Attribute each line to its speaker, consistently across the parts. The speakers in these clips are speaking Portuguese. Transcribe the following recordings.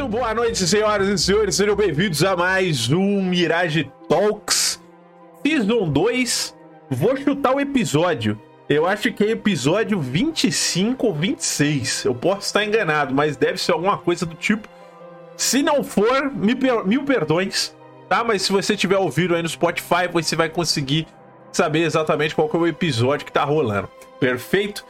Speaker 1: Muito boa noite, senhoras e senhores. Sejam bem-vindos a mais um Mirage Talks Season 2. Vou chutar o episódio. Eu acho que é episódio 25 ou 26. Eu posso estar enganado, mas deve ser alguma coisa do tipo. Se não for, mil perdões, tá? Mas se você tiver ouvido aí no Spotify, você vai conseguir saber exatamente qual é o episódio que tá rolando. Perfeito?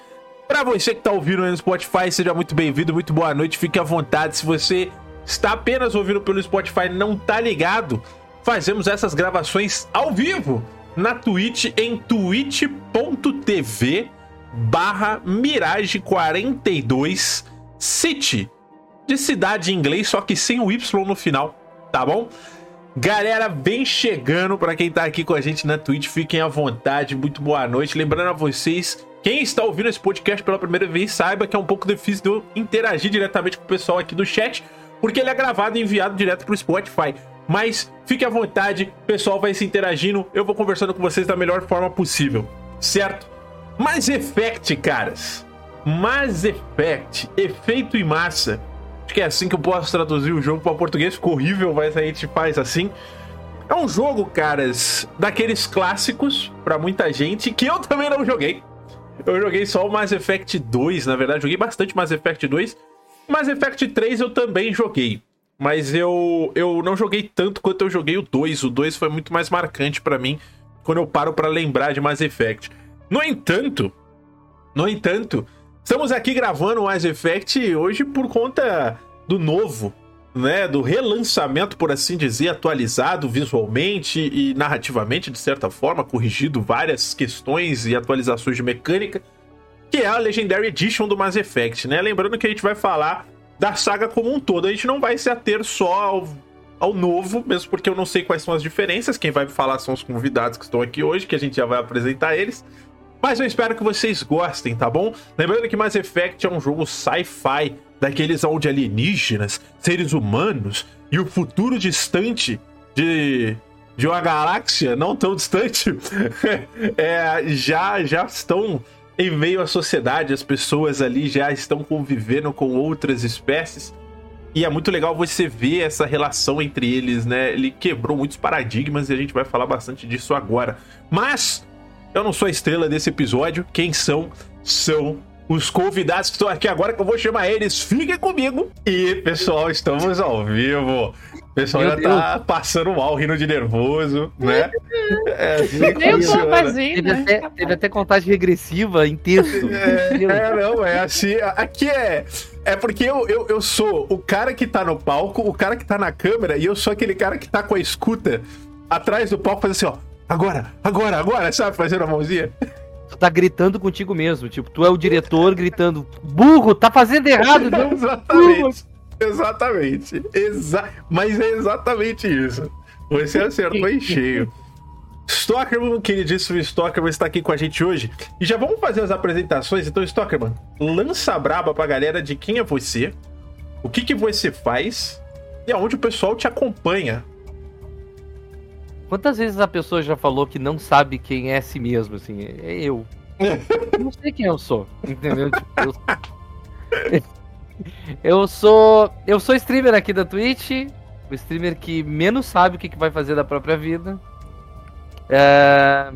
Speaker 1: Para você que tá ouvindo aí no Spotify, seja muito bem-vindo, muito boa noite, fique à vontade. Se você está apenas ouvindo pelo Spotify não tá ligado, fazemos essas gravações ao vivo na Twitch em twitch.tv barra Mirage 42 City de cidade em inglês, só que sem o Y no final, tá bom? Galera, vem chegando para quem tá aqui com a gente na Twitch, fiquem à vontade, muito boa noite. Lembrando a vocês, quem está ouvindo esse podcast pela primeira vez, saiba que é um pouco difícil de eu interagir diretamente com o pessoal aqui do chat, porque ele é gravado e enviado direto pro Spotify. Mas fique à vontade, o pessoal vai se interagindo, eu vou conversando com vocês da melhor forma possível, certo? Mass Effect, caras. Mass Effect, efeito em massa Acho que é assim que eu posso traduzir o jogo para português. Ficou horrível, mas a gente faz assim. É um jogo, caras, daqueles clássicos para muita gente que eu também não joguei. Eu joguei só o Mass Effect 2, na verdade, joguei bastante Mass Effect 2. Mass Effect 3 eu também joguei, mas eu eu não joguei tanto quanto eu joguei o 2. O 2 foi muito mais marcante para mim quando eu paro para lembrar de Mass Effect. No entanto, no entanto, Estamos aqui gravando o Mass Effect hoje por conta do novo, né, do relançamento, por assim dizer, atualizado visualmente e narrativamente, de certa forma, corrigido várias questões e atualizações de mecânica, que é a Legendary Edition do Mass Effect, né? Lembrando que a gente vai falar da saga como um todo, a gente não vai se ater só ao, ao novo, mesmo porque eu não sei quais são as diferenças, quem vai falar são os convidados que estão aqui hoje, que a gente já vai apresentar eles. Mas eu espero que vocês gostem, tá bom? Lembrando que Mass Effect é um jogo sci-fi, daqueles onde alienígenas, seres humanos e o futuro distante de, de uma galáxia não tão distante é, já, já estão em meio à sociedade, as pessoas ali já estão convivendo com outras espécies. E é muito legal você ver essa relação entre eles, né? Ele quebrou muitos paradigmas e a gente vai falar bastante disso agora. Mas eu não sou a estrela desse episódio. Quem são? São os convidados que estão aqui agora, que eu vou chamar eles. Fiquem comigo. E, pessoal, estamos ao vivo. O pessoal Meu já tá Deus. tá passando mal, rindo de nervoso, né?
Speaker 2: É assim que funciona. Teve até, teve até contagem regressiva em texto.
Speaker 1: É, é, não, é assim. Aqui é. É porque eu, eu, eu sou o cara que tá no palco, o cara que tá na câmera, e eu sou aquele cara que tá com a escuta atrás do palco, fazendo assim, ó agora, agora, agora, sabe? Fazendo a mãozinha.
Speaker 2: Tu tá gritando contigo mesmo, tipo, tu é o diretor gritando, burro, tá fazendo errado, não?
Speaker 1: exatamente. Exatamente. Exa mas é exatamente isso. Você acertou em cheio. Stockerman, queridíssimo Stockerman, está aqui com a gente hoje. E já vamos fazer as apresentações. Então, Stockerman, lança a braba pra galera de quem é você, o que, que você faz e aonde o pessoal te acompanha
Speaker 2: Quantas vezes a pessoa já falou que não sabe quem é si mesmo, assim? É eu. eu não sei quem eu sou, entendeu? Tipo, eu... eu sou. Eu sou streamer aqui da Twitch. O streamer que menos sabe o que, vai fazer da própria vida. É...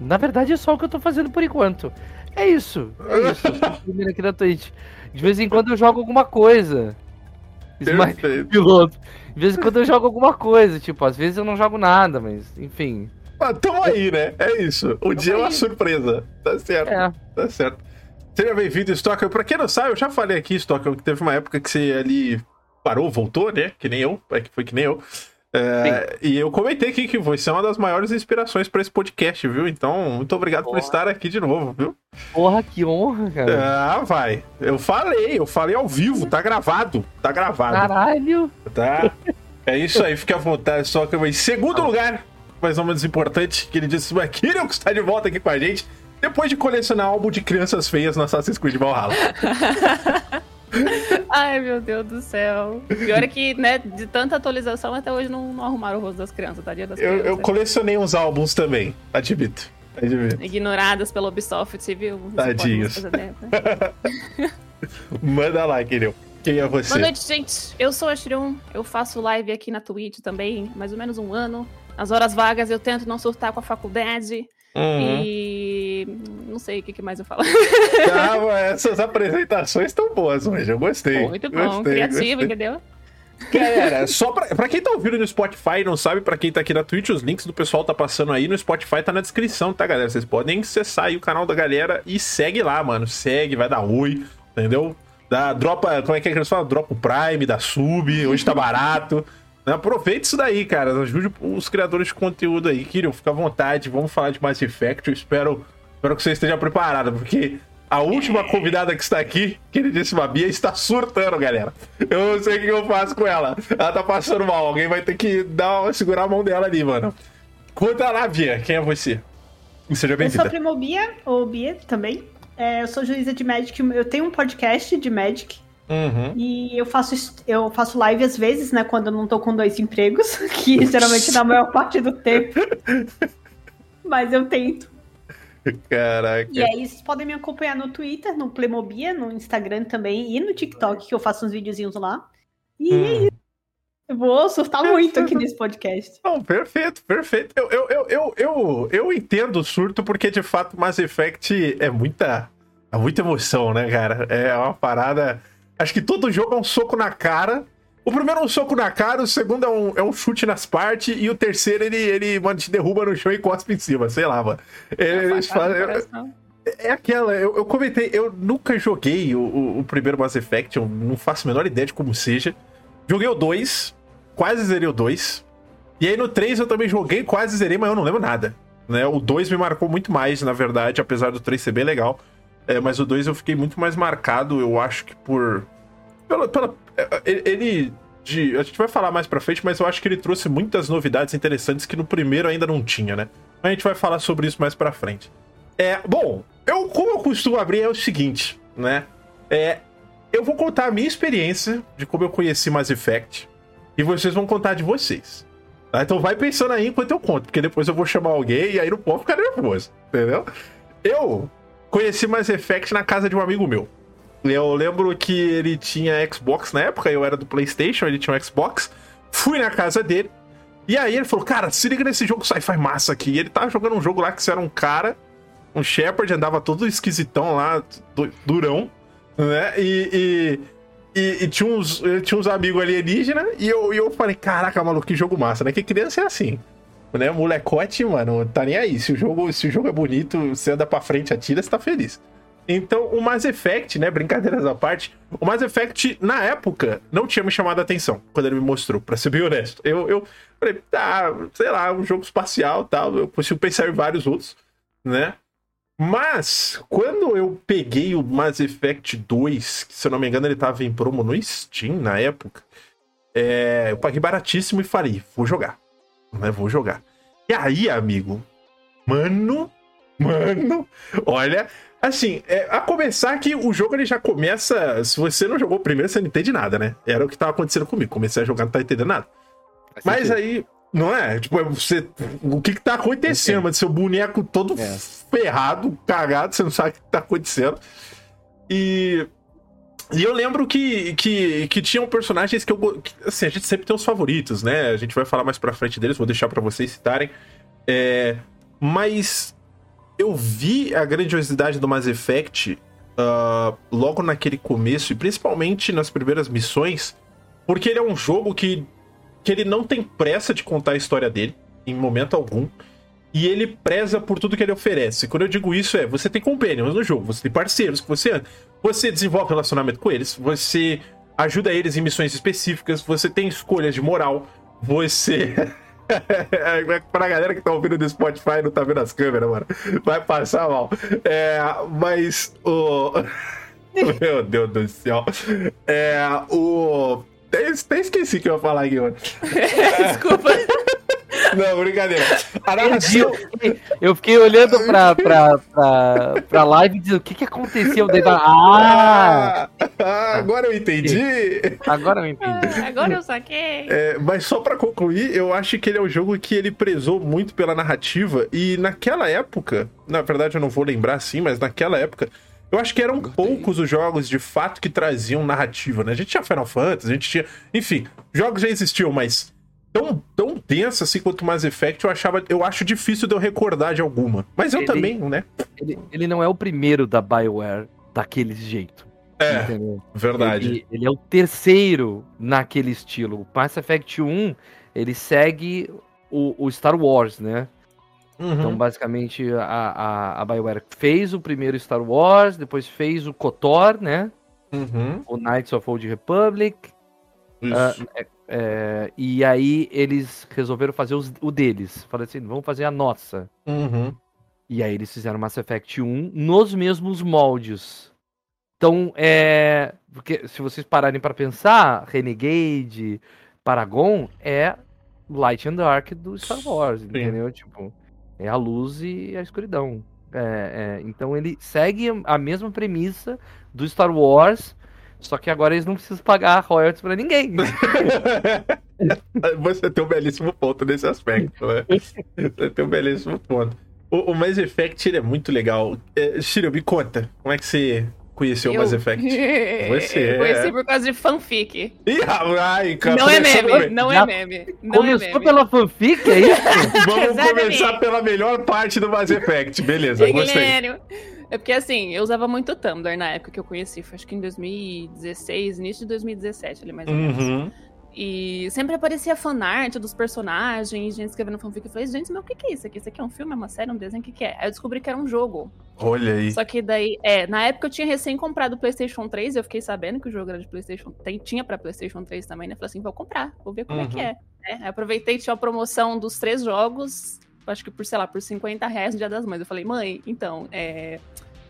Speaker 2: Na verdade é só o que eu tô fazendo por enquanto. É isso. É isso. Eu sou streamer aqui da Twitch. De vez em quando eu jogo alguma coisa. piloto. De vez em quando eu jogo alguma coisa, tipo, às vezes eu não jogo nada, mas enfim.
Speaker 1: Ah, tamo aí, né? É isso. O tamo dia aí. é uma surpresa. Tá certo. É. Tá certo. Seja bem-vindo, Stocker. Pra quem não sabe, eu já falei aqui, Stocker, que teve uma época que você ali parou, voltou, né? Que nem eu. É foi que nem eu. É, e eu comentei aqui que você é uma das maiores inspirações para esse podcast, viu? Então, muito obrigado Porra. por estar aqui de novo, viu?
Speaker 2: Porra, que honra, cara.
Speaker 1: Ah, vai. Eu falei, eu falei ao vivo, tá gravado. Tá gravado.
Speaker 2: Caralho.
Speaker 1: Tá. É isso aí, fique à vontade, só que eu em segundo ah. lugar, mais ou menos importante, que ele disse o que está de volta aqui com a gente, depois de colecionar álbum de crianças feias no Assassin's Creed Valhalla.
Speaker 3: Ai, meu Deus do céu. Pior é que, né, de tanta atualização, até hoje não, não arrumaram o rosto das crianças, tá? Dia das
Speaker 1: crianças. Eu, eu colecionei uns álbuns também, admito. admito.
Speaker 3: Ignoradas pela Ubisoft, viu?
Speaker 1: Tadinhos. Manda lá, querido. Quem é você?
Speaker 3: Boa noite, gente. Eu sou a Shirun. Eu faço live aqui na Twitch também, mais ou menos um ano. Nas horas vagas eu tento não surtar com a faculdade.
Speaker 1: Uhum.
Speaker 3: E. Não sei o que, que mais eu falo.
Speaker 1: Ah, essas apresentações estão boas hoje, eu gostei.
Speaker 3: Muito bom,
Speaker 1: gostei,
Speaker 3: criativo,
Speaker 1: gostei.
Speaker 3: entendeu?
Speaker 1: Galera, só pra, pra quem tá ouvindo no Spotify e não sabe, pra quem tá aqui na Twitch, os links do pessoal tá passando aí no Spotify, tá na descrição, tá, galera? Vocês podem acessar aí o canal da galera e segue lá, mano. Segue, vai dar oi, entendeu? Dá, dropa, como é que é que eles falam? Dropa o Prime, dá sub, hoje tá barato. Né? Aproveita isso daí, cara. Ajude os criadores de conteúdo aí. Kirill, fica à vontade. Vamos falar de Mass Effect. Eu espero, espero que você esteja preparado, porque a última convidada que está aqui, queridíssima Bia, está surtando, galera. Eu não sei o que eu faço com ela. Ela tá passando mal. Alguém vai ter que dar, segurar a mão dela ali, mano. Conta lá, Bia. Quem é você? Seja
Speaker 4: Eu sou a
Speaker 1: bem-vinda.
Speaker 4: Primobia, ou Bia também. É, eu sou juíza de Magic. Eu tenho um podcast de Magic.
Speaker 1: Uhum.
Speaker 4: E eu faço, eu faço live às vezes, né? Quando eu não tô com dois empregos. Que geralmente na maior parte do tempo. Mas eu tento.
Speaker 1: Caraca.
Speaker 4: E aí vocês podem me acompanhar no Twitter, no Plemobia, no Instagram também. E no TikTok, que eu faço uns videozinhos lá. E
Speaker 1: Hum.
Speaker 4: é isso. Eu vou surtar muito aqui nesse podcast.
Speaker 1: Não, perfeito, perfeito. Eu, eu, eu, eu, eu, eu entendo o surto porque, de fato, Mass Effect é muita, é muita emoção, né, cara? É uma parada. Acho que todo jogo é um soco na cara. O primeiro é um soco na cara, o segundo é um, é um chute nas partes, e o terceiro ele, ele mano, te derruba no chão e cospe em cima, sei lá, mano. Eles
Speaker 3: Facada no
Speaker 1: fazem-
Speaker 3: coração.
Speaker 1: é aquela, eu, eu comentei, eu nunca joguei o, o- o primeiro Mass Effect, eu não faço a menor ideia de como seja. Joguei o 2, quase zerei o 2. E aí no 3 eu também joguei, quase zerei, mas eu não lembro nada. Né? O 2 me marcou muito mais, na verdade, apesar do 3 ser bem legal. É, mas o 2 eu fiquei muito mais marcado, eu acho que por. Pela, pela, é, ele. De, a gente vai falar mais pra frente, mas eu acho que ele trouxe muitas novidades interessantes que no primeiro ainda não tinha, né? Mas a gente vai falar sobre isso mais pra frente. É, bom, eu, como eu costumo abrir é o seguinte, né? É, eu vou contar a minha experiência de como eu conheci Mass Effect e vocês vão contar de vocês. tá? Então vai pensando aí enquanto eu conto, porque depois eu vou chamar alguém e aí não pode ficar nervoso, entendeu? Eu conheci Mass Effect na casa de um amigo meu. Eu lembro que ele tinha Xbox na época, eu era do PlayStation, ele tinha um Xbox. Fui na casa dele. E aí ele falou: Cara, se liga nesse jogo sci-fi massa aqui. E ele tava jogando um jogo lá que você era um cara, um Shepard, andava todo esquisitão lá, du- durão, né? E, e, e- e tinha, uns, tinha uns amigos alienígenas. E eu, e eu falei: Caraca, maluco, que jogo massa, né? Que criança é assim. Né? Molecote, mano, tá nem aí. Se o jogo, se o jogo é bonito, você anda pra frente, atira, você tá feliz. Então, o Mass Effect, né? Brincadeiras à parte, o Mass Effect, na época, não tinha me chamado a atenção quando ele me mostrou, pra ser bem honesto. Eu, eu falei, ah, sei lá, um jogo espacial tal. Eu consigo pensar em vários outros, né? Mas, quando eu peguei o Mass Effect 2, que se eu não me engano ele tava em promo no Steam na época, é, eu paguei baratíssimo e falei, vou jogar. Né? Vou jogar. E aí, amigo, mano, mano, olha, assim, é, a começar que o jogo ele já começa. Se você não jogou primeiro, você não entende nada, né? Era o que tava acontecendo comigo. Comecei a jogar, não tá entendendo nada.
Speaker 2: Faz
Speaker 1: Mas
Speaker 2: sentido.
Speaker 1: aí, não é? Tipo, é você. O que que tá acontecendo, mano? Seu boneco todo
Speaker 2: É.
Speaker 1: ferrado, cagado, você não sabe o que tá acontecendo. E. E eu lembro que, que, que tinham personagens que eu. que, assim, a gente sempre tem os favoritos, né? A gente vai falar mais pra frente deles, vou deixar pra vocês citarem. É, mas eu vi a grandiosidade do Mass Effect ah, logo naquele começo, e principalmente nas primeiras missões, porque ele é um jogo que, que ele não tem pressa de contar a história dele, em momento algum. E ele preza por tudo que ele oferece. Quando eu digo isso, é você tem companions no jogo, você tem parceiros que você anda, você desenvolve relacionamento com eles, você ajuda eles em missões específicas, você tem escolhas de moral, você. Pra galera que tá ouvindo no Spotify e não tá vendo as câmeras, mano, vai passar mal. É, mas o. Meu Deus do céu. É, o. Até esqueci que eu ia falar aqui, mano.
Speaker 3: Desculpa.
Speaker 1: Não, brincadeira. A
Speaker 2: Perdi,
Speaker 1: narração.
Speaker 2: eu, fiquei, eu fiquei olhando pra, pra, pra, pra live e dizendo o que que aconteceu. Daí, ah,
Speaker 1: Ah, agora eu entendi.
Speaker 2: agora eu entendi.
Speaker 3: Ah, Agora eu saquei.
Speaker 1: É, mas só pra concluir, eu acho que ele é um jogo que ele prezou muito pela narrativa e naquela época, na verdade eu não vou lembrar assim, mas naquela época Eu acho que eram poucos os jogos de fato que traziam narrativa, né? A gente tinha Final Fantasy, a gente tinha. Enfim, jogos já existiam, mas tão, tão densa assim quanto Mass Effect, eu achava. Eu acho difícil de eu recordar de alguma. Mas eu
Speaker 2: Ele-
Speaker 1: também, né?
Speaker 2: Ele, ele não é o primeiro da BioWare daquele jeito.
Speaker 1: É,
Speaker 2: entendeu?
Speaker 1: verdade.
Speaker 2: Ele, ele é o terceiro naquele estilo. O Mass Effect 1, ele segue o, o Star Wars, né? Então,
Speaker 1: Uhum.
Speaker 2: basicamente, a, a, a BioWare fez o primeiro Star Wars, depois fez o KOTOR, né?
Speaker 1: Uhum.
Speaker 2: O Knights of Old Republic.
Speaker 1: Isso.
Speaker 2: É, e aí eles resolveram fazer os- o deles. Falaram assim, vamos fazer a nossa.
Speaker 1: Uhum.
Speaker 2: E aí eles fizeram Mass Effect 1 nos mesmos moldes. Então, é. Porque se vocês pararem pra pensar, Renegade, Paragon é Light and Dark do Star Wars, entendeu? Tipo, é a luz e a escuridão. É, é, então ele segue a mesma premissa do Star Wars, só que agora eles não precisam pagar royalties pra ninguém.
Speaker 1: Você tem um belíssimo ponto nesse aspecto, né? Você tem um belíssimo ponto. O, o Mass Effect ele é muito legal. É, Shiro, me conta, como é que você conheceu o Mass Effect? Você é.
Speaker 3: Eu Conheci por causa de fanfic.
Speaker 1: Ih, ai, cara,
Speaker 3: Não é
Speaker 1: começando
Speaker 3: meme, não é meme. Não é
Speaker 2: Começou
Speaker 3: meme.
Speaker 2: pela fanfic, é isso?
Speaker 1: Vamos começar pela melhor parte do Mass Effect. Beleza,
Speaker 3: É,
Speaker 1: gostei.
Speaker 3: Guilherme. É porque assim, eu usava muito Tumblr na época que eu conheci, foi acho que em 2016, início de 2017 ali mais ou menos.
Speaker 1: Uhum.
Speaker 3: E sempre aparecia fanart dos personagens, gente escrevendo fanfic. Eu falei, gente, mas o que que é isso aqui? Isso aqui é um filme, é uma série, é um desenho, o que que é? Aí eu descobri que era um jogo.
Speaker 1: Olha aí.
Speaker 3: Só que daí, é, na época eu tinha recém comprado o PlayStation 3, eu fiquei sabendo que o jogo era de PlayStation, tem, tinha pra PlayStation 3 também, né? Falei assim, vou comprar, vou ver como é que
Speaker 1: Uhum.
Speaker 3: é. né? Aí aproveitei, tinha a promoção dos três jogos, acho que por, sei lá, por 50 reais no Dia das Mães. Eu falei, mãe, então, é.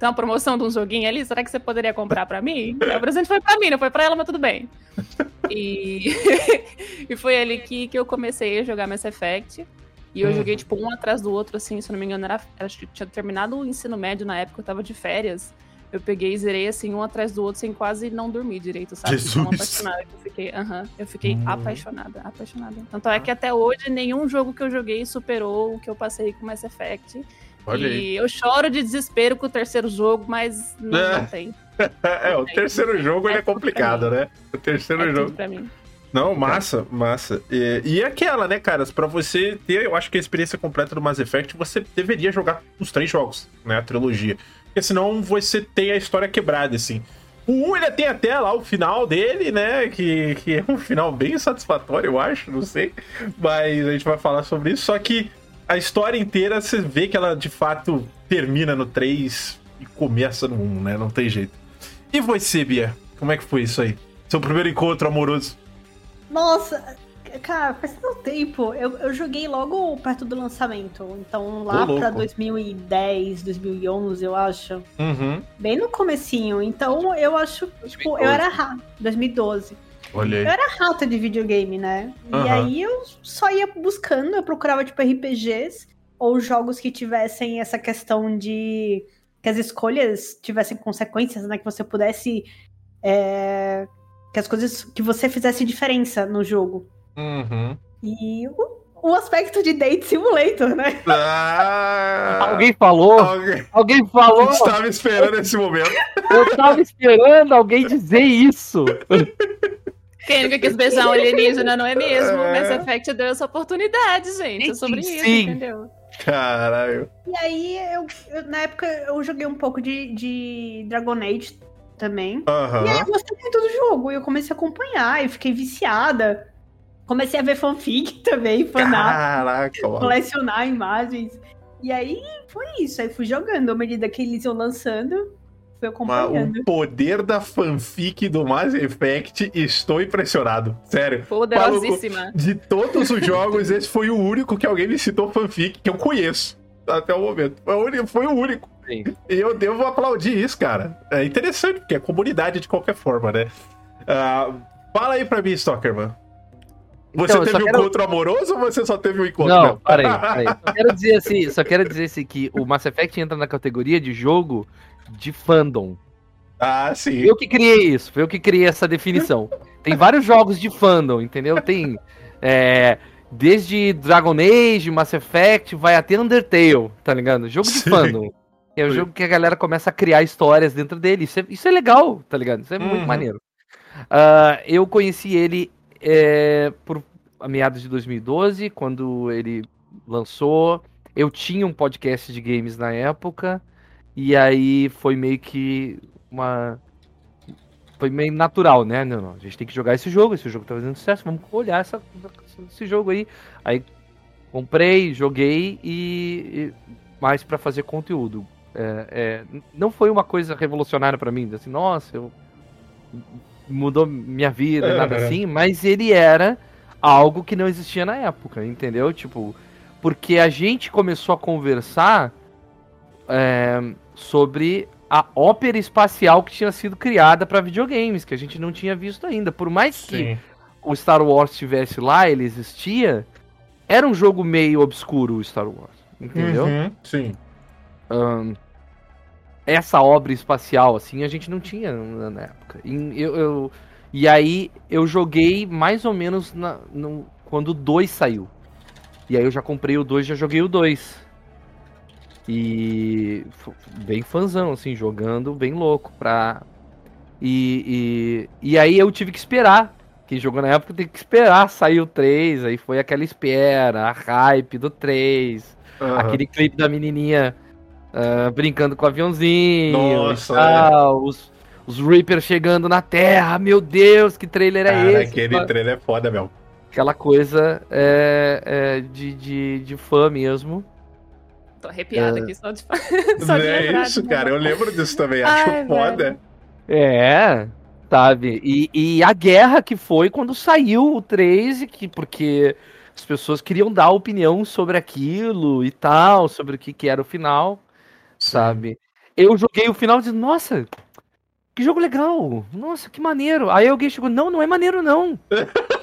Speaker 3: Tem uma promoção de um joguinho ali, será que você poderia comprar pra mim? O presente foi pra mim, não foi pra ela, mas tudo bem. E, e foi ali que, que eu comecei a jogar Mass Effect. E eu
Speaker 1: Uhum.
Speaker 3: joguei, tipo, um atrás do outro, assim, se eu não me engano, era, acho que tinha terminado o ensino médio na época, eu tava de férias. Eu peguei e zerei, assim, um atrás do outro, sem quase não dormir direito, sabe?
Speaker 1: Jesus.
Speaker 3: Apaixonada eu fiquei, eu fiquei
Speaker 1: Hum.
Speaker 3: apaixonada, apaixonada. Tanto é que até hoje, nenhum jogo que eu joguei superou o que eu passei com Mass Effect.
Speaker 1: Olha aí.
Speaker 3: e eu choro de desespero com o terceiro jogo, mas não,
Speaker 1: É.
Speaker 3: não tem.
Speaker 1: É, o terceiro jogo ele é
Speaker 3: É
Speaker 1: complicado, né? O terceiro
Speaker 3: É
Speaker 1: jogo.
Speaker 3: pra mim.
Speaker 1: Não, massa, massa. E, e aquela, né, caras, pra você ter, eu acho que a experiência completa do Mass Effect, você deveria jogar os três jogos, né, a trilogia. Porque senão você tem a história quebrada, assim. O 1, ele tem até lá o final dele, né, que, que é um final bem satisfatório, eu acho, não sei. Mas a gente vai falar sobre isso, só que a história inteira, você vê que ela, de fato, termina no 3 e começa no 1, né, não tem jeito. E você, Bia? Como é que foi isso aí? Seu primeiro encontro amoroso?
Speaker 4: Nossa, cara, faz tanto tempo. Eu, eu joguei logo perto do lançamento. Então, lá
Speaker 1: Ô, louco.
Speaker 4: pra 2010, 2011, eu acho.
Speaker 1: Uhum.
Speaker 4: Bem no comecinho. Então, eu acho, tipo, eu era rata. 2012.
Speaker 1: Olha aí.
Speaker 4: Eu era rata de videogame, né? E
Speaker 1: Aham.
Speaker 4: aí eu só ia buscando, eu procurava, tipo, RPGs ou jogos que tivessem essa questão de que as escolhas tivessem consequências, né? Que você pudesse. é, que as coisas. que você fizesse diferença no jogo.
Speaker 1: Uhum.
Speaker 4: E o, o aspecto de Date Simulator, né?
Speaker 1: Ah,
Speaker 2: Alguém falou?
Speaker 1: alguém
Speaker 2: Alguém falou?
Speaker 1: estava esperando esse momento.
Speaker 2: Eu tava esperando alguém dizer isso.
Speaker 3: Quem nunca quis beijar um alienígena, não é mesmo?
Speaker 1: É.
Speaker 3: Mass Effect deu essa oportunidade, gente. É sobre isso,
Speaker 2: Sim.
Speaker 3: entendeu?
Speaker 1: Caralho.
Speaker 4: E aí, eu, eu- na época, eu joguei um pouco de, de Dragon Age também. E aí eu gostei muito do jogo. E eu comecei a acompanhar, eu fiquei viciada. Comecei a ver fanfic também, fanar, colecionar imagens. E aí foi isso. Aí fui jogando. À medida que eles iam lançando, fui
Speaker 1: Mas
Speaker 4: acompanhando.
Speaker 1: o poder da fanfic do Mass Effect, estou impressionado. Sério.
Speaker 3: Poderosíssima.
Speaker 1: De todos os jogos, esse foi o único que alguém me citou fanfic que eu conheço. Até o momento. Foi o único. Foi o único.
Speaker 2: Sim.
Speaker 1: E eu devo aplaudir isso, cara. É interessante, porque é comunidade de qualquer forma, né? Ah, fala aí pra mim, Stalkerman. Você
Speaker 2: Então,
Speaker 1: teve um
Speaker 2: quero-
Speaker 1: encontro amoroso ou você só teve um encontro?
Speaker 2: Não, peraí, peraí. Só quero dizer assim, só quero dizer assim que o Mass Effect entra na categoria de jogo de fandom.
Speaker 1: Ah, sim.
Speaker 2: Eu que criei isso, foi eu que criei essa definição. Tem vários jogos de fandom, entendeu? Tem é, desde Dragon Age, Mass Effect, vai até Undertale, tá ligado? Jogo de
Speaker 1: Sim.
Speaker 2: fandom. É o
Speaker 1: Sim.
Speaker 2: jogo que a galera começa a criar histórias dentro dele. Isso é, isso é legal, tá ligado? Isso é
Speaker 1: Uhum.
Speaker 2: muito maneiro. Ah, eu conheci ele é, por a meados de 2012, quando ele lançou. Eu tinha um podcast de games na época. E aí foi meio que uma. Foi meio natural, né? Não, não, a gente tem que jogar esse jogo. Esse jogo tá fazendo sucesso. Vamos olhar essa, esse jogo aí. Aí comprei, joguei e. e mais pra fazer conteúdo. É, é, não foi uma coisa revolucionária pra mim, assim, nossa, eu mudou minha vida, nada
Speaker 1: Aham.
Speaker 2: assim, mas ele era algo que não existia na época, entendeu? Tipo, porque a gente começou a conversar é, sobre a ópera espacial que tinha sido criada pra videogames, que a gente não tinha visto ainda. Por mais que o Star Wars estivesse lá, ele existia, era um jogo meio obscuro o Star Wars, entendeu?
Speaker 1: Uhum, Sim.
Speaker 2: Ahn, essa obra espacial, assim, a gente não tinha na, época. E, eu, eu- e aí eu joguei mais ou menos na- no- quando o 2 saiu. E aí eu já comprei o 2, já joguei o 2. E bem fãzão, assim, jogando bem louco pra. E, e, e aí eu tive que esperar. Quem jogou na época tem que esperar sair o 3. Aí foi aquela espera, a hype do 3.
Speaker 1: Aham.
Speaker 2: Aquele clipe da menininha ah, brincando com o aviãozinho
Speaker 1: Nossa,
Speaker 2: e tal. Os, os Reapers chegando na Terra. Meu Deus, que trailer é
Speaker 1: Cara,
Speaker 2: esse?
Speaker 1: aquele trailer é foda, meu.
Speaker 2: Aquela coisa é, é, de, de, de fã mesmo.
Speaker 3: Tô arrepiada aqui só de, só de
Speaker 1: é
Speaker 3: lembrar,
Speaker 1: isso,
Speaker 3: né?
Speaker 1: cara. Eu lembro disso também. Acho
Speaker 3: Ai,
Speaker 1: foda.
Speaker 3: velho.
Speaker 2: É, sabe? E, e a guerra que foi quando saiu o 3, e que, porque as pessoas queriam dar opinião sobre aquilo e tal, sobre o que, que era o final, sabe? Eu joguei o final e disse, nossa, que jogo legal! Nossa, que maneiro! Aí alguém chegou, não, não é maneiro não!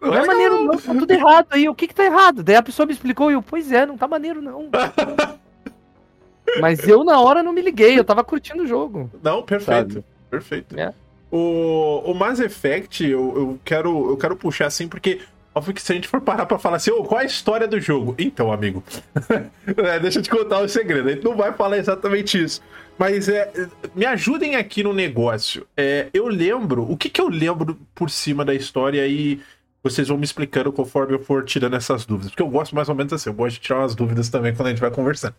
Speaker 2: Não é maneiro não, tá tudo errado aí, o que que tá errado? Daí a pessoa me explicou e eu, pois é, não tá maneiro não. Mas eu na hora não me liguei, eu tava curtindo o jogo.
Speaker 1: Não, perfeito.
Speaker 2: Sabe?
Speaker 1: Perfeito.
Speaker 2: É.
Speaker 1: O, o Mass Effect, eu, eu, quero, eu quero puxar assim, porque óbvio que se a gente for parar pra falar assim, ô, qual é a história do jogo? Então, amigo, é, deixa eu te contar um segredo. A gente não vai falar exatamente isso. Mas é, me ajudem aqui no negócio. É, eu lembro, o que, que eu lembro por cima da história e vocês vão me explicando conforme eu for tirando essas dúvidas. Porque eu gosto mais ou menos assim, eu gosto de tirar umas dúvidas também quando a gente vai conversando.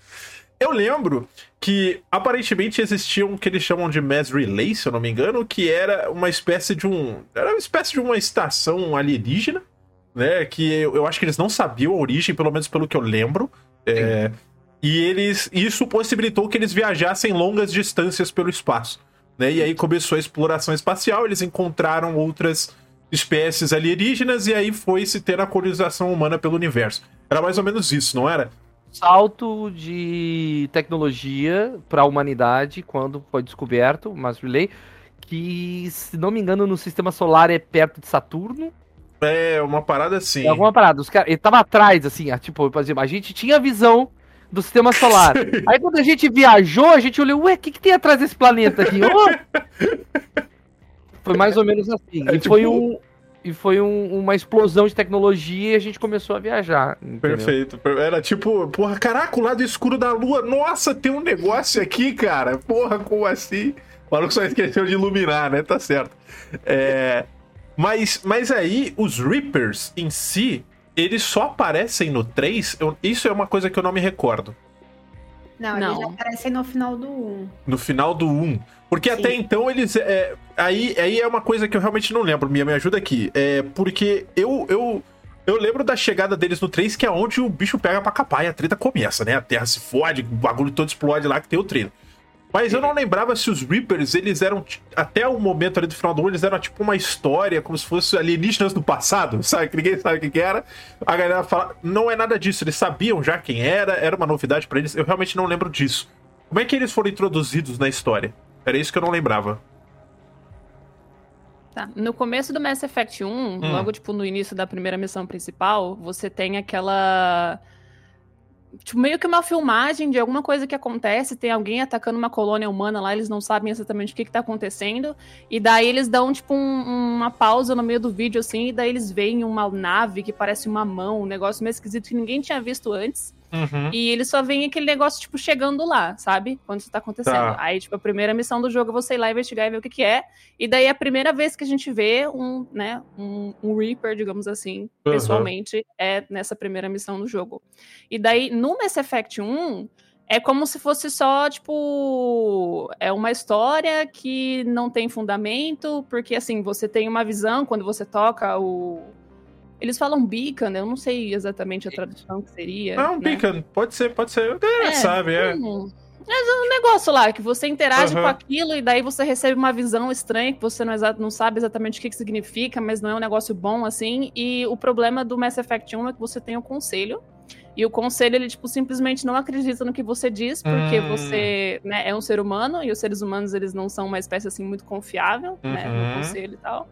Speaker 1: Eu lembro que aparentemente existia um que eles chamam de Mass Relay, se eu não me engano, que era uma espécie de um. Era uma espécie de uma estação alienígena, né? Que eu, eu acho que eles não sabiam a origem, pelo menos pelo que eu lembro. É, e eles. Isso possibilitou que eles viajassem longas distâncias pelo espaço. Né? E aí começou a exploração espacial, eles encontraram outras espécies alienígenas, e aí foi se ter a colonização humana pelo universo. Era mais ou menos isso, não era?
Speaker 2: salto de tecnologia para a humanidade quando foi descoberto o Mass Relay, que, se não me engano, no sistema solar é perto de Saturno.
Speaker 1: É, uma parada assim.
Speaker 2: É alguma parada. Os cara, ele tava atrás, assim, ah, tipo, por exemplo, a gente tinha visão do sistema solar. Aí quando a gente viajou, a gente olhou, ué, o que, que tem atrás desse planeta aqui? Ô! Foi mais ou menos assim.
Speaker 1: É
Speaker 2: e
Speaker 1: tipo-
Speaker 2: foi, um, e foi um- uma explosão de tecnologia e a gente começou a viajar. entendeu?
Speaker 1: Perfeito. Era tipo, porra, caraca, o lado escuro da lua. Nossa, tem um negócio aqui, cara. Porra, como assim? O maluco só esqueceu de iluminar, né? Tá certo. É, mas, mas aí, os Reapers em si, eles só aparecem no 3. Eu- isso é uma coisa que eu não me recordo.
Speaker 4: Não,
Speaker 3: Não.
Speaker 4: eles já aparecem no final do 1.
Speaker 1: No final do 1. Porque
Speaker 4: Sim.
Speaker 1: até então eles. é, aí, aí é uma coisa que eu realmente não lembro. Mia, me ajuda aqui. É porque eu, eu, eu lembro da chegada deles no 3, que é onde o bicho pega pra capar e a treta começa, né? A terra se fode, o bagulho todo explode lá que tem o trailer. Mas eu não lembrava se os Reapers, eles eram. Até o momento ali do final do 1, eles eram tipo uma história, como se fosse alienígenas do passado, sabe? Que ninguém sabe o que, era. A galera fala. Não é nada disso, eles sabiam já quem era, era uma novidade pra eles. Eu realmente não lembro disso. Como é que eles foram introduzidos na história? Era isso que eu não lembrava.
Speaker 3: Tá. No começo do Mass Effect 1,
Speaker 1: Hum.
Speaker 3: logo tipo no início da primeira missão principal, você tem aquela tipo, meio que uma filmagem de alguma coisa que acontece, tem alguém atacando uma colônia humana lá, eles não sabem exatamente o que, que tá acontecendo, e daí eles dão, tipo, um- uma pausa no meio do vídeo, assim, e daí eles veem uma nave que parece uma mão, um negócio meio esquisito que ninguém tinha visto antes.
Speaker 1: Uhum.
Speaker 3: E ele só vem aquele negócio, tipo, chegando lá, sabe? Quando isso tá acontecendo.
Speaker 1: Tá.
Speaker 3: Aí, tipo, a primeira missão do jogo é você ir lá investigar e ver o que que é. E daí é a primeira vez que a gente vê um, né, um, um Reaper, digamos assim,
Speaker 1: Uhum.
Speaker 3: pessoalmente, é nessa primeira missão do jogo. E daí, no Mass Effect 1, é como se fosse só, tipo, é uma história que não tem fundamento, porque, assim, você tem uma visão quando você toca o... Eles falam beacon, eu não sei exatamente a tradução que seria.
Speaker 1: Não,
Speaker 3: né?
Speaker 1: Beacon, pode ser, pode ser. Galera
Speaker 3: É,
Speaker 1: sabe, é.
Speaker 3: Hum. Mas é um negócio lá, que você interage
Speaker 1: Aham.
Speaker 3: com aquilo e daí você recebe uma visão estranha que você não, não sabe exatamente o que, que significa, mas não é um negócio bom assim. E o problema do Mass Effect 1 é que você tem o conselho. E o conselho, ele, tipo, simplesmente não acredita no que você diz, porque
Speaker 1: Hum.
Speaker 3: você né, é um ser humano, e os seres humanos, eles não são uma espécie, assim, muito confiável, né,
Speaker 1: Uhum.
Speaker 3: no conselho e tal.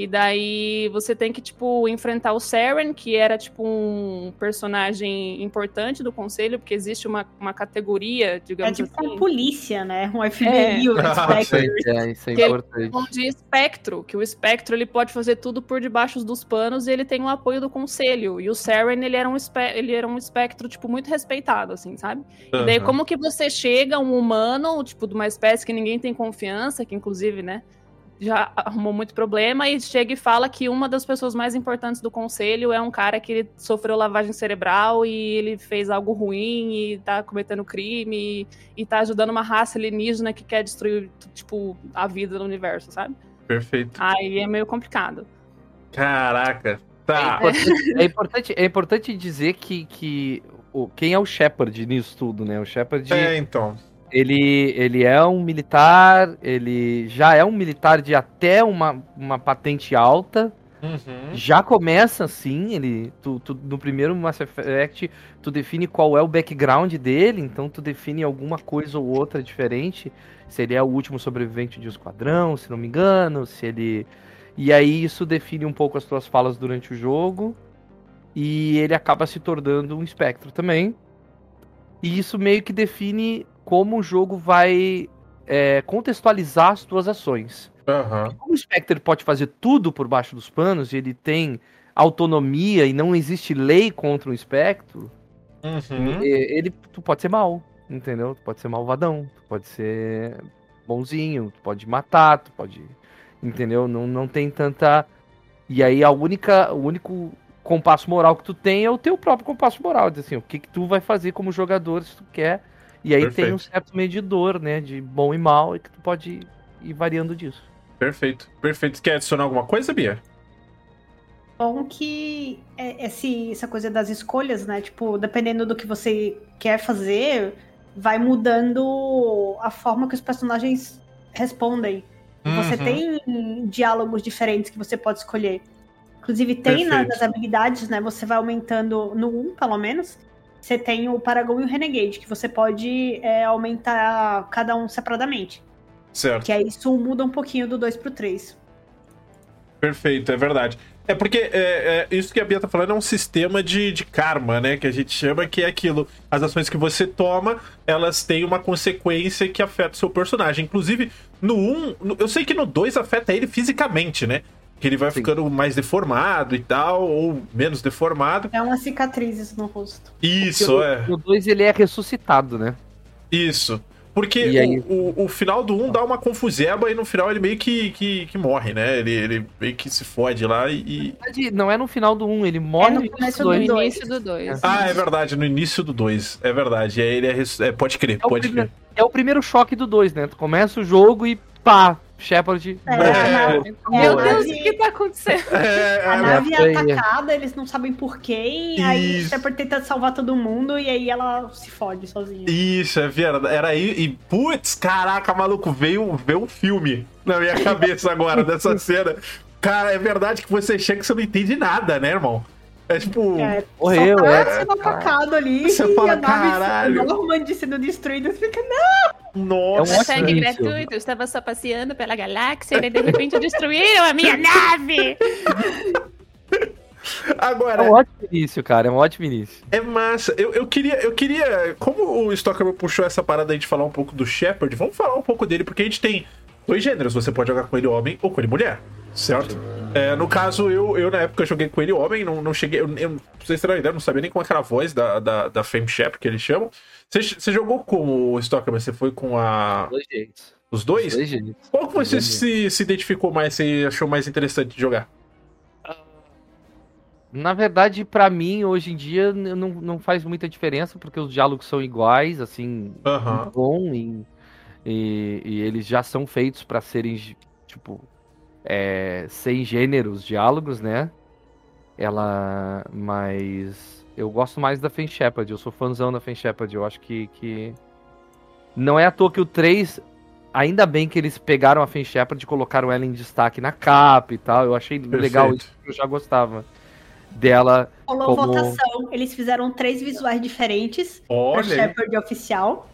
Speaker 3: E daí você tem que, tipo, enfrentar o Saren, que era, tipo, um personagem importante do conselho, porque existe uma, uma categoria,
Speaker 4: É
Speaker 3: digamos
Speaker 4: tipo
Speaker 3: assim.
Speaker 4: uma polícia, né? Um FBI, o
Speaker 1: Ah,
Speaker 4: Spectre.
Speaker 2: É, isso é
Speaker 3: Que-
Speaker 2: importante.
Speaker 3: Falam de espectro, que o espectro ele pode fazer tudo por debaixo dos panos e ele tem o apoio do conselho. E o Saren, ele era um, espe- ele era um espectro, tipo, muito respeitado, assim, sabe? E daí, como que você chega, um humano, tipo, de uma espécie que ninguém tem confiança, que inclusive, né, já arrumou muito problema, e chega e fala que uma das pessoas mais importantes do conselho é um cara que ele sofreu lavagem cerebral e ele fez algo ruim e tá cometendo crime e, e tá ajudando uma raça alienígena que quer destruir, tipo, a vida no universo, sabe?
Speaker 1: Perfeito.
Speaker 3: Aí é meio complicado.
Speaker 1: Caraca. Tá.
Speaker 2: É importante, é importante, é importante dizer que, que o, quem é o Shepard nisso tudo, né? O Shepard,
Speaker 1: É, então.
Speaker 2: Ele, ele é um militar, ele já é um militar de até uma, uma patente alta,
Speaker 1: Uhum.
Speaker 2: já começa assim, ele, tu, tu- no primeiro Mass Effect, tu define qual é o background dele, então tu define alguma coisa ou outra diferente, se ele é o último sobrevivente de um esquadrão, se não me engano, se ele... E aí isso define um pouco as tuas falas durante o jogo, e ele acaba se tornando um espectro também, e isso meio que define como o jogo vai é, contextualizar as tuas ações.
Speaker 1: Aham.
Speaker 2: Como o Spectre pode fazer tudo por baixo dos panos e ele tem autonomia e não existe lei contra o espectro,
Speaker 1: Uhum.
Speaker 2: ele tu pode ser mal, entendeu? Tu pode ser malvadão, tu pode ser bonzinho, tu pode matar, tu pode, entendeu? Não, não tem tanta e aí a única, o único compasso moral que tu tem é o teu próprio compasso moral, diz assim, o que que tu vai fazer como jogador se tu quer. E aí tem
Speaker 1: Perfeito.
Speaker 2: um certo medidor, né, de bom e mal e que tu pode ir variando disso.
Speaker 1: Perfeito. Perfeito. Quer adicionar alguma coisa, Bia?
Speaker 4: Bom que é- esse, essa coisa das escolhas, né? Tipo, dependendo do que você quer fazer, vai mudando a forma que os personagens respondem. Você
Speaker 1: Uhum.
Speaker 4: tem diálogos diferentes que você pode escolher. Inclusive, tem na-
Speaker 1: Perfeito.
Speaker 4: nas habilidades, né? Você vai aumentando no 1, pelo menos. Você tem o Paragon e o Renegade, que você pode é, aumentar cada um separadamente.
Speaker 1: Certo.
Speaker 4: Que aí isso muda um pouquinho do 2 pro 3.
Speaker 1: Perfeito, é verdade. É porque é, é, isso que a Bia tá falando é um sistema de, de karma, né? Que a gente chama que é aquilo. As ações que você toma, elas têm uma consequência que afeta o seu personagem. Inclusive, no 1, no- eu sei que no 2 afeta ele fisicamente, né? Que ele vai
Speaker 2: Sim.
Speaker 1: ficando mais deformado e tal, ou menos deformado.
Speaker 4: É umas cicatrizes no rosto.
Speaker 1: Isso,
Speaker 2: no,
Speaker 1: é.
Speaker 2: No 2 ele é ressuscitado, né?
Speaker 1: Isso. Porque
Speaker 2: aí?
Speaker 1: o, o, o final do 1 dá uma confuseba e no final ele meio que, que, que morre, né? Ele, ele meio que se fode lá e.
Speaker 2: Na verdade, Não é no final do 1, ele morre
Speaker 4: É no
Speaker 2: no
Speaker 4: começo
Speaker 2: início
Speaker 4: do
Speaker 2: do
Speaker 3: início do 2.
Speaker 1: Ah, é verdade, no início do 2. É verdade. E aí ele é, é, pode crer,
Speaker 2: É o,
Speaker 1: pode
Speaker 2: primeiro,
Speaker 1: crer.
Speaker 2: é o primeiro choque do 2, né? Tu começa o jogo e pá, Shepard.
Speaker 4: É, nave-
Speaker 3: Meu Deus, o que tá acontecendo?
Speaker 1: É,
Speaker 4: A
Speaker 1: é,
Speaker 4: nave é
Speaker 2: foi-
Speaker 4: atacada, eles não sabem por quê, e aí. Shepard tenta salvar todo mundo e aí ela se fode sozinha.
Speaker 1: Isso, é verdade. Era aí. E, putz, caraca, maluco, veio, veio um filme na minha cabeça agora dessa cena. Cara, é verdade que você chega que você não entende nada, né, irmão? É tipo.
Speaker 4: É,
Speaker 2: Morreu,
Speaker 4: só tá
Speaker 2: é.
Speaker 4: sendo atacado ali
Speaker 1: Você
Speaker 4: e
Speaker 1: fala,
Speaker 4: a nave
Speaker 1: "Caralho."
Speaker 4: Sendo destruída. Você fica,
Speaker 1: Nossa.
Speaker 2: É um ótimo
Speaker 3: gratuito, eu estava só passeando pela galáxia e de repente destruíram a minha nave!
Speaker 2: É
Speaker 1: Agora,
Speaker 2: um ótimo início, cara. É um ótimo início.
Speaker 1: É massa. Eu, eu queria, eu queria. Como o Stocker puxou essa parada aí de falar um pouco do Shepard, vamos falar um pouco dele, porque a gente tem dois gêneros. Você pode jogar com ele homem ou com ele mulher, certo? É, no caso, eu, eu na época joguei com ele homem, não, não cheguei. Eu, eu, pra vocês terem uma ideia, eu não sabia nem como era a voz da, da, da Fame Shep que eles chamam. Você, você jogou como Stalker, mas você foi com a.
Speaker 2: Dois jeitos.
Speaker 1: Os dois?
Speaker 2: Dois jeitos.
Speaker 1: Qual que você
Speaker 2: Dois
Speaker 1: se, se identificou mais, você achou mais interessante de jogar?
Speaker 2: Na verdade, pra mim, hoje em dia, não, não faz muita diferença, porque os diálogos são iguais, assim, muito bom, e, e, e eles já são feitos pra serem, tipo, é, sem gêneros, diálogos, né? Ela. Mas. Eu gosto mais da Fen Shepard, eu sou fãzão da Fen Shepard, eu acho que, que. Não é à toa que o 3. Ainda bem que eles pegaram a Fen Shepard e colocaram ela em destaque na capa e tal. Eu achei legal
Speaker 1: Perfeito.
Speaker 2: isso, porque eu já gostava dela.
Speaker 4: Rolou
Speaker 2: Como-
Speaker 4: votação, eles fizeram três visuais diferentes pra
Speaker 1: Olha aí.
Speaker 4: Shepard oficial.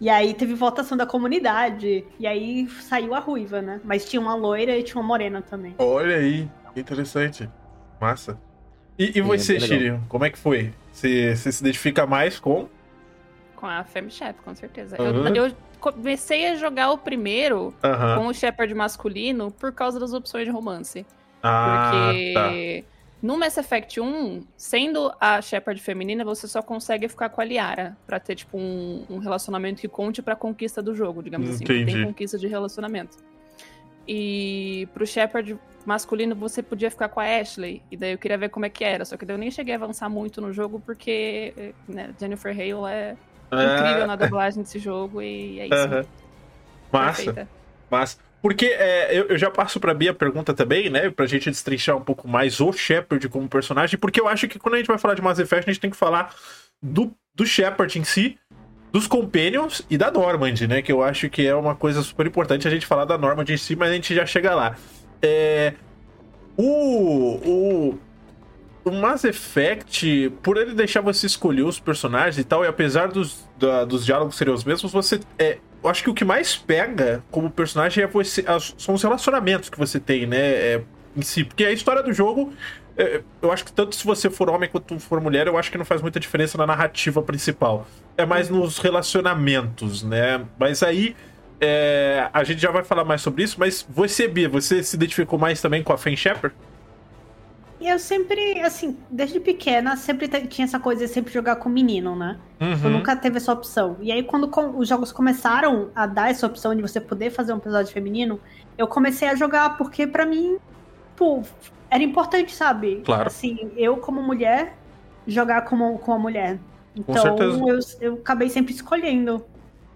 Speaker 4: E aí teve votação da comunidade. E aí saiu a ruiva, né? Mas tinha uma loira e tinha uma morena também.
Speaker 1: Olha aí. Que interessante. Massa. E, e
Speaker 2: Sim,
Speaker 1: você,
Speaker 2: é.
Speaker 1: Shiryu, como é que foi? Você, você se identifica mais com.
Speaker 3: Com a Femme Shep, com certeza.
Speaker 1: Uhum.
Speaker 3: Eu, eu comecei a jogar o primeiro
Speaker 1: Aham.
Speaker 3: com o Shepard masculino por causa das opções de romance.
Speaker 1: Ah, tá.
Speaker 3: Porque no Mass Effect 1, sendo a Shepard feminina, você só consegue ficar com a Liara pra ter, tipo, um, um relacionamento que conte pra conquista do jogo, digamos assim.
Speaker 1: Entendi.
Speaker 3: Tem conquista de relacionamento. E pro Shepard masculino, você podia ficar com a Ashley. E daí eu queria ver como é que era. Só que daí eu nem cheguei a avançar muito no jogo, porque né, Jennifer Hale é incrível na dublagem desse jogo e é isso.
Speaker 1: Aham. Massa.
Speaker 3: Perfeita.
Speaker 1: Mas, porque é, eu, eu já passo pra Bia a pergunta também, né? Pra gente destrinchar um pouco mais o Shepard como personagem, porque eu acho que quando a gente vai falar de Mass Effect, a gente tem que falar do, do Shepard em si, dos Companions e da Normand, né? Que eu acho que é uma coisa super importante a gente falar da Normand em si, mas a gente já chega lá. É. O. O. O Mass Effect, por ele deixar você escolher os personagens e tal, e apesar dos, da- dos diálogos serem os mesmos, você. É, eu acho que o que mais pega como personagem é você, as- são os relacionamentos que você tem, né? é, em si. Porque a história do jogo, é, eu acho que tanto se você for homem quanto for mulher, eu acho que não faz muita diferença na narrativa principal. É mais nos relacionamentos, né? Mas aí. É, a gente já vai falar mais sobre isso, mas você, Bia, você se identificou mais também com a Fen Shepard?
Speaker 4: Eu sempre, assim, desde pequena, sempre tinha essa coisa de sempre jogar com menino, né?
Speaker 1: Uhum.
Speaker 4: Eu nunca teve essa opção. E aí, quando com- os jogos começaram a dar essa opção de você poder fazer um episódio feminino, eu comecei a jogar porque, pra mim, pô, era importante, sabe?
Speaker 1: Claro.
Speaker 4: Assim, eu, como mulher, jogar como, com a mulher. Então,
Speaker 1: certeza.
Speaker 4: eu, eu acabei sempre escolhendo.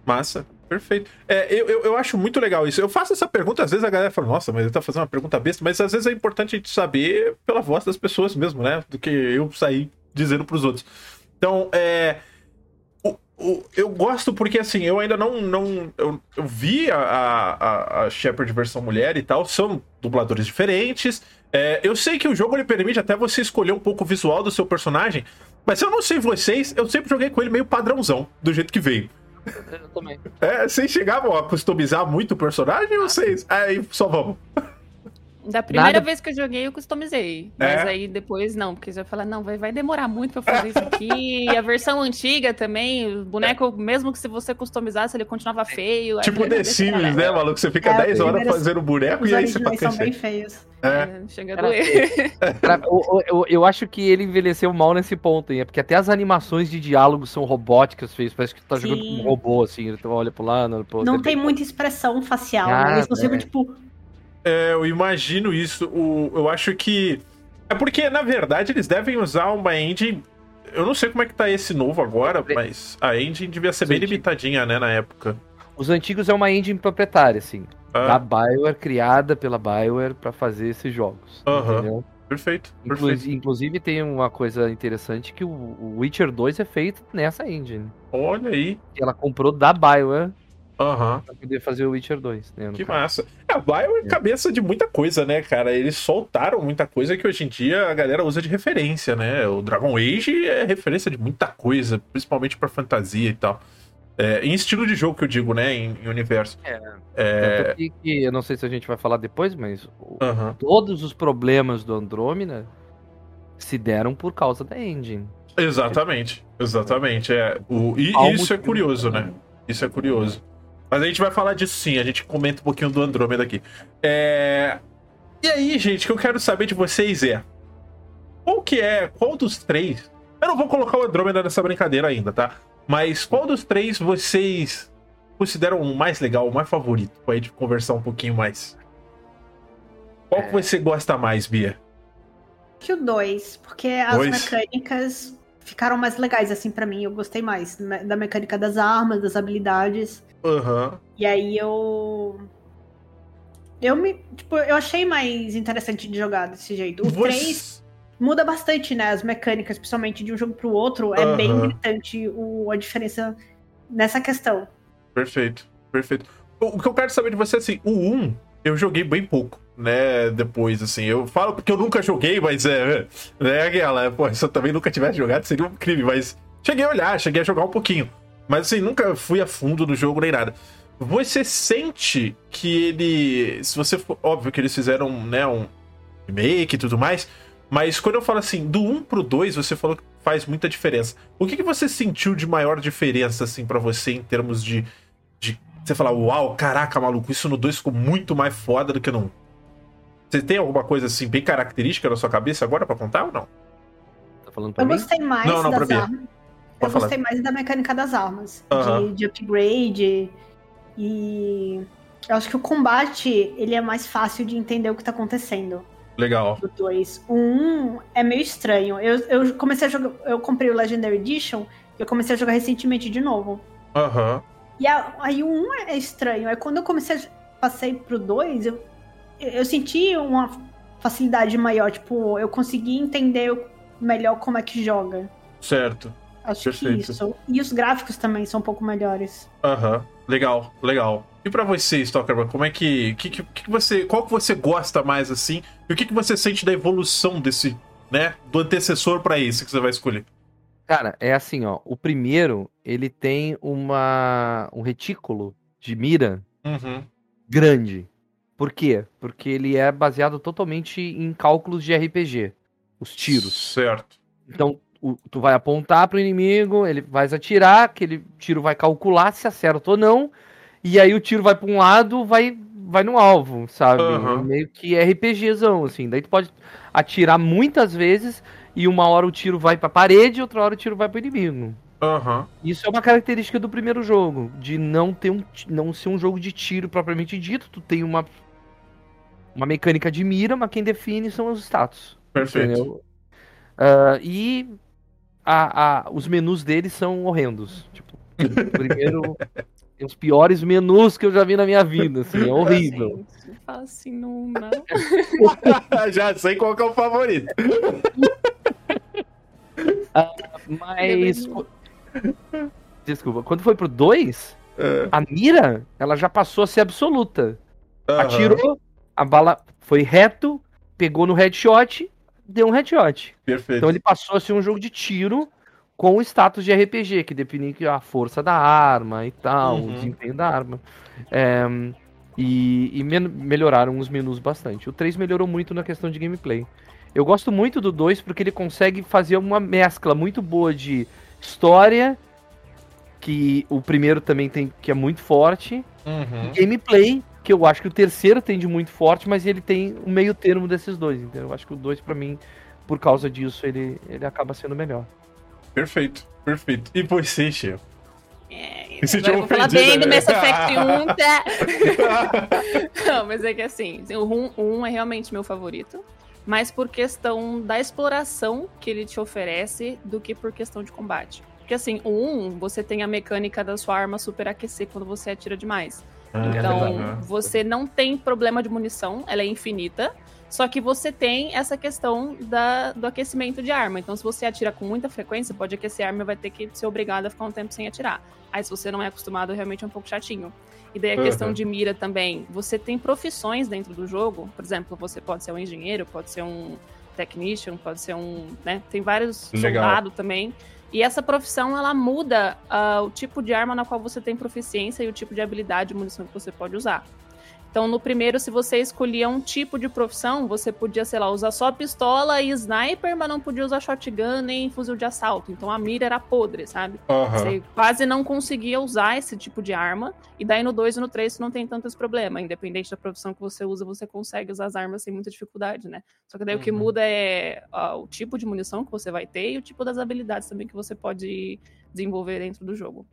Speaker 1: Massa. Perfeito. É, eu, eu, eu acho muito legal isso. Eu faço essa pergunta, às vezes a galera fala, nossa, mas ele tá fazendo uma pergunta besta, mas às vezes é importante a gente saber pela voz das pessoas mesmo, né? Do que eu sair dizendo pros outros. Então, é. o- o- eu gosto porque, assim, eu ainda não. não eu, eu vi a, a, a Shepard versão mulher e tal, são dubladores diferentes. É, eu sei que o jogo ele permite até você escolher um pouco o visual do seu personagem, mas eu não sei vocês, eu sempre joguei com ele meio padrãozão, do jeito que veio.
Speaker 2: Eu também.
Speaker 1: É, vocês chegavam a customizar muito o personagem ou vocês. Aí só vamos.
Speaker 3: Da primeira
Speaker 2: Nada-
Speaker 3: vez que eu joguei, eu customizei. Mas
Speaker 1: É?
Speaker 3: aí depois não, porque você vai falar, não, vai, vai demorar muito pra eu fazer isso aqui. E a versão antiga também, o boneco, mesmo que se você customizasse, ele continuava feio. aí
Speaker 1: Tipo
Speaker 3: eu
Speaker 1: The
Speaker 3: "Deixa pra
Speaker 1: Sims,
Speaker 3: lá."
Speaker 1: né, maluco? Você fica
Speaker 4: É,
Speaker 1: 10 horas
Speaker 4: primeiras-
Speaker 1: fazendo boneco
Speaker 4: Os
Speaker 1: e aí você
Speaker 4: originais são
Speaker 1: passa
Speaker 4: bem feios.
Speaker 1: É.
Speaker 3: É, chega a doer.
Speaker 2: O- o- eu, eu acho que ele envelheceu mal nesse ponto, hein? É porque até as animações de diálogo são robóticas, feias. Parece que tu tá jogando com
Speaker 4: Sim.
Speaker 2: um robô, assim. Ele olha pro lado, olha pro outro.
Speaker 4: Não
Speaker 2: é
Speaker 4: tem muita expressão facial.
Speaker 2: Ah,
Speaker 4: né? Eles
Speaker 2: é.
Speaker 4: tipo,
Speaker 1: É, eu imagino isso. O, eu acho que. É porque, na verdade, eles devem usar uma engine. Eu não sei como é que tá esse novo agora, mas a engine devia ser bem
Speaker 2: Sim.
Speaker 1: limitadinha, né, na época.
Speaker 2: Os antigos é uma engine proprietária, assim. Da
Speaker 1: Ah,
Speaker 2: Bioware, criada pela Bioware pra fazer esses jogos.
Speaker 1: Aham.
Speaker 2: Entendeu?
Speaker 1: perfeito,
Speaker 2: Inclu-
Speaker 1: perfeito.
Speaker 2: inclusive tem uma coisa interessante que o- Witcher 2 é feito nessa engine.
Speaker 1: Olha aí.
Speaker 2: Ela comprou da Bioware
Speaker 1: Aham.
Speaker 2: pra poder fazer o Witcher 2. Né,
Speaker 1: Que
Speaker 2: caso.
Speaker 1: massa. É, a Bio é cabeça de muita coisa, né, cara? Eles soltaram muita coisa que hoje em dia a galera usa de referência, né? O Dragon Age é referência de muita coisa, principalmente pra fantasia e tal. É, em estilo de jogo que eu digo, né? Em, em universo.
Speaker 2: É.
Speaker 1: É.
Speaker 2: Tanto que, que eu não sei se a gente vai falar depois, mas
Speaker 1: aham.
Speaker 2: todos os problemas do Andromeda se deram por causa da engine.
Speaker 1: Exatamente. Exatamente. É. O, e
Speaker 2: Qual
Speaker 1: isso é curioso, né? Isso é curioso. Mas a gente vai falar disso sim, a gente comenta um pouquinho do Andrômeda aqui. É... E aí, gente, o que eu quero saber de vocês é. Qual que é. Qual dos três. Eu não vou colocar o Andrômeda nessa brincadeira ainda, tá? Mas qual dos três vocês consideram o mais legal, o mais favorito? Pra gente conversar um pouquinho mais. Qual que você gosta mais, Bia?
Speaker 4: Que o 2, porque as
Speaker 1: Dois?
Speaker 4: mecânicas ficaram mais legais, assim, pra mim. Eu gostei mais me- da mecânica das armas, das habilidades.
Speaker 1: Aham.
Speaker 4: E aí eu. Eu me. Tipo, eu achei mais interessante de jogar desse jeito. O
Speaker 1: Você-
Speaker 4: 3 muda bastante, né? As mecânicas, principalmente de um jogo pro outro. É bem gritante o, a diferença nessa questão.
Speaker 1: Perfeito, perfeito. O, o que eu quero saber de você, assim, o 1 eu joguei bem pouco, né? Depois, assim, eu falo porque eu nunca joguei, mas é. Né, aquela, pô, se eu também nunca tivesse jogado, seria um crime, mas cheguei a olhar, cheguei a jogar um pouquinho. Mas assim, nunca fui a fundo no jogo nem nada. Você sente que ele. Se você for. Óbvio que eles fizeram, né, um remake e tudo mais. Mas quando eu falo assim, do 1 pro 2, você falou que faz muita diferença. O que, que você sentiu de maior diferença, assim, pra você em termos de. de você falar, uau, caraca, maluco, isso no 2 ficou muito mais foda do que no 1. Você tem alguma coisa assim bem característica na sua cabeça agora pra contar ou não?
Speaker 2: Tá falando pra
Speaker 4: Eu
Speaker 2: mim?
Speaker 4: gostei mais
Speaker 1: Não, não, pra
Speaker 4: das armas. Eu
Speaker 1: falar.
Speaker 4: gostei mais da mecânica das armas. De, de upgrade. E. Eu acho que o combate ele é mais fácil de entender o que tá acontecendo.
Speaker 1: Legal.
Speaker 4: do 2. O 1 é meio estranho. Eu, eu comecei a jogar. Eu comprei o Legendary Edition e eu comecei a jogar recentemente de novo.
Speaker 1: Aham.
Speaker 4: E a- aí o 1 é estranho. Aí quando eu comecei a, passei pro 2, eu, eu senti uma facilidade maior. Tipo, eu consegui entender melhor como é que joga.
Speaker 1: Certo.
Speaker 4: Acho
Speaker 1: Perfeito.
Speaker 4: que isso. E os gráficos também são um pouco melhores.
Speaker 1: Aham. Legal, legal. E pra você, Stalkerman, como é que, que, que, que você, qual que você gosta mais assim? E o que, que você sente da evolução desse, né, do antecessor pra esse que você vai escolher?
Speaker 2: Cara, é assim, ó. O primeiro, ele tem uma um retículo de mira
Speaker 1: Uhum.
Speaker 2: grande. Por quê? Porque ele é baseado totalmente em cálculos de RPG. Os tiros.
Speaker 1: Certo.
Speaker 2: Então, o- tu vai apontar pro inimigo, ele vai atirar, aquele tiro vai calcular se acerta ou não, e aí o tiro vai pra um lado, vai vai no alvo, sabe? É meio que RPGzão, assim. Daí tu pode atirar muitas vezes e uma hora o tiro vai pra parede, outra hora o tiro vai pro inimigo.
Speaker 1: Aham.
Speaker 2: Isso é uma característica do primeiro jogo, de não ter um não ser um jogo de tiro propriamente dito, tu tem uma uma mecânica de mira, mas quem define são os status.
Speaker 1: Perfeito.
Speaker 2: Ah, e a- a- os menus deles são horrendos. Tipo, primeiro. tem os piores menus que eu já vi na minha vida. Assim, é horrível.
Speaker 3: Gente, assim, não, não.
Speaker 1: Já sei qual que é o favorito.
Speaker 2: Mas. Desculpa, quando foi pro 2,
Speaker 1: É.
Speaker 2: a mira ela já passou a ser absoluta.
Speaker 1: Aham.
Speaker 2: Atirou, a bala foi reto, pegou no headshot, deu um headshot.
Speaker 1: Perfeito.
Speaker 2: Então ele passou a ser um jogo de tiro com o status de RPG, que define que a força da arma e tal,
Speaker 1: Uhum.
Speaker 2: o desempenho da arma. É, e e men- melhoraram os menus bastante. O 3 melhorou muito na questão de gameplay. Eu gosto muito do 2 porque ele consegue fazer uma mescla muito boa de história, que o primeiro também tem, que é muito forte,
Speaker 1: Uhum.
Speaker 2: e gameplay, que eu acho que o terceiro tem de muito forte, mas ele tem o meio termo desses dois, entendeu? Eu acho que o 2 pra mim, por causa disso, ele, ele acaba sendo melhor.
Speaker 1: Perfeito, perfeito. E você, Chico?
Speaker 3: É,
Speaker 1: senti
Speaker 3: agora eu vou falar bem do
Speaker 1: né?
Speaker 3: Mass Effect 1, tá? Não, mas é que assim, o 1, o 1 é realmente meu favorito. Mais por questão da exploração que ele te oferece do que por questão de combate. Porque assim, o 1, você tem a mecânica da sua arma superaquecer quando você atira demais.
Speaker 1: Ah,
Speaker 3: Então,
Speaker 1: verdade.
Speaker 3: você não tem problema de munição, ela é infinita. Só que você tem essa questão da, do aquecimento de arma. Então, se você atira com muita frequência, pode aquecer a arma e vai ter que ser obrigado a ficar um tempo sem atirar. Aí, se você não é acostumado, realmente é um pouco chatinho. E daí a
Speaker 1: Uhum.
Speaker 3: questão de mira também. Você tem profissões dentro do jogo. Por exemplo, você pode ser um engenheiro, pode ser um technician, pode ser um. Né? Tem vários
Speaker 1: Legal.
Speaker 3: soldados também. E essa profissão, ela muda ah, o tipo de arma na qual você tem proficiência e o tipo de habilidade e munição que você pode usar. Então, no primeiro, se você escolhia um tipo de profissão, você podia, sei lá, usar só pistola e sniper, mas não podia usar shotgun nem fuzil de assalto. Então a mira era podre, sabe?
Speaker 1: Aham.
Speaker 3: Você quase não conseguia usar esse tipo de arma. E daí no 2 e no 3 você não tem tanto esse problema. Independente da profissão que você usa, você consegue usar as armas sem muita dificuldade, né? Só que daí o que
Speaker 1: Uhum.
Speaker 3: muda é ó, o tipo de munição que você vai ter e o tipo das habilidades também que você pode desenvolver dentro do jogo.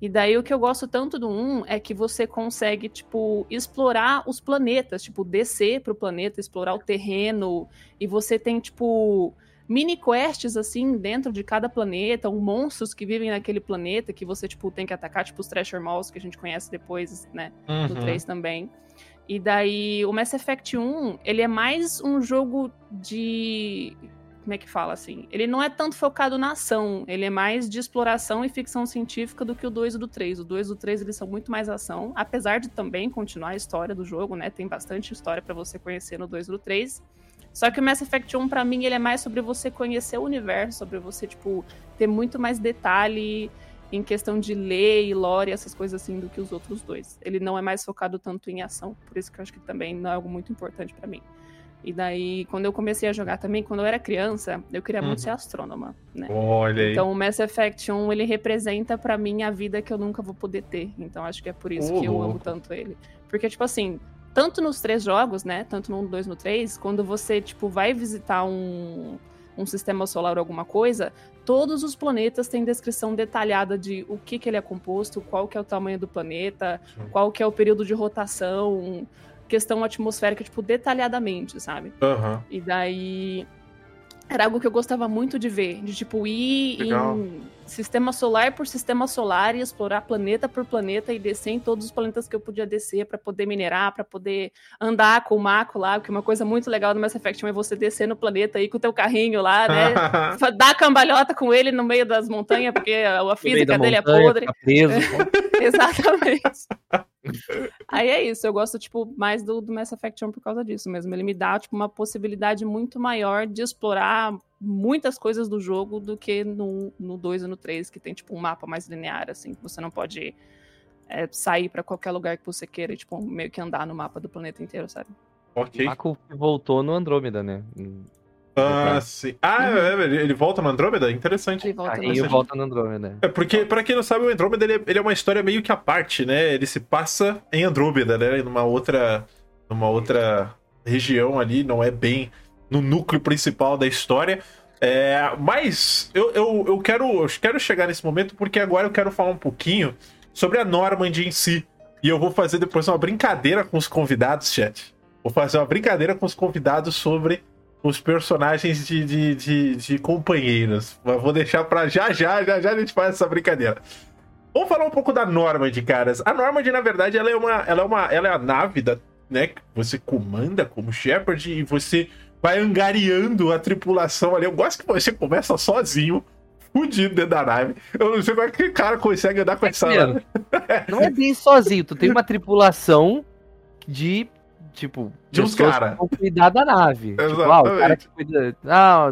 Speaker 3: E daí o que eu gosto tanto do 1 é que você consegue, tipo, explorar os planetas, tipo, descer pro planeta, explorar o terreno, e você tem, tipo, mini quests, assim, dentro de cada planeta, um monstros que vivem naquele planeta que você, tipo, tem que atacar, tipo os Treasure Malls que a gente conhece depois, né,
Speaker 1: Uhum.
Speaker 3: 3 também. E daí, o Mass Effect 1, ele é mais um jogo de. Como é que fala assim? Ele não é tanto focado na ação, ele é mais de exploração e ficção científica do que o 2 e do 3. O 2 e o 3 eles são muito mais ação, apesar de também continuar a história do jogo, né? Tem bastante história pra você conhecer no 2 e no 3. Só que o Mass Effect 1, pra mim, ele é mais sobre você conhecer o universo, sobre você, tipo, ter muito mais detalhe em questão de ler e lore, essas coisas assim, do que os outros dois. Ele não é mais focado tanto em ação, por isso que eu acho que também não é algo muito importante pra mim. E daí, quando eu comecei a jogar também, quando eu era criança, eu queria muito
Speaker 1: Uhum.
Speaker 3: ser astrônoma, né?
Speaker 1: Olha aí.
Speaker 3: Então, o Mass Effect 1, ele representa pra mim a vida que eu nunca vou poder ter. Então, acho que é por isso
Speaker 1: Ô,
Speaker 3: que eu amo tanto ele. Porque, tipo assim, tanto nos três jogos, né? Tanto no 1, no 2, no 3, quando você, tipo, vai visitar um, um sistema solar ou alguma coisa, todos os planetas têm descrição detalhada de o que, que ele é composto, qual que é o tamanho do planeta,
Speaker 1: Sim.
Speaker 3: qual que é o período de rotação, questão atmosférica, tipo, detalhadamente, sabe?
Speaker 1: Aham.
Speaker 3: E daí era algo que eu gostava muito de ver, de tipo ir
Speaker 1: Legal.
Speaker 3: em sistema solar por sistema solar e explorar planeta por planeta e descer em todos os planetas que eu podia descer pra poder minerar, pra poder andar com o Mako lá, porque uma coisa muito legal do Mass Effect 1 é você descer no planeta aí com o teu carrinho lá, né? Dar cambalhota com ele no meio das montanhas, porque a, física dele é
Speaker 2: montanha,
Speaker 3: podre.
Speaker 2: fica preso.
Speaker 3: Exatamente. Aí é isso, eu gosto, tipo, mais do, do Mass Effect 1 por causa disso mesmo. Ele me dá, tipo, uma possibilidade muito maior de explorar muitas coisas do jogo do que no, no 2 e no 3, que tem, tipo, um mapa mais linear, assim, que você não pode é, sair pra qualquer lugar que você queira e, tipo, meio que andar no mapa do planeta inteiro, sabe?
Speaker 1: ok.
Speaker 2: Mako voltou no Andrômeda, né?
Speaker 1: Ah, sim. Ah,
Speaker 3: Uhum.
Speaker 1: é, ele ele volta no Andrômeda? Interessante.
Speaker 3: Ele volta no-
Speaker 2: volta no Andrômeda.
Speaker 1: É porque, pra quem não sabe, o Andrômeda ele é, ele é uma história meio que à parte, né? Ele se passa em Andrômeda, né? Numa outra, numa outra região ali, não é bem no núcleo principal da história. É, mas eu, eu, eu, quero, eu quero chegar nesse momento porque agora eu quero falar um pouquinho sobre a Normand em si. E eu vou fazer depois uma brincadeira com os convidados, chat. Vou fazer uma brincadeira com os convidados sobre os personagens de, de, de, de companheiros. Mas vou deixar pra já, já, já, já a gente faz essa brincadeira. Vamos falar um pouco da Normand, caras. A Normand, na verdade, ela é uma, ela é uma, ela é a nave da, né, que você comanda como Shepard e você vai angariando a tripulação ali. Eu gosto que você começa sozinho, fudido dentro da nave. Eu não sei como é que o cara consegue andar com essa nave.
Speaker 2: Não é bem sozinho, tu tem uma tripulação de, tipo,
Speaker 1: De uns
Speaker 2: pessoas
Speaker 1: cara.
Speaker 2: que vão cuidar da nave. Tipo, ah, o cara que cuida. Ah,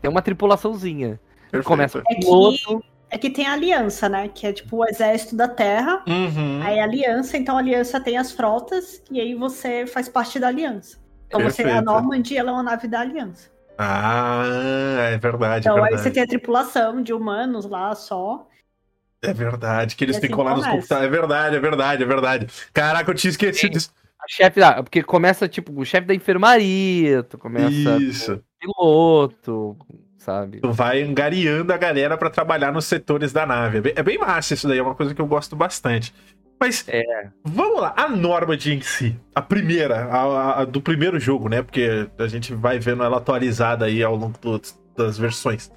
Speaker 2: tem uma tripulaçãozinha.
Speaker 1: Perfeito.
Speaker 2: Começa com
Speaker 4: É
Speaker 2: o piloto.
Speaker 4: É que tem a aliança, né? Que é tipo o exército da Terra.
Speaker 1: Uhum.
Speaker 4: Aí a aliança, então a aliança tem as frotas e aí você faz parte da aliança. Então você, a
Speaker 1: Perfeito.
Speaker 4: Normandy, ela é uma nave da aliança.
Speaker 1: Ah, é verdade, é
Speaker 4: Então aí
Speaker 1: verdade.
Speaker 4: você tem a tripulação de humanos lá só.
Speaker 1: É verdade, que eles
Speaker 4: E
Speaker 1: ficam
Speaker 4: assim
Speaker 1: lá nos
Speaker 4: começa.
Speaker 1: computadores. É verdade, é verdade, é verdade. Caraca, eu tinha esquecido disso.
Speaker 2: A chefe da. Porque começa, tipo, o chefe da enfermaria, tu começa
Speaker 1: Isso.
Speaker 2: com piloto, sabe?
Speaker 1: Tu vai angariando a galera pra trabalhar nos setores da nave. É bem, é bem massa isso daí, é uma coisa que eu gosto bastante. Mas
Speaker 2: É.
Speaker 1: vamos lá, a Normand em si, a primeira, a, a- do primeiro jogo, né? Porque a gente vai vendo ela atualizada aí ao longo do- das versões.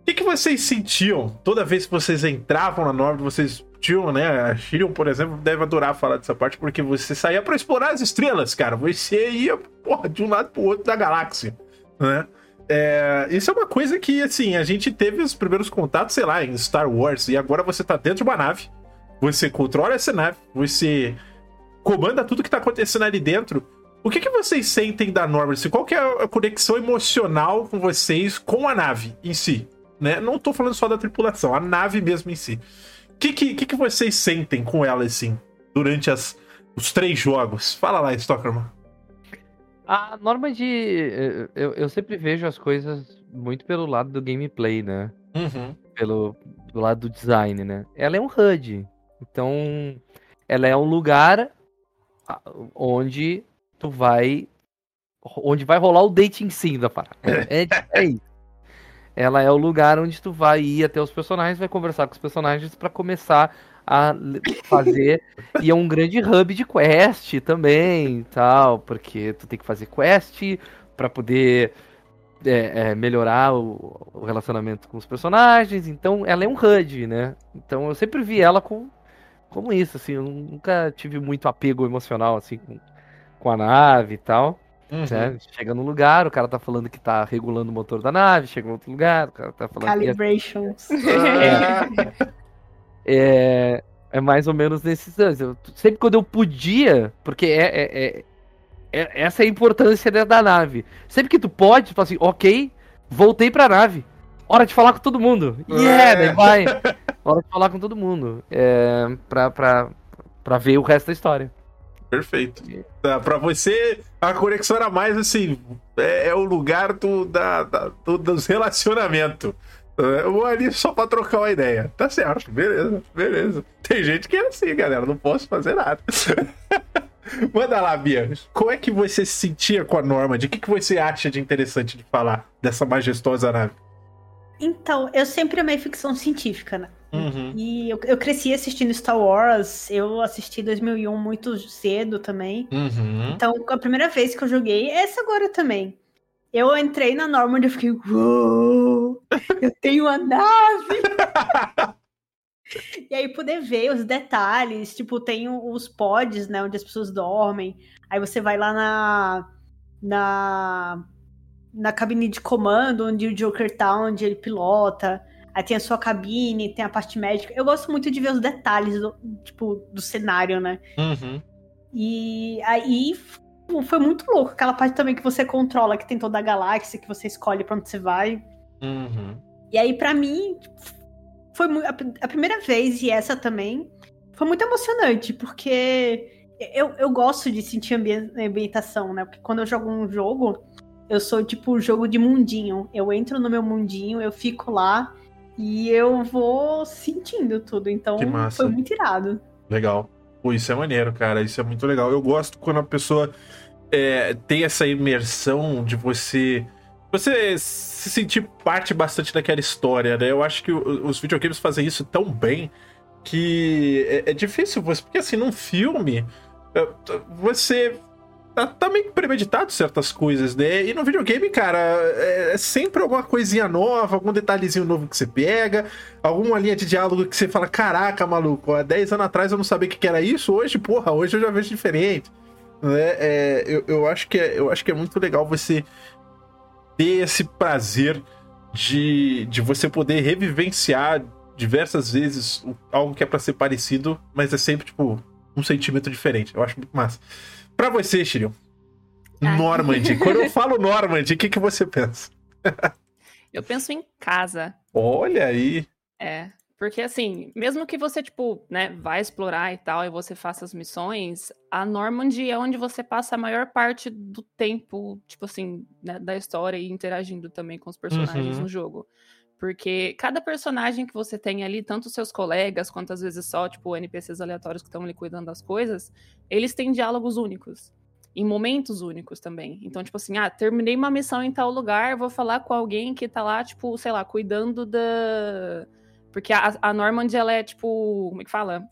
Speaker 1: O que, que vocês sentiam toda vez que vocês entravam na Normand? Vocês tinham, né? A Shirion, por exemplo, deve adorar falar dessa parte, porque você saía pra explorar as estrelas, cara. Você ia, porra, de um lado pro outro da galáxia, né? É, isso é uma coisa que, assim, a gente teve os primeiros contatos, sei lá, em Star Wars, e agora você tá dentro de uma nave, você controla essa nave, você comanda tudo que tá acontecendo ali dentro. O que, que vocês sentem da Normand? Assim, Qual que é a conexão emocional com vocês com a nave em si? Né? Não tô falando só da tripulação, a nave mesmo em si. O que, que, que, que vocês sentem com ela, assim, durante as, os três jogos. Fala lá, Stockerman.
Speaker 2: A norma de. Eu, eu sempre vejo as coisas muito pelo lado do gameplay, né?
Speaker 1: Uhum.
Speaker 2: Pelo do lado do design, né? Ela é um HUD. Então, ela é um lugar onde tu vai. Onde vai rolar o dating sim da parada. É, é, é isso. Ela é o lugar onde tu vai ir até os personagens, vai conversar com os personagens pra começar a fazer. e é um grande hub de quest também, tal, porque tu tem que fazer quest pra poder é, é, melhorar o, o relacionamento com os personagens. Então, ela é um HUD, né? Então, eu sempre vi ela com, como isso, assim. Eu nunca tive muito apego emocional, assim, com, com a nave e tal.
Speaker 1: Uhum.
Speaker 2: né? Chega no lugar, o cara tá falando que tá regulando o motor da nave. Chega em outro lugar, o cara tá falando que...
Speaker 4: Calibrations.
Speaker 1: Ah,
Speaker 2: É, é mais ou menos nesses anos. Eu- sempre quando eu podia, porque é, é- é- é- essa é a importância da, da nave. Sempre que tu pode, tu fala assim, ok, voltei pra nave. Hora de falar com todo mundo. Yeah,
Speaker 1: É.
Speaker 2: daí vai. Hora de falar com todo mundo. É, pra, pra, pra ver o resto da história.
Speaker 1: Perfeito. Tá, pra você, a conexão era mais assim: é, é o lugar do, da, da- do- dos relacionamentos. É, Eu vou ali só pra trocar uma ideia. Tá certo, beleza, beleza. Tem gente que é assim, galera, não posso fazer nada. Manda lá, Bia. Como é que você se sentia com a Normand? O que, que você acha de interessante de falar dessa majestosa nave?
Speaker 4: Então, eu sempre amei ficção científica, né?
Speaker 1: Uhum.
Speaker 4: E eu, eu cresci assistindo Star Wars, eu assisti 2001 muito cedo também.
Speaker 1: Uhum.
Speaker 4: Então, a primeira vez que eu joguei, essa agora também. Eu entrei na Normand e eu fiquei, uou, eu tenho a nave! e aí poder ver os detalhes, tipo, tem os pods, né, onde as pessoas dormem. Aí você vai lá na na na cabine de comando, onde o Joker tá, onde ele pilota. Aí tem a sua cabine, tem a parte médica. Eu gosto muito de ver os detalhes do, tipo, do cenário, né?
Speaker 1: Uhum.
Speaker 4: E aí foi muito louco. Aquela parte também que você controla, que tem toda a galáxia, que você escolhe pra onde você vai.
Speaker 1: Uhum.
Speaker 4: E aí, pra mim, foi a, primeira vez, e essa também, foi muito emocionante, porque eu, eu gosto de sentir ambien- ambientação, né? Porque quando eu jogo um jogo, eu sou tipo jogo de mundinho. Eu entro no meu mundinho, eu fico lá e eu vou sentindo tudo. Então, foi muito irado.
Speaker 1: Legal. Pô, isso é maneiro, cara. Isso é muito legal. Eu gosto quando a pessoa é, tem essa imersão de você. Você se sentir parte bastante daquela história, né? Eu acho que os videogames fazem isso tão bem que é, é difícil você. Porque assim, num filme, é, você. Tá, tá meio premeditado certas coisas, né? E no videogame, cara, é, é sempre alguma coisinha nova, algum detalhezinho novo que você pega alguma linha de diálogo que você fala, caraca, maluco, há 10 anos atrás eu não sabia o que era isso, hoje, porra, hoje eu já vejo diferente. Né? É, eu, eu, acho que é, eu acho que é muito legal você ter esse prazer de, de você poder revivenciar diversas vezes algo que é pra ser parecido, mas é sempre, tipo, um sentimento diferente. Eu acho muito massa. Pra você, Shirion,
Speaker 3: Ah.
Speaker 1: Normand, quando eu falo Normand, o que, que você pensa?
Speaker 3: Eu penso em casa.
Speaker 1: Olha aí.
Speaker 3: É. Porque assim, mesmo que você, tipo, né, vai explorar e tal, e você faça as missões, a Normandy é onde você passa a maior parte do tempo, tipo assim, né, da história e interagindo também com os personagens
Speaker 1: Uhum.
Speaker 3: no jogo. Porque cada personagem que você tem ali, tanto seus colegas, quanto às vezes só, tipo, NPCs aleatórios que estão ali cuidando das coisas, eles têm diálogos únicos. Em momentos únicos também. Então, tipo assim, ah, terminei uma missão em tal lugar, vou falar com alguém que tá lá, tipo, sei lá, cuidando da. Porque a, a ela é tipo. Como é que fala?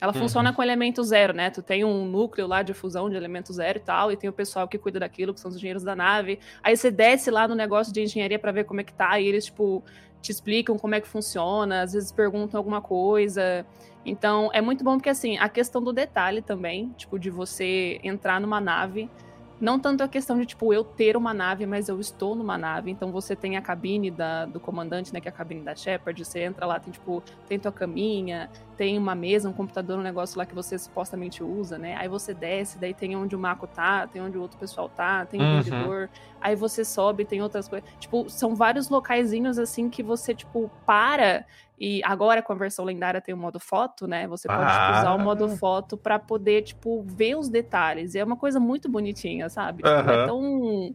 Speaker 3: Ela
Speaker 1: Uhum.
Speaker 3: funciona com elemento zero, né? Tu tem um núcleo lá de fusão de elemento zero e tal, e tem o pessoal que cuida daquilo, que são os engenheiros da nave. Aí você desce lá no negócio de engenharia pra ver como é que tá, e eles, tipo, te explicam como é que funciona, às vezes perguntam alguma coisa. Então, é muito bom porque, assim, a questão do detalhe também, tipo, de você entrar numa nave. Não tanto a questão de, tipo, eu ter uma nave, mas eu estou numa nave. Então, você tem a cabine da, do comandante, né? Que é a cabine da Shepard. Você entra lá, tem, tipo, tem tua caminha, tem uma mesa, um computador, um negócio lá que você supostamente usa, né? Aí você desce, daí tem onde o Mako tá, tem onde o outro pessoal tá, tem o
Speaker 1: Uhum.
Speaker 3: vendedor. Aí você sobe, tem outras coisas. Tipo, são vários locaizinhos, assim, que você, tipo, para E agora com a versão lendária tem o modo foto, né? Você pode tipo,
Speaker 1: Ah.
Speaker 3: usar o modo foto pra poder, tipo, ver os detalhes. E é uma coisa muito bonitinha, sabe? Tipo,
Speaker 1: Aham.
Speaker 3: É tão.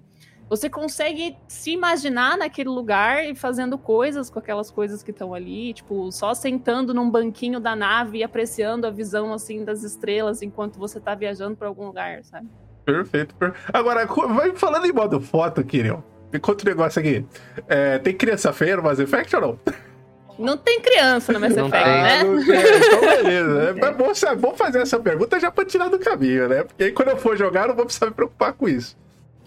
Speaker 3: Você consegue se imaginar naquele lugar e fazendo coisas com aquelas coisas que estão ali, tipo, só sentando num banquinho da nave e apreciando a visão assim das estrelas enquanto você tá viajando pra algum lugar, sabe?
Speaker 1: Perfeito. per- Agora, vai falando em modo foto, Kirion. Me conta um negócio aqui. É, tem criança feia no Mass Effect ou não?
Speaker 3: Não tem criança no Mass
Speaker 2: Não
Speaker 3: Effect,
Speaker 2: tem.
Speaker 3: né?
Speaker 1: Ah, não tem. Então, beleza. É, é bom, fazer essa pergunta já pra tirar do caminho, né? Porque aí quando eu for jogar, eu não vou precisar me preocupar com isso.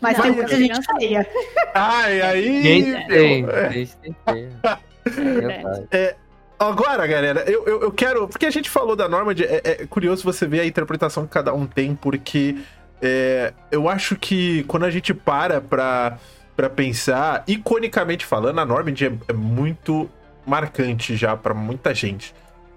Speaker 4: Mas
Speaker 3: Não,
Speaker 4: tem muita gente
Speaker 3: criança-
Speaker 4: feia.
Speaker 1: Ah, e aí.
Speaker 2: Gente tem,
Speaker 1: meu, é.
Speaker 2: gente tem. É verdade.
Speaker 1: Agora, galera, eu, eu, eu quero. Porque a gente falou da Normand, é, é curioso você ver a interpretação que cada um tem, porque é, eu acho que quando a gente para pra, pra pensar, iconicamente falando, a Normand é, é muito marcante já pra muita gente.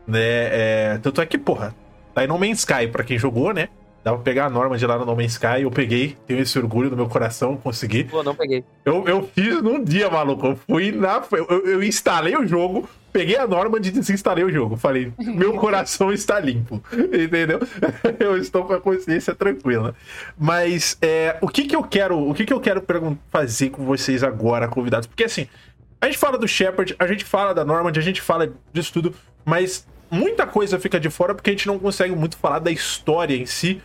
Speaker 1: Né? É, tanto é que, porra, tá em No Man's Sky, pra quem jogou, né? Dá pra pegar a Normand lá no No Man's Sky, eu peguei, tenho esse orgulho no meu coração, consegui.
Speaker 2: Pô, não peguei.
Speaker 1: Eu, eu fiz num dia, maluco. Eu fui na. Eu, eu instalei o jogo, peguei a Normand e desinstalei o jogo. Falei, meu coração está limpo. Entendeu? Eu estou com a consciência tranquila. Mas é, o que que eu quero. O que que eu quero fazer com vocês agora, convidados? Porque assim, a gente fala do Shepard, a gente fala da Normand, a gente fala disso tudo, mas muita coisa fica de fora porque a gente não consegue muito falar da história em si.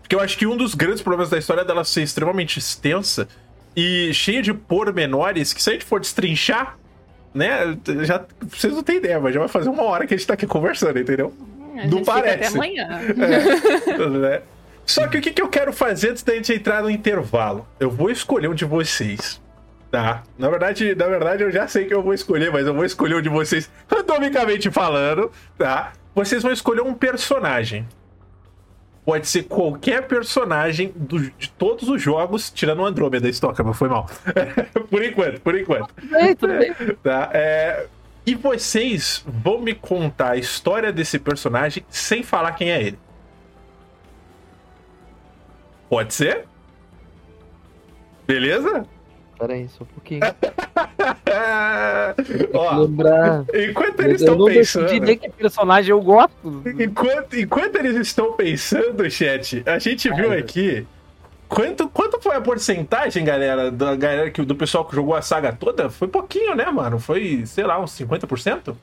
Speaker 1: Porque eu acho que um dos grandes problemas da história é dela ser extremamente extensa e cheia de pormenores que se a gente for destrinchar, né, já vocês não têm ideia, mas já vai fazer uma hora que a gente tá aqui conversando, entendeu?
Speaker 3: A
Speaker 1: Não
Speaker 3: fica até
Speaker 1: parece.
Speaker 3: amanhã.
Speaker 1: né? Só que o que, que eu quero fazer antes da gente entrar no intervalo? Eu vou escolher um de vocês. Tá? Na verdade, na verdade, eu já sei que eu vou escolher, mas eu vou escolher um de vocês randomicamente falando, tá? Vocês vão escolher um personagem. Pode ser qualquer personagem do- de todos os jogos, tirando o Andrômeda mas foi mal. por enquanto, por enquanto.
Speaker 2: Tudo bem, tudo bem.
Speaker 1: Tá? É, E vocês vão me contar a história desse personagem sem falar quem é ele. Pode ser? Beleza?
Speaker 2: Pera aí, só um pouquinho.
Speaker 1: Ó,
Speaker 2: Lembrar.
Speaker 1: enquanto
Speaker 2: Eu,
Speaker 1: eles
Speaker 2: eu
Speaker 1: estão pensando.
Speaker 2: nem que personagem eu gosto.
Speaker 1: Enquanto, enquanto eles estão pensando, chat, a gente viu aqui. Quanto, quanto foi a porcentagem, galera, da galera que, do pessoal que jogou a saga toda? Foi pouquinho, né, mano? Foi, sei lá, uns 50%?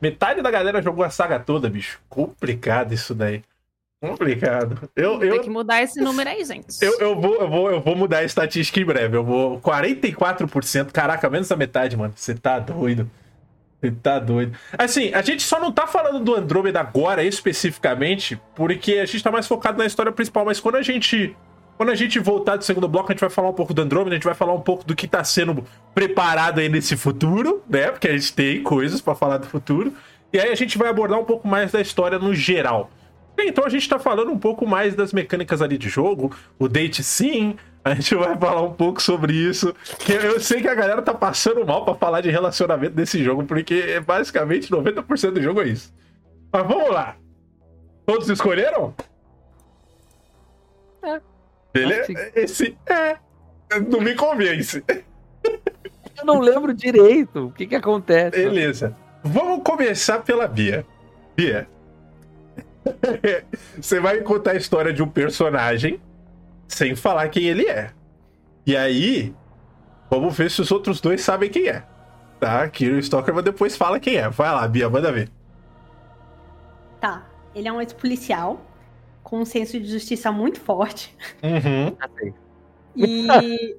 Speaker 1: Metade da galera jogou a saga toda, bicho. Complicado isso daí. Complicado. Eu,
Speaker 3: Tem
Speaker 1: eu,
Speaker 3: que mudar esse número aí, gente.
Speaker 1: eu, eu, vou, eu, vou, eu vou mudar a estatística em breve. Eu vou. 44%. Caraca, menos da metade, mano. Você tá doido. Você tá doido. Assim, a gente só não tá falando do Andrômeda agora especificamente, porque a gente tá mais focado na história principal. Mas quando a gente. Quando a gente voltar do segundo bloco, a gente vai falar um pouco do Andrômeda, a gente vai falar um pouco do que tá sendo preparado aí nesse futuro, né? Porque a gente tem coisas pra falar do futuro. E aí a gente vai abordar um pouco mais da história no geral. Bem, Então a gente tá falando um pouco mais das mecânicas ali de jogo, o date sim, a gente vai falar um pouco sobre isso, que eu sei que a galera tá passando mal pra falar de relacionamento desse jogo, porque é basicamente 90% do jogo é isso. Mas vamos lá. Todos escolheram?
Speaker 2: É.
Speaker 1: Beleza? Esse é. Não me convence.
Speaker 2: Eu não lembro direito o que que acontece.
Speaker 1: Beleza. Vamos começar pela Bia. Bia. Você vai contar a história de um personagem sem falar quem ele é. E aí, vamos ver se os outros dois sabem quem é. Tá? Kiro Stalker depois fala quem é. Vai lá, Bia, manda ver.
Speaker 4: Tá. Ele é um ex-policial com um senso de justiça muito forte.
Speaker 1: Uhum.
Speaker 2: Sei.
Speaker 4: E.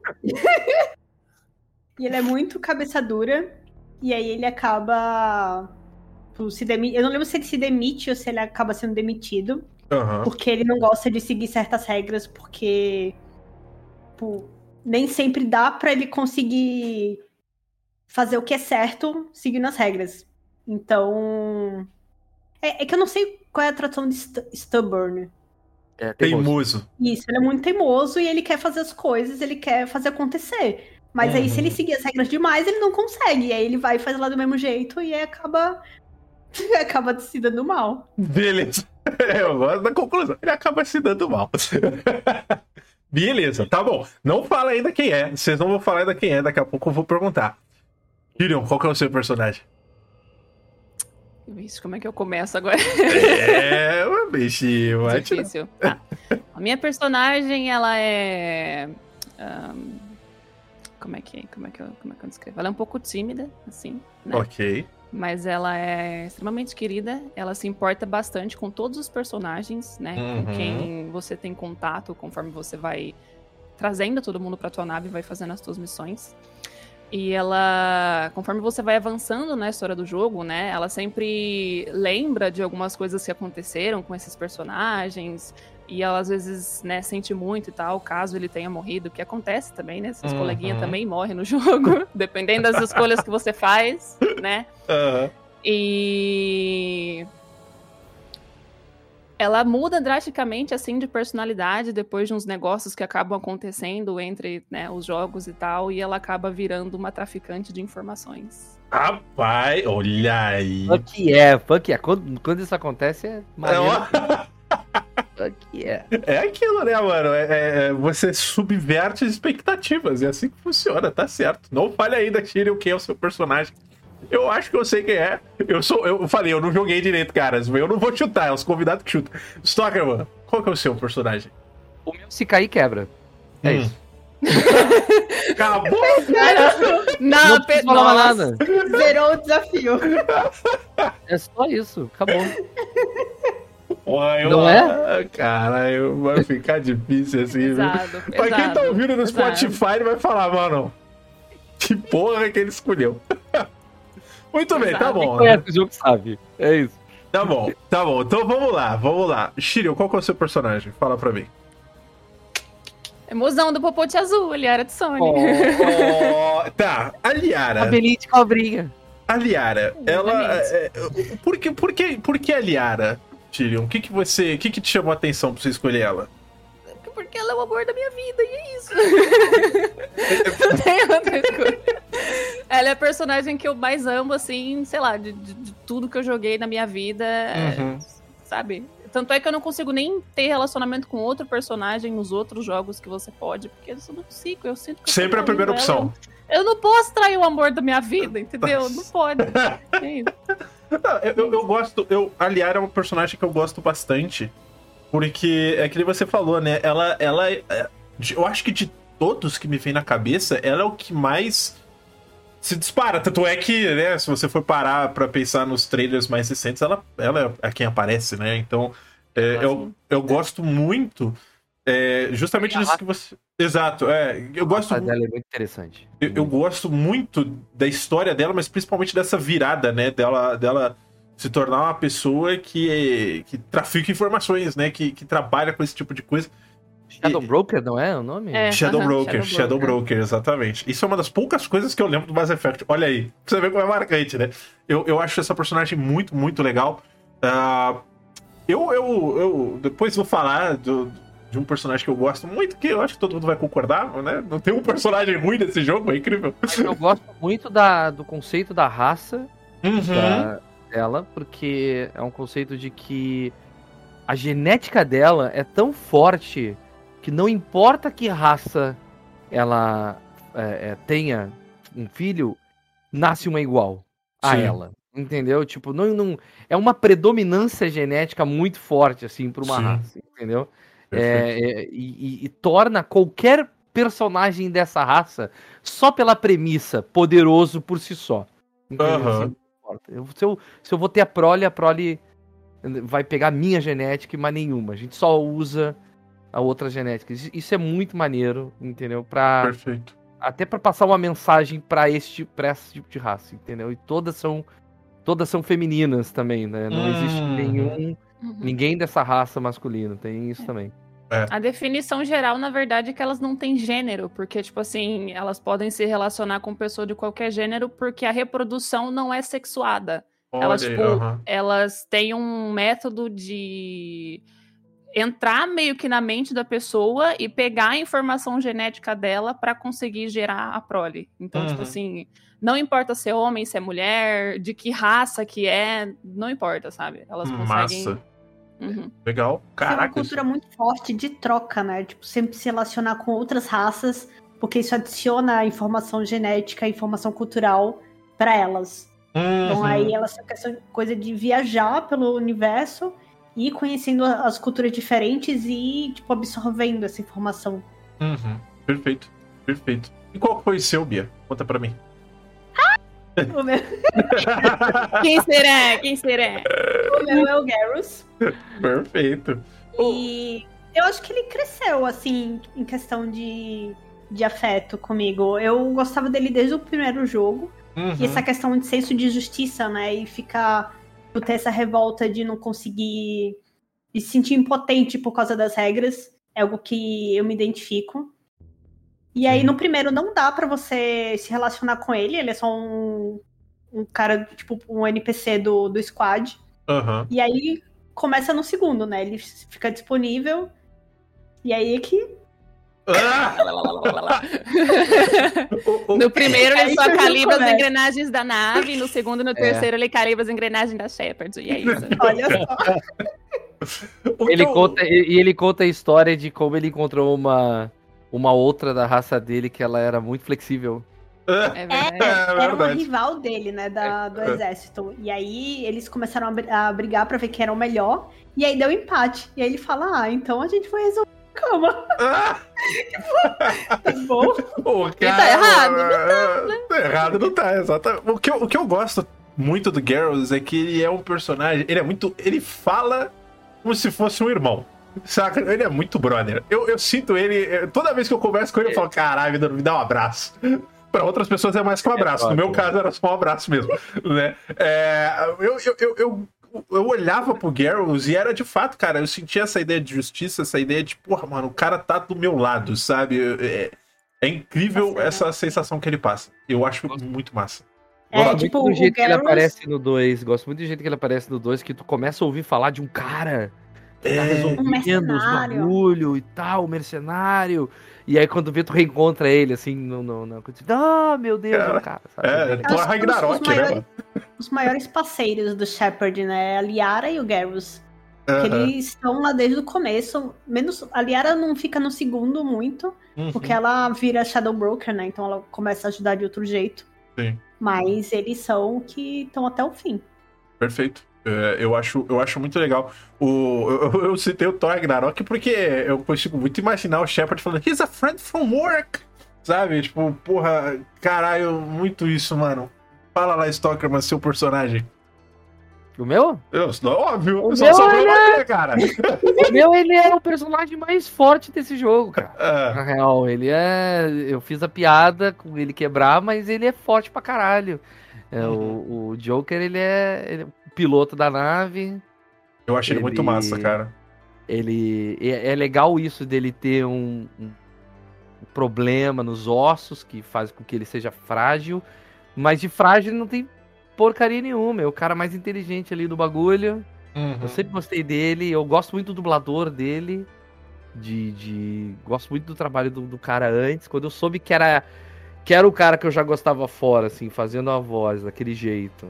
Speaker 4: e ele é muito cabeça dura. E aí ele acaba. Se demi... Eu não lembro se ele se demite ou se ele acaba sendo demitido.
Speaker 1: Aham.
Speaker 4: Porque ele não gosta de seguir certas regras, porque. tipo, nem sempre dá pra ele conseguir fazer o que é certo seguindo as regras. Então. É, é que eu não sei qual é a tradução de stu- stubborn.
Speaker 2: É, teimoso.
Speaker 4: Isso, ele é muito teimoso e ele quer fazer as coisas, ele quer fazer acontecer. Mas aí, se ele
Speaker 1: Uhum.
Speaker 4: seguir as regras demais, ele não consegue. E aí ele vai e faz lá do mesmo jeito e aí acaba. acaba se dando mal.
Speaker 1: Beleza. Eu gosto da conclusão. Ele acaba se dando mal. Beleza, tá bom. Não fala ainda quem é. Vocês não vão falar ainda quem é. Daqui a pouco eu vou perguntar. Tyrion, qual que é o seu personagem?
Speaker 3: Vixe, como é que eu começo agora?
Speaker 1: É, bichinho. vai tirar-
Speaker 3: Difícil. Tá. A minha personagem, ela é. ahn, como é que como é que eu, como é que eu descrevo? Ela é um pouco tímida, assim, né?
Speaker 1: Ok.
Speaker 3: Mas ela é extremamente querida. Ela se importa bastante com todos os personagens, né?
Speaker 1: Uhum.
Speaker 3: Com quem você tem contato conforme você vai trazendo todo mundo pra tua nave e vai fazendo as tuas missões. E ela, conforme você vai avançando na história do jogo, né? Ela sempre lembra de algumas coisas que aconteceram com esses personagens. E ela às vezes, né, sente muito e tal, caso ele tenha morrido, que acontece também, né? Seus
Speaker 1: Uhum.
Speaker 3: coleguinhas também morrem no jogo, dependendo das escolhas que você faz, né?
Speaker 1: Aham.
Speaker 3: E ela muda drasticamente assim de personalidade depois de uns negócios que acabam acontecendo entre né, os jogos e tal, e ela acaba virando uma traficante de informações.
Speaker 1: Rapaz, olha aí.
Speaker 2: Fuck é, fuck é. Quando, quando isso acontece é
Speaker 1: É,
Speaker 2: maneiro. Fuck é.
Speaker 1: é aquilo, né, mano? É, é- você subverte as expectativas. É assim que funciona, tá certo. Não fale ainda, Tyrion, quem é o seu personagem. Eu acho que eu sei quem é. Eu sou. Eu falei, eu não joguei direito, caras. Eu não vou chutar, é os convidados que chutam. Stalker, mano, qual que é o seu personagem?
Speaker 2: O meu se cair, quebra. É
Speaker 1: Hum.
Speaker 2: isso.
Speaker 1: Acabou!
Speaker 3: Não,
Speaker 2: Não
Speaker 3: Pe-
Speaker 2: falar
Speaker 3: nossa.
Speaker 2: nada.
Speaker 4: Zerou o desafio.
Speaker 2: É só isso. Acabou.
Speaker 1: Eu-
Speaker 2: Não
Speaker 1: é? Cara, eu- vai ficar difícil assim, viu?
Speaker 3: Pesado,
Speaker 1: Pra quem tá
Speaker 3: pesado,
Speaker 1: ouvindo no
Speaker 3: pesado.
Speaker 1: Spotify, ele vai falar, mano, que porra que ele escolheu. Muito bem, tá bom.
Speaker 2: Quem
Speaker 1: né?
Speaker 2: conhece o jogo sabe. É isso.
Speaker 1: Tá bom, tá bom. Então vamos lá, vamos lá. Shiryu, qual que é o seu personagem? Fala pra mim.
Speaker 3: Emoção do popote azul, ele era de Sony.
Speaker 1: Oh, tá, a Liara.
Speaker 2: Cabelinho de cobrinha.
Speaker 1: A Liara, ela. É, é, por, que, por, que, por que a Liara, Tyrion? O que, que você. O que, que te chamou a atenção pra você escolher ela?
Speaker 3: Porque ela é o amor da minha vida, e é isso. Não tem outra escolha. Ela é a personagem que eu mais amo, assim, sei lá, de, de- de tudo que eu joguei na minha vida,
Speaker 1: Uhum.
Speaker 3: sabe? Tanto é que eu não consigo nem ter relacionamento com outro personagem nos outros jogos que você pode, porque eu sou muito ciclo, eu sinto que eu
Speaker 1: Sempre a primeira
Speaker 3: ela.
Speaker 1: opção.
Speaker 3: Eu não posso trair o amor da minha vida, entendeu? Não pode. É isso.
Speaker 1: Não, eu, eu- eu gosto. Eu, a Liara é uma personagem que eu gosto bastante. Porque é que nem você falou, né? Ela, ela é- Eu acho que de todos que me vem na cabeça, ela é o que mais se dispara. Tanto é que, né, se você for parar pra pensar nos trailers mais recentes, ela, ela é quem aparece, né? Então, é,
Speaker 3: Ah,
Speaker 1: eu, eu gosto muito. É, justamente
Speaker 2: E
Speaker 1: disso que você. Exato, é. Eu gosto
Speaker 2: A dela é muito interessante.
Speaker 1: eu, eu gosto muito da história dela, mas principalmente dessa virada, né? Dela, dela se tornar uma pessoa que, que trafica informações, né? Que, que trabalha com esse tipo de coisa.
Speaker 2: Shadow Broker, não é o nome?
Speaker 3: É.
Speaker 1: Shadow
Speaker 3: aham,
Speaker 1: Broker,
Speaker 3: Shadow
Speaker 1: Shadow
Speaker 3: Broker.
Speaker 1: Broker, exatamente. Isso é uma das poucas coisas que eu lembro do Mass Effect. Olha aí, pra você ver como é marcante, né? Eu, eu acho essa personagem muito, muito legal. Ah, eu, eu, eu depois vou falar do- de um personagem que eu gosto muito, que eu acho que todo mundo vai concordar, né? Não tem um personagem ruim nesse jogo, é incrível.
Speaker 2: Eu gosto muito da, do conceito da raça
Speaker 1: Uhum.
Speaker 2: da- dela, porque é um conceito de que a genética dela é tão forte que não importa que raça ela é, é, tenha um filho, nasce uma igual a
Speaker 1: Sim.
Speaker 2: ela. Entendeu? Tipo, não, não é uma predominância genética muito forte, assim, para uma
Speaker 1: Sim.
Speaker 2: raça, entendeu? É, é, e, e- e torna qualquer personagem dessa raça, só pela premissa, poderoso por si só. Importa. Eu- se, eu, se eu vou ter a prole, a prole vai pegar minha genética e mais nenhuma. A gente só usa a outra genética. Isso, é muito maneiro, entendeu? Pra,
Speaker 1: Perfeito.
Speaker 2: até para passar uma mensagem para este pra esse tipo de raça, entendeu? E todas são todas são femininas também, né? Não existe
Speaker 1: Uhum.
Speaker 2: nenhum
Speaker 3: Uhum.
Speaker 2: ninguém dessa raça masculina, tem isso também.
Speaker 3: A definição geral, na verdade, é que elas não têm gênero, porque, tipo assim, elas podem se relacionar com pessoa de qualquer gênero, porque a reprodução não é sexuada. Elas,
Speaker 1: Olha aí,
Speaker 3: tipo,
Speaker 1: aham.
Speaker 3: elas têm um método de entrar meio que na mente da pessoa e pegar a informação genética dela para conseguir gerar a prole. Então, tipo
Speaker 1: Uhum.
Speaker 3: assim, não importa se é homem, se é mulher, de que raça que é, não importa, sabe? Elas conseguem.
Speaker 1: Massa.
Speaker 3: Uhum.
Speaker 1: Legal.
Speaker 4: Tem uma
Speaker 1: Caraca.
Speaker 4: cultura muito forte de troca, né? Tipo, sempre se relacionar com outras raças, porque isso adiciona informação genética, informação cultural pra elas. Então
Speaker 1: Uhum.
Speaker 4: aí ela tem essa coisa de viajar pelo universo e conhecendo as culturas diferentes e, tipo, absorvendo essa informação.
Speaker 1: Uhum. Perfeito, perfeito. E qual foi o seu, Bia? Conta pra mim.
Speaker 4: O meu,
Speaker 3: Quem será? Quem será?
Speaker 4: O meu é o Garrus.
Speaker 1: perfeito.
Speaker 4: E eu acho que ele cresceu, assim, em questão de, de afeto comigo. Eu gostava dele desde o primeiro jogo.
Speaker 1: Uhum.
Speaker 4: E essa questão de senso de justiça, né? E ficar. tipo, ter essa revolta de não conseguir. de se sentir impotente por causa das regras. É algo que eu me identifico. E aí, no primeiro, não dá pra você se relacionar com ele. Ele é só um. um cara, tipo, um NPC do, do squad.
Speaker 1: Aham.
Speaker 4: E aí começa no segundo, né? Ele fica disponível. E aí é que.
Speaker 1: Ah!
Speaker 3: No primeiro
Speaker 4: É
Speaker 3: ele só calibra as engrenagens da nave, no segundo e no terceiro ele calibra as engrenagens da Shepard. E é isso.
Speaker 4: Olha só.
Speaker 2: Ele
Speaker 1: eu-
Speaker 2: conta, e e ele conta a história de como ele encontrou uma, uma outra da raça dele que ela era muito flexível.
Speaker 1: É,
Speaker 3: É verdade.
Speaker 1: é
Speaker 4: Era uma rival dele, né? Da, do
Speaker 1: É.
Speaker 4: exército. E aí eles começaram a, br- a brigar pra ver quem era o melhor. E aí deu empate. E aí ele fala: Ah, então a gente vai resolver a cama.
Speaker 1: Ah!
Speaker 4: Tá bom?
Speaker 1: O
Speaker 3: tá errado,
Speaker 1: não tá, errado não tá, exatamente. O que, eu, o que eu gosto muito do Garrus é que ele é um personagem. Ele é muito. Ele fala como se fosse um irmão. Saca? Ele é muito brother. Eu, eu sinto ele. Toda vez que eu converso com ele, eu falo: caralho, me dá um abraço. Pra outras pessoas é mais que um abraço. No meu caso, era só um abraço mesmo. Né? É, eu, eu, eu, eu, eu olhava pro Garrus e era de fato, cara, eu sentia essa ideia de justiça, essa ideia de, porra, mano, o cara tá do meu lado, sabe? É, é incrível
Speaker 4: Nossa,
Speaker 1: essa sensação que ele passa. Eu acho muito massa.
Speaker 4: É,
Speaker 2: Gosto
Speaker 4: tipo,
Speaker 2: muito do
Speaker 4: o
Speaker 2: jeito que ele aparece no 2. Gosto muito do jeito que ele aparece no 2, que tu começa a ouvir falar de um cara tá
Speaker 1: É,
Speaker 2: resolvendo os bagulho e tal, mercenário. E aí quando vê, tu reencontra ele, assim, no... no, no... Ah, meu Deus, é o cara, sabe?
Speaker 1: É, Thor
Speaker 4: que
Speaker 1: Ragnarok,
Speaker 4: os
Speaker 1: né,
Speaker 4: maiores-
Speaker 1: mano?
Speaker 4: Os maiores parceiros do Shepard, né? A Liara e o Garrus. Que
Speaker 1: Aham.
Speaker 4: eles estão lá desde o começo. Menos. A Liara não fica no segundo muito.
Speaker 1: Uhum.
Speaker 4: Porque ela vira Shadow Broker, né? Então ela começa a ajudar de outro jeito.
Speaker 1: Sim.
Speaker 4: Mas eles são que estão até o fim.
Speaker 1: Perfeito. É, eu, acho, eu acho muito legal. O, eu, eu citei o Thor Ragnarok porque eu consigo muito imaginar o Shepard falando He's a friend from work. Sabe? Tipo, porra, caralho, muito isso, mano. Fala lá, Stalkerman, seu personagem.
Speaker 2: O meu?
Speaker 1: Eu, óbvio,
Speaker 2: O
Speaker 1: só
Speaker 2: meu,
Speaker 1: sobrou
Speaker 2: ele
Speaker 1: você, cara.
Speaker 2: O meu, ele é o personagem mais forte desse jogo, cara.
Speaker 1: Ah,
Speaker 2: Na real, ele é. Eu fiz a piada com ele quebrar, mas ele é forte pra caralho. É,
Speaker 1: Uhum.
Speaker 2: o, o Joker, ele é, ele é piloto da nave.
Speaker 1: eu achei ele muito massa, cara.
Speaker 2: Ele é, é legal isso dele ter um, um problema nos ossos que faz com que ele seja frágil, mas de frágil ele não tem porcaria nenhuma. É o cara mais inteligente ali do bagulho.
Speaker 1: Uhum.
Speaker 2: Eu sempre gostei dele, eu gosto muito do dublador dele. De, de- Gosto muito do trabalho do, do cara antes. Quando eu soube que era. Que era o cara que eu já gostava fora, assim, fazendo a voz daquele jeito.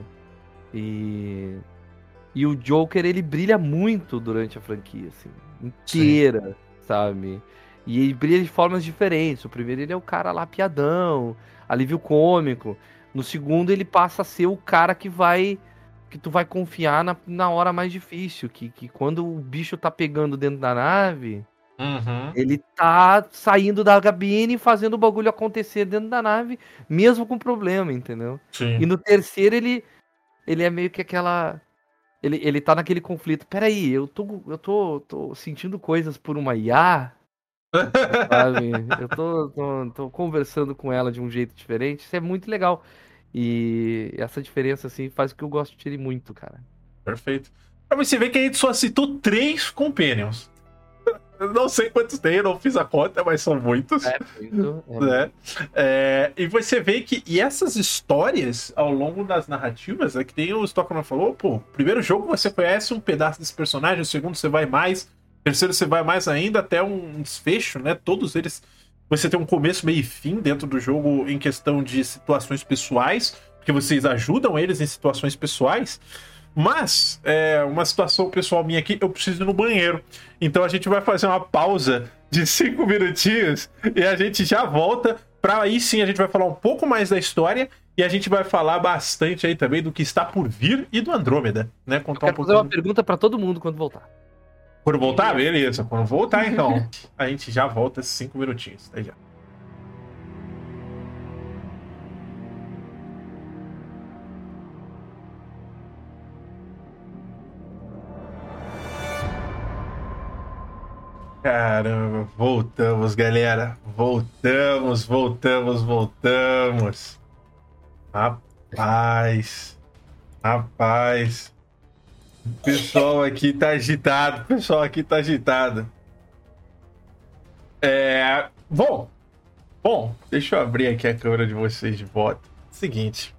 Speaker 2: E. E o Joker, ele brilha muito durante a franquia, assim. Inteira, sabe? E ele brilha de formas diferentes. O primeiro ele é o cara lá piadão, alívio cômico. No segundo ele passa a ser o cara que vai que tu vai confiar na, na hora mais difícil, que, que quando o bicho tá pegando dentro da nave,
Speaker 1: Uhum.
Speaker 2: ele tá saindo da cabine e fazendo o bagulho acontecer dentro da nave, mesmo com problema, entendeu?
Speaker 1: Sim.
Speaker 2: E no terceiro ele ele é meio que aquela ele, ele tá naquele conflito. Peraí, eu tô eu tô, tô sentindo coisas por uma IA, sabe? Eu tô, tô, tô conversando com ela de um jeito diferente. Isso é muito legal. E essa diferença, assim, faz com que eu goste de ele muito, cara.
Speaker 1: Perfeito. Pra você ver que a gente só citou três Companions. Não sei quantos tem, eu não fiz a conta, mas são muitos.
Speaker 2: É muito. é
Speaker 1: né? É, e você vê que e essas histórias ao longo das narrativas, é que tem o Stockman falou, pô, primeiro jogo você conhece um pedaço desse personagem, o segundo você vai mais, terceiro você vai mais ainda até um desfecho, né? Todos eles você tem um começo, meio e fim dentro do jogo em questão de situações pessoais, porque vocês ajudam eles em situações pessoais. Mas, é, uma situação pessoal minha aqui, eu preciso ir no banheiro. Então a gente vai fazer uma pausa de cinco minutinhos e a gente já volta pra aí sim a gente vai falar um pouco mais da história e a gente vai falar bastante aí também do que está por vir e do Andrômeda, né?
Speaker 2: Eu
Speaker 1: Contar um
Speaker 2: quero fazer uma pergunta pra todo mundo quando voltar.
Speaker 1: Quando voltar? Beleza. Quando voltar, então, a gente já volta esses cinco minutinhos. Até já. Caramba, voltamos, galera. Voltamos, voltamos, voltamos. Rapaz. Rapaz. O pessoal aqui tá agitado. O pessoal aqui tá agitado. É. Bom. Bom, deixa eu abrir aqui a câmera de vocês de volta. Seguinte.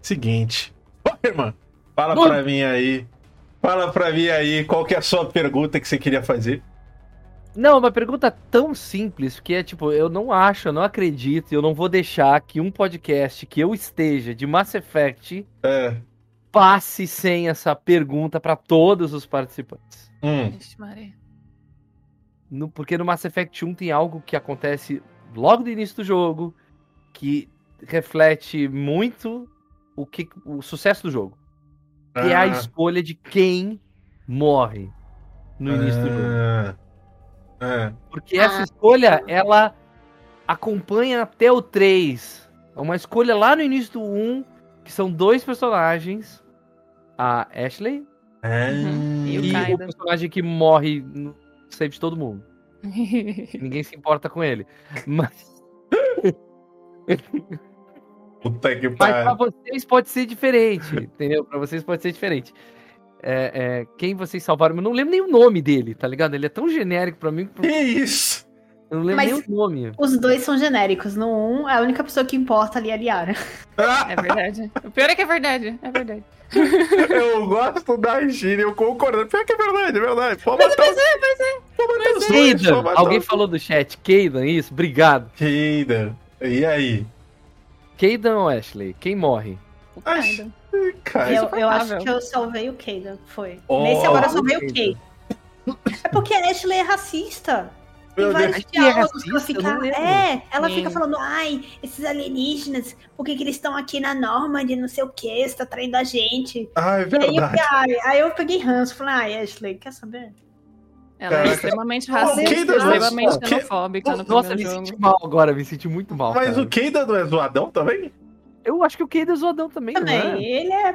Speaker 1: Seguinte. Ô, irmã, fala
Speaker 2: Oi.
Speaker 1: pra mim aí. Fala pra mim aí qual que é a sua pergunta que você queria fazer.
Speaker 2: Não, uma pergunta tão simples que é tipo, eu não acho, eu não acredito, eu não vou deixar que um podcast que eu esteja de Mass Effect
Speaker 1: É.
Speaker 2: passe sem essa pergunta pra todos os participantes.
Speaker 1: Hum.
Speaker 2: No- porque no Mass Effect 1 tem algo que acontece logo no início do jogo que reflete muito o, que, o sucesso do jogo. Que é a
Speaker 1: Ah.
Speaker 2: escolha de quem morre no início do jogo.
Speaker 1: Ah. Ah.
Speaker 2: Porque essa escolha, ela acompanha até o 3. É uma escolha lá no início do 1, que são dois personagens. A Ashley
Speaker 3: Uhum. E o
Speaker 2: e o personagem que morre no save de todo mundo. Ninguém se importa com ele. Mas,
Speaker 1: Puta que
Speaker 2: mas pra vocês pode ser diferente, entendeu? Pra vocês pode ser diferente. É, é, quem vocês salvaram, eu não lembro nem o nome dele, tá ligado? Ele é tão genérico pra mim,
Speaker 1: Que isso?
Speaker 2: eu não lembro
Speaker 4: Mas-
Speaker 2: nem o nome.
Speaker 4: Os dois são genéricos. No 1, a única pessoa que importa ali é a Liara.
Speaker 1: Ah,
Speaker 3: É verdade. O pior é que é verdade. É verdade.
Speaker 1: eu gosto da gíria, eu concordo. Pior que é verdade, é verdade. Pode matar,
Speaker 3: Mas é, mas é.
Speaker 1: pode matar os dois,
Speaker 2: Kaidan,
Speaker 1: pode matar
Speaker 2: alguém falou do chat, Kaidan, isso? Obrigado.
Speaker 1: Kaidan. E aí?
Speaker 2: Kaidan ou Ashley? Quem morre?
Speaker 3: O
Speaker 1: Ai,
Speaker 3: Kaidan.
Speaker 1: Cara,
Speaker 4: Eu, eu acho que eu salvei o Kaden. Foi.
Speaker 1: Oh,
Speaker 4: Nesse agora eu salvei o. Kay. É porque a Ashley é racista. Tem
Speaker 1: Meu
Speaker 4: vários
Speaker 2: é
Speaker 4: diálogos que ela fica. É, ela
Speaker 3: Sim.
Speaker 4: fica falando, ai, esses alienígenas, por que, que eles estão aqui na Normand, não sei o que, está traindo a gente.
Speaker 1: Ah, é
Speaker 4: E aí, eu,
Speaker 1: verdade.
Speaker 4: ai, aí eu peguei ranço, falei, ai, Ashley, quer saber?
Speaker 3: Ela é
Speaker 1: Caraca.
Speaker 3: extremamente
Speaker 1: O
Speaker 3: racista,
Speaker 1: Kaidan-
Speaker 3: extremamente xenofóbica no
Speaker 2: Nossa, me
Speaker 3: jogo.
Speaker 2: senti mal agora, me senti muito mal.
Speaker 1: Mas
Speaker 2: cara.
Speaker 1: o Kaidan não é zoadão também?
Speaker 2: Eu acho que o Kaidan é zoadão também, não
Speaker 4: Também,
Speaker 2: é?
Speaker 4: ele é.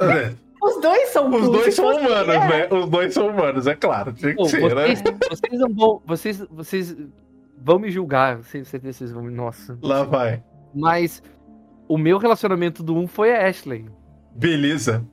Speaker 1: É.
Speaker 4: Os dois são
Speaker 1: Os dois são humanos,
Speaker 4: é.
Speaker 1: né? Os dois são humanos, é claro. Tinha que
Speaker 2: Pô,
Speaker 1: ser, né?
Speaker 2: vocês, vocês não vão. Vocês, vocês vão me julgar. Vocês, vocês vocês vão me. Nossa.
Speaker 1: Lá vai.
Speaker 2: Mas o meu relacionamento do 1 foi a Ashley.
Speaker 1: Beleza.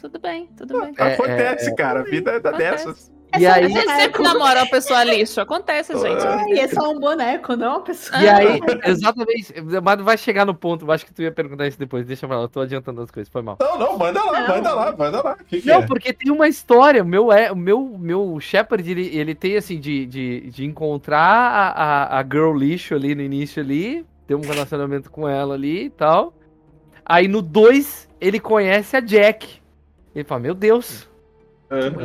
Speaker 3: Tudo bem, tudo bem.
Speaker 2: É,
Speaker 1: Acontece, cara. A vida é da dessas.
Speaker 4: É
Speaker 2: E aí-
Speaker 3: gente sempre namora uma pessoa lixo. Acontece, gente.
Speaker 4: Ai, é só um boneco, não uma pessoa.
Speaker 2: E aí, exatamente. Mas vai chegar no ponto. eu Acho que tu ia perguntar isso depois. Deixa eu falar, eu tô adiantando as coisas. Foi mal.
Speaker 1: Não, não, manda lá,
Speaker 4: Não.
Speaker 1: manda lá, manda lá. Que, que
Speaker 2: Não,
Speaker 1: é?
Speaker 2: porque tem uma história. O meu, é, o meu, meu Shepard, ele, ele tem assim, de, de, de encontrar a, a, a girl lixo ali no início ali, ter um relacionamento com ela ali e tal. Aí no 2, ele conhece a Jack. Ele fala, meu Deus,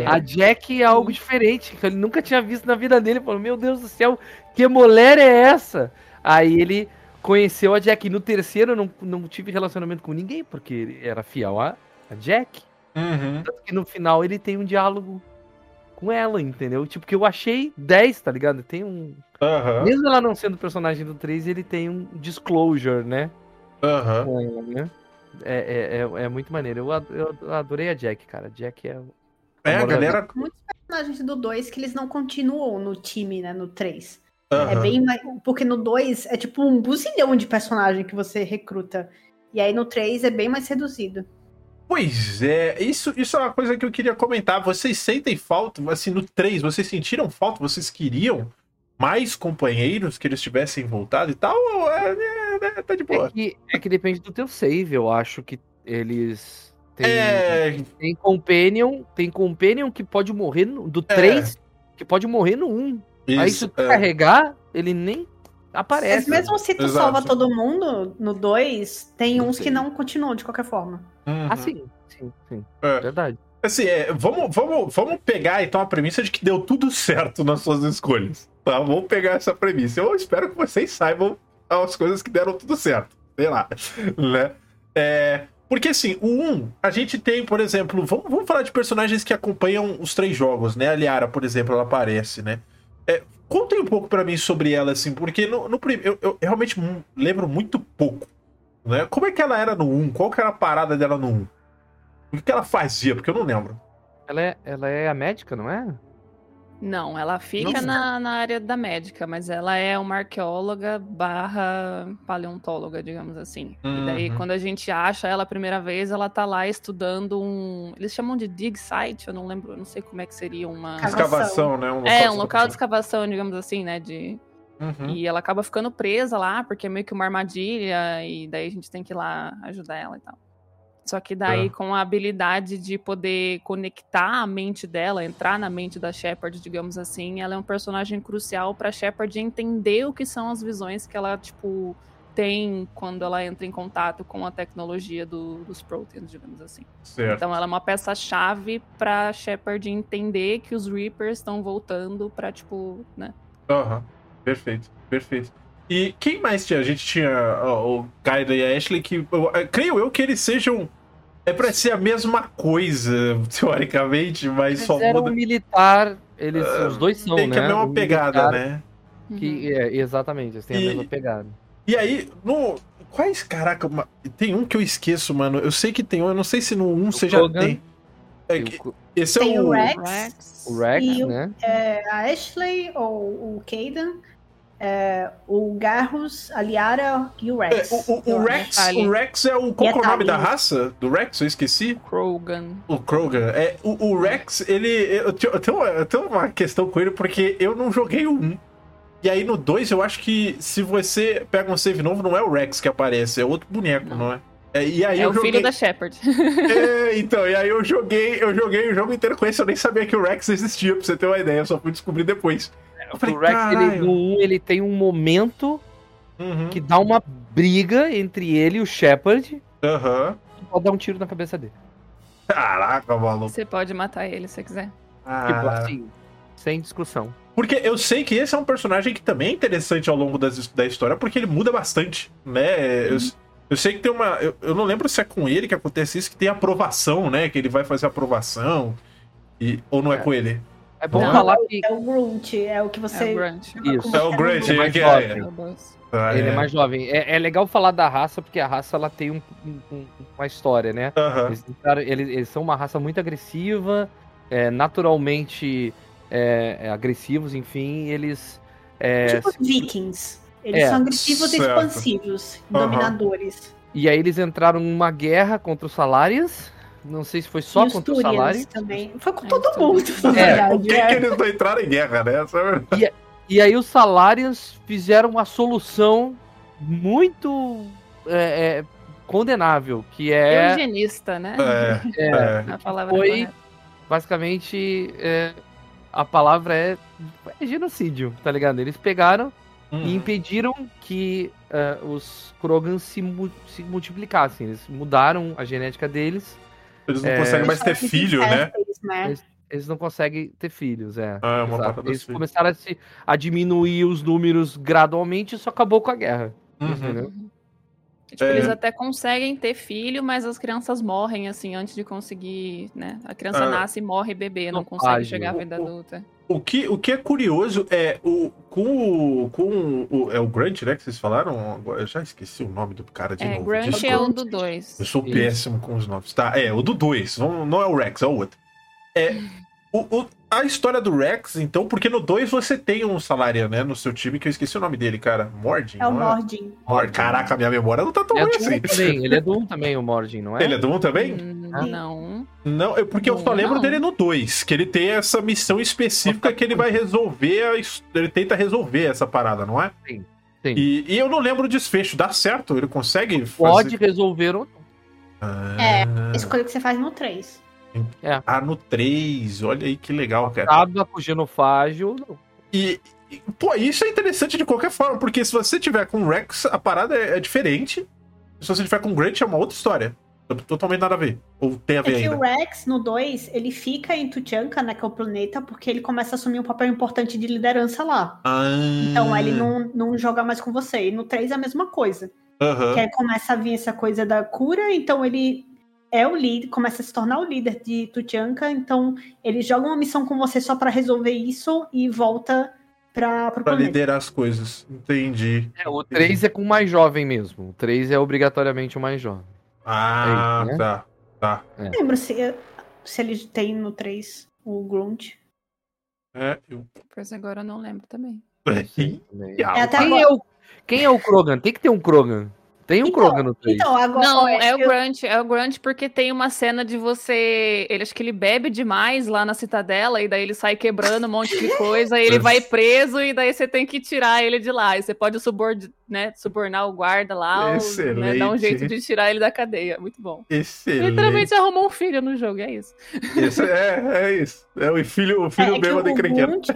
Speaker 2: A Jack é algo diferente, que ele nunca tinha visto na vida dele. Ele falou, meu Deus do céu, que mulher é essa? Aí ele conheceu a Jack. E no terceiro eu não, não tive relacionamento com ninguém, porque ele era fiel a, a Jack.
Speaker 1: uhum.
Speaker 2: Tanto que no final ele tem um diálogo com ela, entendeu? Tipo, que eu achei 10, tá ligado? Tem um.
Speaker 1: Aham.
Speaker 2: Mesmo ela não sendo personagem do 3, ele tem um disclosure, né?
Speaker 1: Aham.
Speaker 2: Né? É, é, é, é muito maneiro. Eu, eu adorei a Jack, cara. A Jack é.
Speaker 1: É, a galera.
Speaker 4: Muitos personagens do 2 que eles não continuam no time, né? No 3. É
Speaker 1: Aham.
Speaker 4: bem mais. Porque no 2 é tipo um buzilhão de personagem que você recruta. E aí no 3 é bem mais reduzido.
Speaker 1: Pois é, isso, isso é uma coisa que eu queria comentar. Vocês sentem falta, assim, no 3, vocês sentiram falta? Vocês queriam mais companheiros que eles tivessem voltado e tal? Ou é, é, é, tá de
Speaker 2: É
Speaker 1: boa?
Speaker 2: que, é que depende do teu save, eu acho que eles. Tem,
Speaker 1: É,
Speaker 2: tem Companion. Tem Companion que pode morrer no, do 3, que pode morrer no 1. Aí se
Speaker 1: isso.
Speaker 2: tu
Speaker 1: é.
Speaker 2: carregar, ele nem
Speaker 4: Mas
Speaker 2: aparece.
Speaker 4: mesmo se tu
Speaker 1: Exato.
Speaker 4: salva todo mundo no 2, tem
Speaker 1: Não
Speaker 4: uns
Speaker 1: sei.
Speaker 4: que não continuam de qualquer forma.
Speaker 1: Uhum.
Speaker 2: Ah, sim, sim, sim.
Speaker 1: É.
Speaker 2: Verdade.
Speaker 1: Assim, é, vamos, vamos, vamos pegar então a premissa de que deu tudo certo nas suas escolhas. Tá? Vamos pegar essa premissa. Eu espero que vocês saibam as coisas que deram tudo certo. Sei lá. Né? É, porque assim, o 1, a gente tem, por exemplo, vamos, vamos falar de personagens que acompanham os três jogos, né? A Liara, por exemplo, ela aparece, né? É, contem um pouco para mim sobre ela, assim, porque no, no eu, eu, realmente lembro muito pouco. Né? Como é que ela era no 1? Qual que era a parada dela no 1? O que, que ela fazia? Porque eu não lembro.
Speaker 2: Ela é, ela é a médica, não é?
Speaker 3: Não, ela fica na, na área da médica, mas ela é uma arqueóloga barra paleontóloga, digamos assim. Uhum. E daí, uhum. quando a gente acha ela a primeira vez, ela tá lá estudando um. Eles chamam de dig site, eu não lembro, eu não sei como é que seria uma.
Speaker 1: Escavação, né?
Speaker 3: Um é, um local de escavação, digamos assim, né? De. Uhum. E ela acaba ficando presa lá, porque é meio que uma armadilha, e daí a gente tem que ir lá ajudar ela e tal. Só que daí, é. com a habilidade de poder conectar a mente dela, entrar na mente da Shepard, digamos assim, ela é um personagem crucial pra Shepard entender o que são as visões que ela, tipo, tem quando ela entra em contato com a tecnologia do, dos Proteans, digamos assim. Certo. Então ela é uma peça-chave pra Shepard entender que os Reapers estão voltando pra, tipo, né?
Speaker 1: Aham. Uhum. Perfeito, perfeito. E quem mais tinha? A gente tinha o Kyla e a Ashley, que eu, creio eu que eles sejam. É pra ser a mesma coisa, teoricamente, mas
Speaker 2: eles
Speaker 1: só
Speaker 2: muda. um militar, eles, uh, os dois são,
Speaker 1: tem
Speaker 2: né?
Speaker 1: Tem que a mesma pegada, militar, né?
Speaker 2: Que, é, exatamente, eles têm e, a mesma pegada.
Speaker 1: E aí, no. Quais, caraca, tem um que eu esqueço, mano. Eu sei que tem um, eu não sei se no 1 um você já tem. É, esse
Speaker 4: tem
Speaker 1: é o.
Speaker 4: o Rex.
Speaker 2: O Rex, né?
Speaker 4: É, a Ashley ou o Caden é, o Garrus, a Liara e o Rex.
Speaker 1: É, o, o, o Rex, o Rex é o. Qual é o nome da raça do Rex? Eu esqueci.
Speaker 3: Krogan.
Speaker 1: O Krogan. É, o, o Rex, ele. Eu tenho, eu, tenho, eu tenho uma questão com ele porque eu não joguei o 1. E aí no 2 eu acho que se você pega um save novo, não é o Rex que aparece, é outro boneco, não, não é?
Speaker 3: É, e aí é o joguei... filho da Shepard.
Speaker 1: É, então, e aí eu joguei, eu joguei o jogo inteiro com esse, eu nem sabia que o Rex existia, pra você ter uma ideia, eu só fui descobrir depois.
Speaker 2: Falei, o Rex, ele, no 1, ele tem um momento uhum. que dá uma briga entre ele e o Shepard.
Speaker 1: Aham. Uhum.
Speaker 2: Pode dar um tiro na cabeça dele.
Speaker 1: Caraca, maluco.
Speaker 3: Você pode matar ele se quiser.
Speaker 2: Ah. Tipo assim, sem discussão.
Speaker 1: Porque eu sei que esse é um personagem que também é interessante ao longo das, da história, porque ele muda bastante, né? Uhum. Eu, eu, sei que tem uma. Eu, eu, não lembro se é com ele que acontece isso, que tem aprovação, né? Que ele vai fazer aprovação. E, ou não é, é com ele?
Speaker 2: É bom não, falar
Speaker 4: que. É o Grunt, é o que você. É o
Speaker 3: Grunt.
Speaker 1: Isso. É o Grunt, é,
Speaker 2: mais jovem. Ah, ele é. é mais jovem. É, é, legal falar da raça, porque a raça ela tem um, um, uma história, né?
Speaker 1: Uhum.
Speaker 2: Eles, eles, eles, são uma raça muito agressiva, é, naturalmente é, agressivos, enfim, eles.
Speaker 4: tipo se... vikings. Eles são agressivos certo. e expansivos, uhum. dominadores.
Speaker 2: E aí eles entraram numa guerra contra os Salários não sei se foi só e contra o salário.
Speaker 4: também. Foi com todo mundo, na é, verdade.
Speaker 1: Por que, é. que eles não entraram em guerra, né?
Speaker 2: E, e aí os salários fizeram uma solução muito é, é, condenável, que é...
Speaker 3: Eugenista, né?
Speaker 1: É, é.
Speaker 3: A palavra
Speaker 2: foi, correta. basicamente, é, a palavra é, é, genocídio, tá ligado? Eles pegaram hum. e impediram que uh, os Krogans se, se multiplicassem. Eles mudaram a genética deles
Speaker 1: eles não é... conseguem mais ter filho, né?
Speaker 2: né? Eles, eles, não conseguem ter filhos, é.
Speaker 1: Ah, é uma
Speaker 2: eles começaram a, se, a, diminuir os números gradualmente e isso acabou com a guerra. Uhum. Entendeu?
Speaker 3: Tipo, é... eles até conseguem ter filho, mas as crianças morrem, assim, antes de conseguir, né? A criança ah. nasce e morre bebê, não, consegue chegar à vida adulta.
Speaker 1: O que, o que é curioso é o com, com o, é o Grant, né, que vocês falaram? Eu já esqueci o nome do cara de
Speaker 3: é,
Speaker 1: novo.
Speaker 3: Grant Desculpa. é o do 2.
Speaker 1: Eu sou Isso. péssimo com os nomes. Tá, é, o do 2. Não, não é o Rex, é o outro. É, o, o, a história do Rex, então, porque no 2 você tem um salário, né, no seu time, que eu esqueci o nome dele, cara. Mordin?
Speaker 4: É o Mordin.
Speaker 1: Mordin. Caraca, minha memória não tá tão
Speaker 2: ele
Speaker 1: ruim é assim.
Speaker 2: Também. Ele é do 1 também, o Mordin, não é?
Speaker 1: Ele é do 1 também?
Speaker 3: Hum, não.
Speaker 1: Não, é porque eu só lembro não. dele no 2, que ele tem essa missão específica que ele vai resolver, a, ele tenta resolver essa parada, não é?
Speaker 2: Sim. Sim.
Speaker 1: E, e eu não lembro o desfecho. Dá certo? Ele consegue
Speaker 2: fazer... Pode resolver ou não.
Speaker 4: Ah. É, escolha que você faz no 3.
Speaker 1: É. Ah, no 3. Olha aí que legal, cara.
Speaker 2: Acaba com o genofágio.
Speaker 1: E, e, pô, isso é interessante de qualquer forma, porque se você tiver com o Rex, a parada é, é diferente. Se você tiver com o Grant, é uma outra história. Totalmente nada a ver. Ou tem a
Speaker 4: É
Speaker 1: ver
Speaker 4: que
Speaker 1: ainda?
Speaker 4: o Rex, no 2, ele fica em Tuchanka, né, que é o planeta, porque ele começa a assumir um papel importante de liderança lá.
Speaker 1: Ah,
Speaker 4: Então ele não, não joga mais com você. E no 3 é a mesma coisa.
Speaker 1: aham.
Speaker 4: Que aí começa a vir essa coisa da cura, então ele é o líder, começa a se tornar o líder de Tuchanka, então ele joga uma missão com você só pra resolver isso e volta pra, pro
Speaker 1: Pra liderar as coisas. Entendi.
Speaker 2: É, o 3 é com o mais jovem mesmo. O 3 é obrigatoriamente o mais jovem.
Speaker 1: Ah,
Speaker 2: É né?
Speaker 1: tá. Tá.
Speaker 4: Não lembro se, se ele tem no 3 o Grunt.
Speaker 1: É, eu...
Speaker 3: Pois agora eu não lembro também.
Speaker 2: Também.
Speaker 4: É até
Speaker 2: Quem,
Speaker 4: agora.
Speaker 2: é o, quem é o Krogan? Tem que ter um Krogan. Tem um
Speaker 4: Então,
Speaker 2: Krogan no 3.
Speaker 4: Então, agora.
Speaker 3: Não, é o
Speaker 4: eu-
Speaker 3: Grunt, é o Grunt porque tem uma cena de você. Ele acho que ele bebe demais lá na citadela, e daí ele sai quebrando um monte de coisa, e ele vai preso, e daí você tem que tirar ele de lá. E você pode subord... né, subornar o guarda lá, ou, né,
Speaker 1: Excelente.
Speaker 3: dar um jeito de tirar ele da cadeia. Muito bom.
Speaker 1: Excelente.
Speaker 3: Literalmente arrumou um filho no jogo, é isso.
Speaker 1: Esse- é, é isso. É o filho, o filho
Speaker 4: é, é
Speaker 1: bêbado
Speaker 4: o
Speaker 1: encrenqueiro.
Speaker 4: Grunt,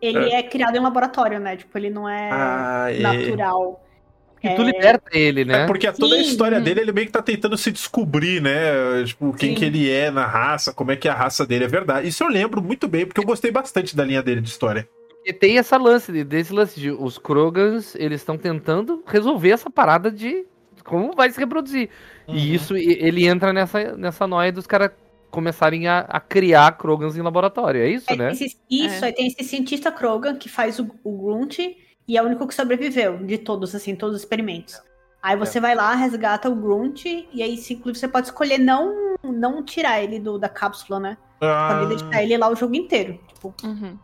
Speaker 4: ele é. criado em laboratório, né? Tipo, ele não é
Speaker 1: Ah, é.
Speaker 4: natural.
Speaker 2: Que tu
Speaker 4: É.
Speaker 2: liberta ele, né?
Speaker 1: É porque toda a
Speaker 4: Sim,
Speaker 1: história
Speaker 3: uhum.
Speaker 1: dele, ele meio que tá tentando se descobrir, né? Tipo, quem
Speaker 4: Sim.
Speaker 1: que ele é na raça, como é que é a raça dele é verdade. Isso eu lembro muito bem, porque eu gostei bastante da linha dele de história.
Speaker 2: E tem essa lance, de- desse lance de os Krogans, eles estão tentando resolver essa parada de como vai se reproduzir.
Speaker 1: Uhum.
Speaker 2: E isso, ele entra nessa, nessa noia dos caras começarem a, a criar Krogans em laboratório. É isso,
Speaker 4: Aí
Speaker 2: né?
Speaker 4: esse- isso,
Speaker 3: É.
Speaker 4: aí tem esse cientista Krogan que faz o, o Grunt e é o único que sobreviveu de todos, assim, todos os experimentos. Aí você
Speaker 1: É.
Speaker 4: vai lá, resgata o Grunt, e aí, inclusive, você pode escolher não, não tirar ele do, da cápsula, né?
Speaker 1: Ah,
Speaker 4: Pode deixar ele lá o jogo inteiro. Tipo,
Speaker 3: Uhum.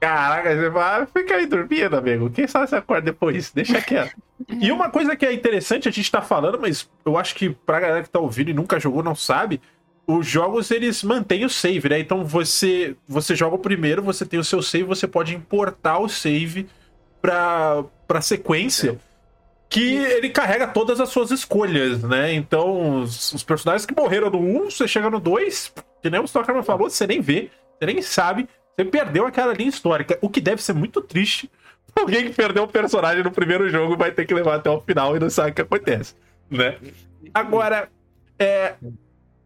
Speaker 1: caraca, você vai ficar aí dormindo, amigo. Quem sabe você acorda depois? Deixa quieto. E uma coisa que é interessante, a gente tá falando, mas eu acho que pra galera que tá ouvindo e nunca jogou, não sabe, os jogos eles mantêm o save, né? Então você você joga o primeiro, você tem o seu save, você pode importar o save pra, pra sequência. Que ele carrega todas as suas escolhas, né? Então, os, os personagens que morreram no 1, você chega no 2, que nem o Stockerman falou, você nem vê, você nem sabe, você perdeu aquela linha histórica, o que deve ser muito triste. Alguém que perdeu o personagem no primeiro jogo vai ter que levar até o final e não sabe o que acontece, né? Agora, é,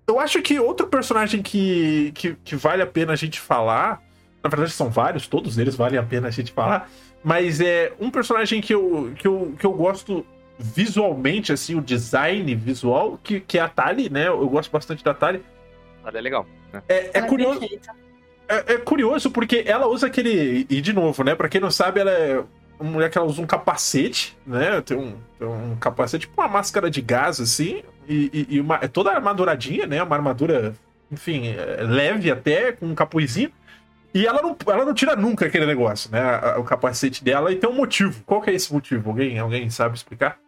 Speaker 1: eu acho que outro personagem que, que, que vale a pena a gente falar, na verdade são vários, todos eles valem a pena a gente falar, mas é um personagem que eu, que eu, que eu gosto visualmente, assim, o design visual, que, que é a Tali, né? Eu gosto bastante da Tali.
Speaker 2: Olha, é legal.
Speaker 1: É, é
Speaker 4: ela
Speaker 1: curioso, é, é curioso porque ela usa aquele. E de novo, né? Pra quem não sabe, ela é uma mulher que ela usa um capacete, né? Tem um, tem um capacete, tipo uma máscara de gás, assim. E, e- e uma, é toda armaduradinha, né? Uma armadura, enfim, é, leve até, com um capuzinho. E ela não, ela não tira nunca aquele negócio, né? O capacete dela. E tem um motivo. Qual que é esse motivo? Alguém, alguém sabe explicar?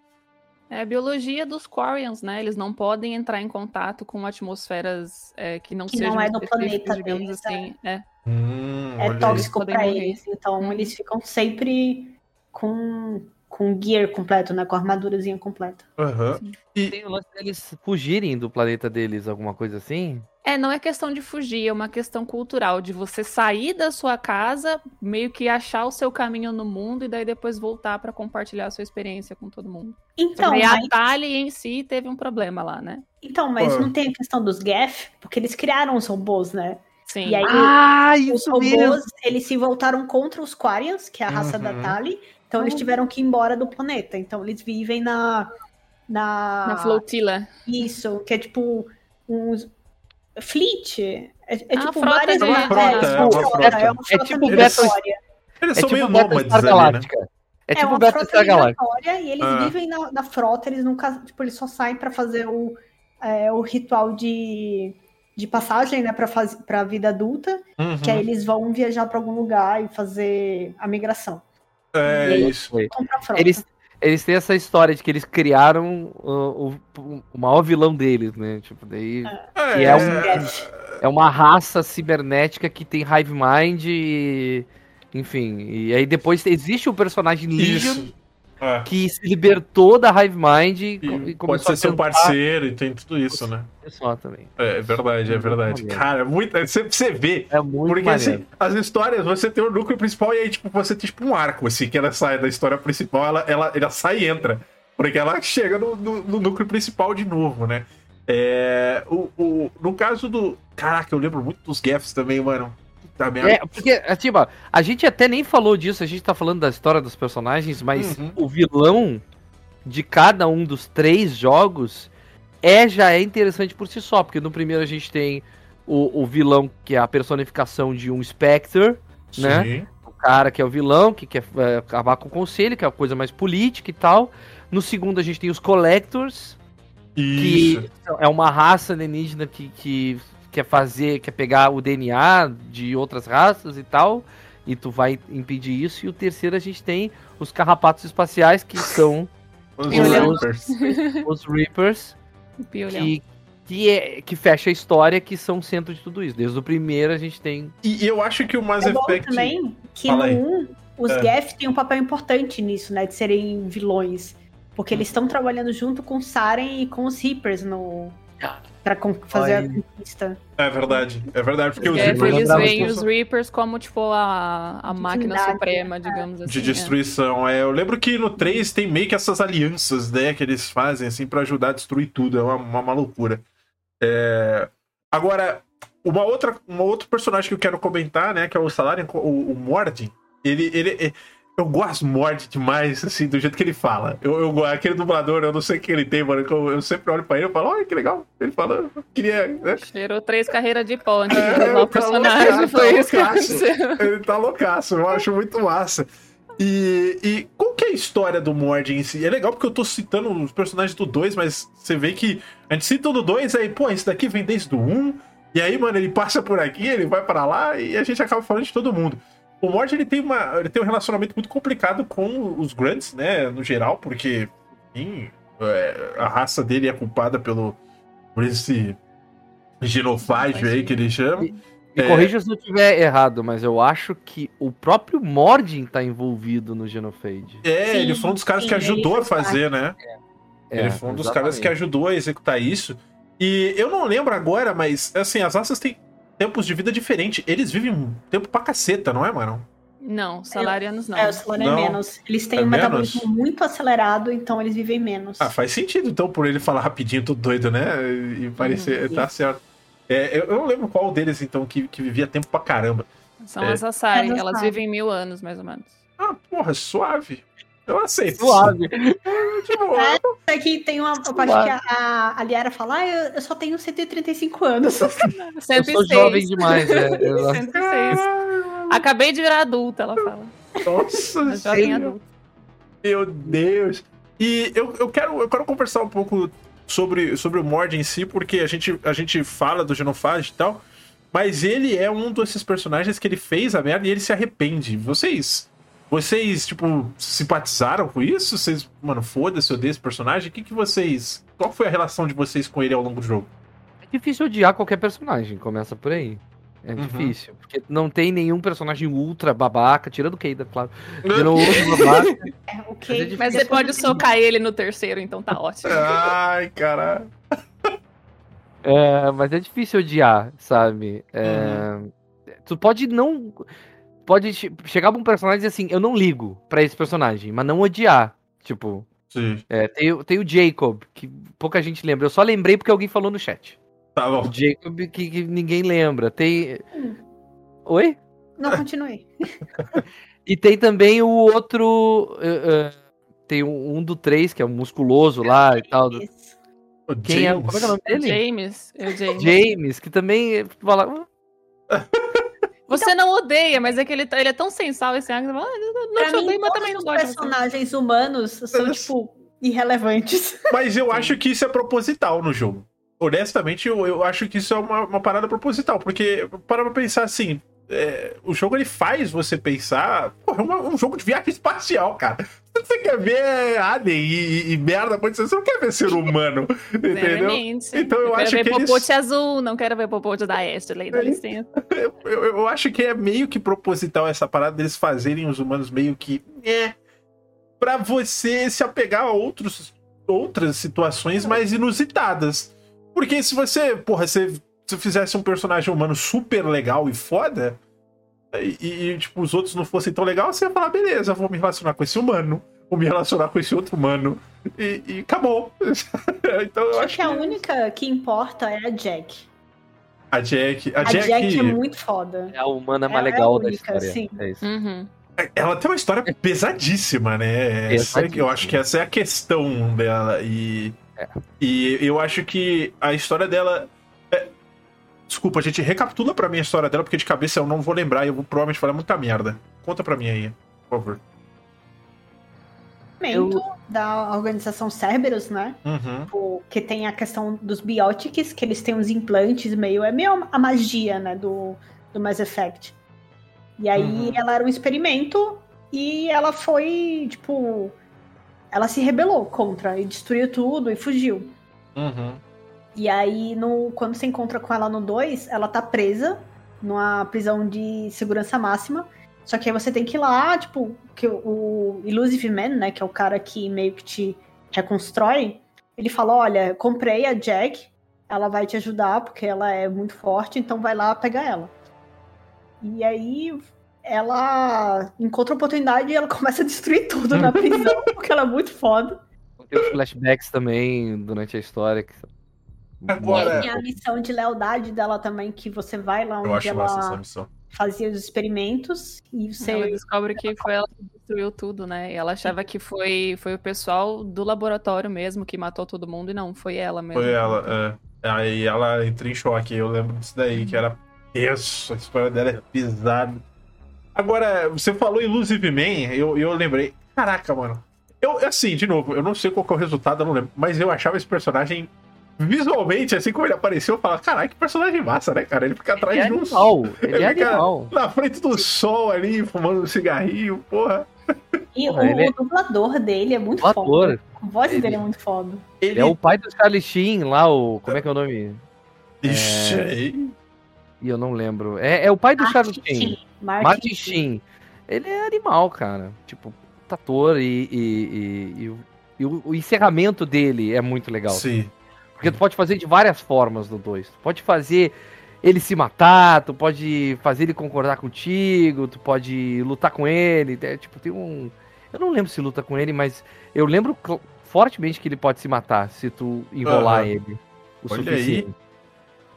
Speaker 3: É a biologia dos Quarians, né? Eles não podem entrar em contato com atmosferas é, que não
Speaker 4: Que
Speaker 3: sejam
Speaker 4: não é do planeta
Speaker 3: digamos
Speaker 4: deles,
Speaker 3: assim. É.
Speaker 1: Hum,
Speaker 4: É
Speaker 1: olha aí.
Speaker 4: tóxico
Speaker 3: morrer.
Speaker 4: eles. Então,
Speaker 3: Uhum.
Speaker 4: eles ficam sempre com, com gear completo, né? Com a armadurazinha completa.
Speaker 1: Aham.
Speaker 2: Tem o lance deles fugirem do planeta deles, alguma coisa assim?
Speaker 3: É, não é questão de fugir, é uma questão cultural, de você sair da sua casa, meio que achar o seu caminho no mundo e daí depois voltar pra compartilhar a sua experiência com todo mundo.
Speaker 4: Então,
Speaker 3: e a
Speaker 4: mas,
Speaker 3: Tali em si teve um problema lá, né?
Speaker 4: então, mas
Speaker 1: Pô.
Speaker 4: não tem a questão dos Geth, porque eles criaram os robôs, né?
Speaker 3: Sim.
Speaker 4: E aí,
Speaker 2: Ah,
Speaker 4: os robôs, eles se voltaram contra os Quarians, que é a raça da
Speaker 1: Uhum.
Speaker 4: Tali. Então, eles
Speaker 3: Uhum.
Speaker 4: tiveram que ir embora do planeta. Então, eles vivem na... Na,
Speaker 3: Na flotila.
Speaker 4: Isso, que é tipo uns... Fleet. É, é
Speaker 3: Ah,
Speaker 4: tipo
Speaker 3: frota
Speaker 4: várias...
Speaker 3: de-
Speaker 1: É uma frota, é uma frota.
Speaker 4: É uma
Speaker 2: É
Speaker 4: frota
Speaker 2: tipo
Speaker 4: migratória.
Speaker 1: Eles
Speaker 2: É
Speaker 1: são
Speaker 2: tipo
Speaker 1: meio
Speaker 2: Battlestar
Speaker 1: nômades ali, né?
Speaker 2: Galáctica. É tipo
Speaker 4: uma
Speaker 2: Battlestar
Speaker 4: frota
Speaker 2: Galáctica.
Speaker 4: migratória e eles
Speaker 1: Ah.
Speaker 4: vivem na, na frota, eles nunca, tipo, eles só saem pra fazer o, é, o ritual de, de passagem, né, pra, faz, pra vida adulta,
Speaker 1: Uhum.
Speaker 4: que aí eles vão viajar pra algum lugar e fazer a migração.
Speaker 1: É
Speaker 2: E aí
Speaker 1: isso.
Speaker 4: frota.
Speaker 2: Eles, eles têm essa história de que eles criaram uh, o, o maior vilão deles, né? Tipo, daí E é um- é uma raça cibernética que tem hive mind e... Enfim, e aí depois existe o personagem Legion
Speaker 1: Isso. É.
Speaker 2: que se libertou da hive mind e,
Speaker 1: E pode ser seu parceiro e tem tudo isso, né?
Speaker 2: também.
Speaker 1: É, é verdade, é verdade. Cara, é muito, você, você vê.
Speaker 2: É muito
Speaker 1: Porque
Speaker 2: maneiro.
Speaker 1: assim, as histórias, você tem o núcleo principal e aí, tipo, você tem tipo um arco, assim, que ela sai da história principal, ela, ela, ela sai e entra. Porque ela chega no, no- no núcleo principal de novo, né? É, o, o, no caso do. Caraca, eu lembro muito dos gaffs também, mano. Puta merda.
Speaker 2: É, porque, tipo, a gente até nem falou disso, a gente tá falando da história dos personagens, mas
Speaker 1: Uhum.
Speaker 2: o vilão de cada um dos três jogos é já é interessante por si só, porque no primeiro a gente tem o, o vilão que é a personificação de um Spectre, né?
Speaker 1: Sim.
Speaker 2: o cara que é o vilão, que quer é, acabar com o conselho, que é uma coisa mais política e tal. No segundo a gente tem os Collectors,
Speaker 1: Isso.
Speaker 2: que é uma raça alienígena que, que quer fazer, quer pegar o DNA de outras raças e tal, e tu vai impedir isso. E o terceiro a gente tem os carrapatos espaciais, que são
Speaker 1: Os. Reapers.
Speaker 2: os Reapers,
Speaker 3: Piolhão.
Speaker 2: que, que, é, que fecha a história, que são o centro de tudo isso. Desde o primeiro a gente tem.
Speaker 1: E eu acho que o Mass
Speaker 4: É bom
Speaker 1: Effect.
Speaker 4: também que
Speaker 1: Fala
Speaker 4: no 1, os
Speaker 1: É.
Speaker 4: Geth têm um papel importante nisso, né? De serem vilões. Porque eles estão trabalhando junto com o Saren e com os Reapers no. Pra con- fazer
Speaker 2: Ai.
Speaker 4: a conquista.
Speaker 1: É verdade, é verdade, porque os
Speaker 3: É,
Speaker 1: Reapers
Speaker 3: eles veem os Reapers como, tipo, a, a máquina
Speaker 4: Divindade,
Speaker 3: suprema, digamos assim.
Speaker 1: de
Speaker 3: é.
Speaker 1: destruição. É, eu lembro que no 3 tem meio que essas alianças, né, que eles fazem assim para ajudar a destruir tudo. É uma, uma, uma loucura. É, Agora, uma outra, um outro personagem que eu quero comentar, né, que é o Salarian, o, o Mord, ele, ele, é- eu gosto Mord demais, assim, do jeito que ele fala. Eu, eu, aquele dublador, eu não sei o que ele tem, mano, eu, eu sempre olho pra ele e falo, olha que legal. Ele fala, eu queria, né?
Speaker 3: Cheirou três carreiras de antes
Speaker 1: É,
Speaker 3: de usar o
Speaker 1: tá
Speaker 3: personagem.
Speaker 1: loucaço,
Speaker 3: Foi
Speaker 1: tá
Speaker 3: isso que
Speaker 1: loucaço.
Speaker 3: aconteceu.
Speaker 1: Ele tá loucaço, eu acho muito massa. E, e qual que é a história do Mord em si? É legal porque eu tô citando os personagens do 2, mas você vê que a gente cita o do 2, aí, pô, esse daqui vem desde o 1, um, e aí, mano, ele passa por aqui, ele vai pra lá, e a gente acaba falando de todo mundo. O Mord, ele tem, uma, ele tem um relacionamento muito complicado com os Grunts, né, no geral, porque, enfim, é, a raça dele é culpada pelo, por esse genofágio aí que ele chama.
Speaker 2: Me
Speaker 1: É.
Speaker 2: corrija se eu estiver errado, mas eu acho que o próprio Mordin tá envolvido no Genofade.
Speaker 1: É,
Speaker 4: Sim,
Speaker 1: ele foi um dos caras
Speaker 4: sim,
Speaker 1: que ajudou a fazer, né?
Speaker 2: É,
Speaker 1: ele foi um dos caras que
Speaker 2: exatamente.
Speaker 1: ajudou a executar isso. E eu não lembro agora, mas assim, as raças têm tempos de vida diferentes. Eles vivem um tempo pra caceta, não é, mano?
Speaker 3: Não, salarianos não.
Speaker 4: É, o salário
Speaker 1: Não.
Speaker 4: é menos. Eles têm
Speaker 1: É
Speaker 4: um metabolismo
Speaker 1: menos?
Speaker 4: muito acelerado, então eles vivem menos.
Speaker 1: Ah, faz sentido, então, por ele falar rapidinho, tudo doido, né? E parecer.
Speaker 4: Uhum.
Speaker 1: Tá certo. É, eu, eu não lembro qual deles, então, que, que vivia tempo pra caramba.
Speaker 3: São
Speaker 1: É.
Speaker 3: as Asari.
Speaker 4: As
Speaker 3: Elas vivem mil anos, mais ou menos.
Speaker 1: Ah, porra, suave. Eu aceito.
Speaker 2: Suave.
Speaker 1: De boa.
Speaker 4: É que tem uma, uma parte que a, a, Liara fala, ah, eu, eu só tenho 135 anos.
Speaker 2: Eu
Speaker 3: 106.
Speaker 2: sou jovem demais, é. exato.
Speaker 3: 106.
Speaker 1: Ah,
Speaker 3: Acabei de virar adulta, ela fala.
Speaker 1: Nossa,
Speaker 3: jovem adulta.
Speaker 1: Meu Deus. E eu, eu, quero, eu quero conversar um pouco sobre, sobre o Mord em si, porque a gente, a gente fala do Genofage e tal, mas ele é um desses personagens que ele fez a merda e ele se arrepende. Vocês. Vocês, tipo, simpatizaram com isso? Vocês, mano, foda-se, eu odeio esse personagem. O que, que vocês. Qual foi a relação de vocês com ele ao longo do jogo?
Speaker 2: É difícil odiar qualquer personagem, começa por aí. É
Speaker 1: Uhum.
Speaker 2: difícil, porque não tem nenhum personagem ultra babaca, tirando o Keida, claro. Tirando o babaca.
Speaker 4: É,
Speaker 2: Mas é
Speaker 3: você pode socar ele no terceiro, então tá ótimo.
Speaker 1: Ai, caralho.
Speaker 2: É, mas é difícil odiar, sabe? É, Tu pode não. Pode che- chegar pra um personagem e dizer assim, eu não ligo pra esse personagem, mas não odiar. Tipo,
Speaker 1: Sim,
Speaker 2: é, tem, o- tem o Jacob, que pouca gente lembra. Eu só lembrei porque alguém falou no chat.
Speaker 1: tá bom.
Speaker 2: O Jacob que, que ninguém lembra. Tem. Oi?
Speaker 4: Não, continue.
Speaker 2: E tem também o outro. eh, tem um, um do 3, que é o musculoso lá e tal. do-
Speaker 4: Isso.
Speaker 1: O
Speaker 2: Quem é, o-
Speaker 1: James.
Speaker 2: como é que é o nome
Speaker 3: É
Speaker 2: dele?
Speaker 3: James. É o James.
Speaker 2: James, que também fala. "Ah,
Speaker 3: Você não odeia, mas é que ele, tá- ele é tão sensal esse águia. Ah, eu não te
Speaker 4: mim,
Speaker 3: odeio, mas
Speaker 4: todos
Speaker 3: também não
Speaker 4: os
Speaker 3: gosto. você.
Speaker 4: personagens humanos são, tipo, irrelevantes.
Speaker 1: Mas eu acho que isso é proposital no jogo. Honestamente, eu, eu acho que isso é uma, uma parada proposital, porque para pra pensar assim, é, o jogo ele faz você pensar, porra, é uma- um jogo de viagem espacial, cara. Você quer ver alien e, e merda acontecendo, você não quer ver ser humano, entendeu? Então eu
Speaker 3: quero
Speaker 1: acho
Speaker 3: ver
Speaker 1: que eles-
Speaker 3: popote azul, não quero ver popote da Ashley, dá licença.
Speaker 1: Eu, eu- eu acho que é meio que proposital essa parada deles fazerem os humanos meio que. É. Pra você se apegar a outros, outras situações mais inusitadas. Porque se você, porra, se fizesse um personagem humano super legal e foda. E, e, tipo, os outros não fossem tão legais, você ia falar, beleza, vou me relacionar com esse humano. vou me relacionar com esse outro humano. E, e acabou. então eu
Speaker 4: Acho
Speaker 1: acho
Speaker 4: que a única que importa é a Jack.
Speaker 1: a Jack. A,
Speaker 4: A
Speaker 1: Jack,
Speaker 4: Jack, é muito foda.
Speaker 2: É a humana mais
Speaker 4: É- é
Speaker 2: legal
Speaker 4: a
Speaker 2: da
Speaker 4: única,
Speaker 2: história.
Speaker 4: sim.
Speaker 2: É isso.
Speaker 3: Uhum.
Speaker 1: ela tem uma história pesadíssima, né? Essa é que- eu acho que essa é a questão dela. E,
Speaker 2: É.
Speaker 1: e eu acho que a história dela. Desculpa, gente, recapitula pra mim a história dela, porque de cabeça eu não vou lembrar e eu vou provavelmente falar muita merda. Conta pra mim aí, por favor.
Speaker 4: Momento da organização Cerberus, né?
Speaker 1: Uhum.
Speaker 4: Tipo, que tem a questão dos biotics, que eles têm uns implantes meio. É meio a magia, né? Do, do Mass Effect. E aí
Speaker 1: Uhum.
Speaker 4: ela era um experimento e ela foi, tipo. Ela se rebelou contra e destruiu tudo e fugiu.
Speaker 1: Uhum.
Speaker 4: E aí, no, quando você encontra com ela no 2, ela tá presa numa prisão de segurança máxima. Só que aí você tem que ir lá, tipo, que o, Illusive Man, né, que é o cara que meio que te reconstrói, ele fala: Olha, comprei a Jack, ela vai te ajudar porque ela é muito forte, então vai lá pegar ela. E aí ela encontra a oportunidade e ela começa a destruir tudo na prisão, porque ela é muito foda.
Speaker 2: Tem flashbacks também durante a história. Que...
Speaker 1: Agora-
Speaker 4: E tem a missão de lealdade dela também, que você vai lá
Speaker 1: Eu
Speaker 4: onde
Speaker 1: acho massa essa
Speaker 4: ela
Speaker 1: missão.
Speaker 4: fazia os experimentos e
Speaker 3: Ela
Speaker 4: você.
Speaker 3: descobre que foi ela que destruiu tudo, né? E ela achava que foi, foi o pessoal do laboratório mesmo que matou todo mundo, e não, foi ela mesmo.
Speaker 1: Foi ela, é. Aí ela entra em choque. Eu lembro disso daí, que era tenso. A história dela é pesada. Agora, você falou Illusive Man, eu, eu lembrei. Caraca, mano. Eu, assim, de novo, eu não sei qual que é o resultado, eu não lembro. Mas eu achava esse personagem. Visualmente, assim como ele apareceu, eu falava, caralho, que personagem massa, né, cara? Ele fica atrás
Speaker 2: Ele é
Speaker 1: de um
Speaker 2: animal. Ele é
Speaker 1: fica
Speaker 2: animal.
Speaker 1: na frente do sol ali, fumando um cigarrinho, porra.
Speaker 4: E
Speaker 2: Porra,
Speaker 4: o,
Speaker 2: ele é-
Speaker 4: o dublador dele é muito
Speaker 2: O ator.
Speaker 4: foda. A voz
Speaker 2: Ele-
Speaker 4: dele é muito foda.
Speaker 1: Ele
Speaker 2: Ele é o pai do Charlie Sheen lá, o. Como é que é o nome?
Speaker 1: Ixi, aí.
Speaker 2: E eu não lembro. É, é o pai do Charlie
Speaker 4: Martin
Speaker 2: Sheen.
Speaker 4: Martin
Speaker 2: Martin
Speaker 4: Sheen.
Speaker 2: Ele é animal, cara. Tipo, ator e, e, e- e o- e o, o encerramento dele é muito legal.
Speaker 1: Sim.
Speaker 2: Porque tu pode fazer de várias formas no 2. Tu pode fazer ele se matar, tu pode fazer ele concordar contigo, tu pode lutar com ele. é, tipo, tem um. Eu não lembro se luta com ele, mas eu lembro fortemente que ele pode se matar se tu enrolar
Speaker 1: Aham.
Speaker 2: ele. O
Speaker 1: Olha
Speaker 2: suficiente.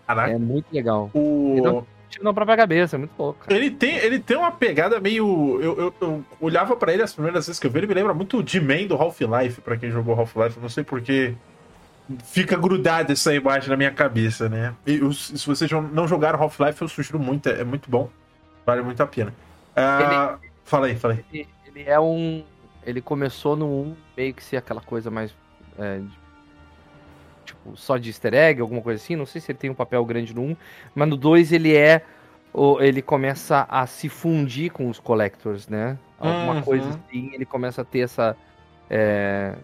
Speaker 1: Caraca.
Speaker 2: É muito legal.
Speaker 1: O...
Speaker 2: Então- Tiro na própria cabeça, é muito louco. cara.
Speaker 1: Ele tem, ele tem uma pegada meio. Eu, eu, eu olhava pra ele as primeiras vezes que eu vi, ele me lembra muito o D-Man do Half-Life, pra quem jogou Half-Life, não sei porque. Fica grudada essa imagem na minha cabeça, né? E se vocês não jogaram Half-Life, eu sugiro muito, é, é muito bom. Vale muito a pena. Ah, Fala aí, fala aí.
Speaker 2: Ele, ele é um. Ele começou no 1 meio que ser aquela coisa mais. é, tipo, só de easter egg, alguma coisa assim. Não sei se ele tem um papel grande no 1, mas no 2 ele é. Ele começa a se fundir com os collectors, né? Alguma
Speaker 1: Uhum.
Speaker 2: coisa assim, ele começa a ter essa. é,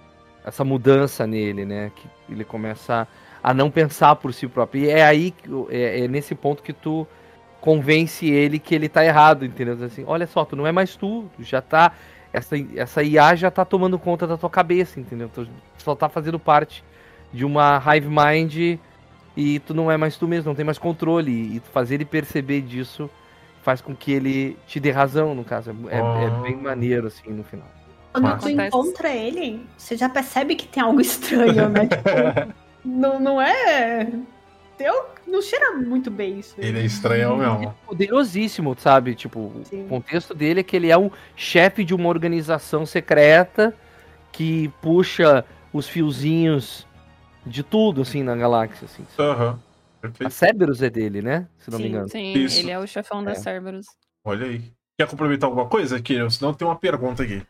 Speaker 2: essa mudança nele, né? Que ele começa a não pensar por si próprio. E é aí, é, é nesse ponto que tu convence ele que ele tá errado, entendeu? Assim, olha só, tu não é mais tu, tu já tá. Essa, essa IA já tá tomando conta da tua cabeça, entendeu? Tu só tá fazendo parte de uma hive mind e tu não é mais tu mesmo, não tem mais controle. E fazer ele perceber disso faz com que ele te dê razão, no caso. É, é- bem maneiro, assim, no final.
Speaker 4: Quando
Speaker 1: Massa.
Speaker 4: tu
Speaker 3: Acontece.
Speaker 4: encontra ele, você já percebe que tem algo estranho, né? Tipo, não, não é. Eu, não cheira muito bem isso.
Speaker 1: Ele é estranho mesmo.
Speaker 2: Poderosíssimo, sabe? Tipo,
Speaker 4: Sim.
Speaker 2: o contexto dele é que ele é um chefe de uma organização secreta que puxa os fiozinhos de tudo, assim, na galáxia, assim.
Speaker 1: Aham.
Speaker 2: A. Cerberus é dele, né? Se não me
Speaker 4: Sim.
Speaker 2: engano.
Speaker 3: Sim,
Speaker 1: Isso.
Speaker 3: ele é o chefão da
Speaker 2: É.
Speaker 3: Cerberus.
Speaker 1: Olha aí. Quer complementar alguma coisa, Kirill? Senão tem uma pergunta aqui.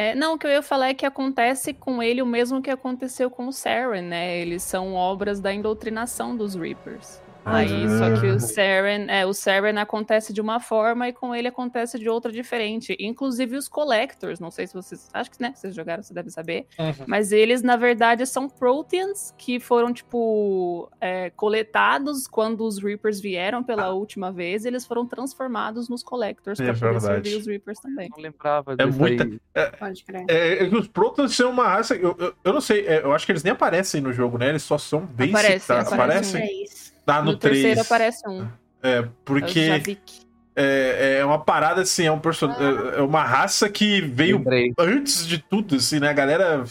Speaker 3: É, não, o que eu ia falar é que acontece com ele o mesmo que aconteceu com o Saren, né? Eles são obras da indoutrinação dos Reapers. Aí, só que o Saren, é, o Saren acontece de uma forma e com ele acontece de outra diferente. Inclusive os Collectors, não sei se vocês, acho que né, vocês jogaram, você deve saber.
Speaker 1: Uhum.
Speaker 3: Mas eles, na verdade, são Proteans que foram, tipo, é, coletados quando os Reapers vieram pela última vez. Eles foram transformados nos Collectors
Speaker 1: É
Speaker 3: pra poder
Speaker 1: verdade.
Speaker 3: servir os Reapers também.
Speaker 2: Não lembrava
Speaker 1: É
Speaker 2: disso
Speaker 1: muita-
Speaker 2: aí.
Speaker 4: Pode crer.
Speaker 1: É, é que os Protons são uma raça. Eu, eu, eu não sei, é, eu acho que eles nem aparecem no jogo, né? Eles só são bem
Speaker 3: Aparecem,
Speaker 1: citados.
Speaker 3: aparecem.
Speaker 1: Aparecem? Ah, no,
Speaker 3: No, terceiro
Speaker 1: 3.
Speaker 3: aparece um.
Speaker 1: É,
Speaker 3: É
Speaker 1: porque.
Speaker 3: Javik.
Speaker 1: É, é uma parada assim, é, um perso... é uma raça que veio
Speaker 2: Lembrei.
Speaker 1: antes de tudo, assim, né? A galera,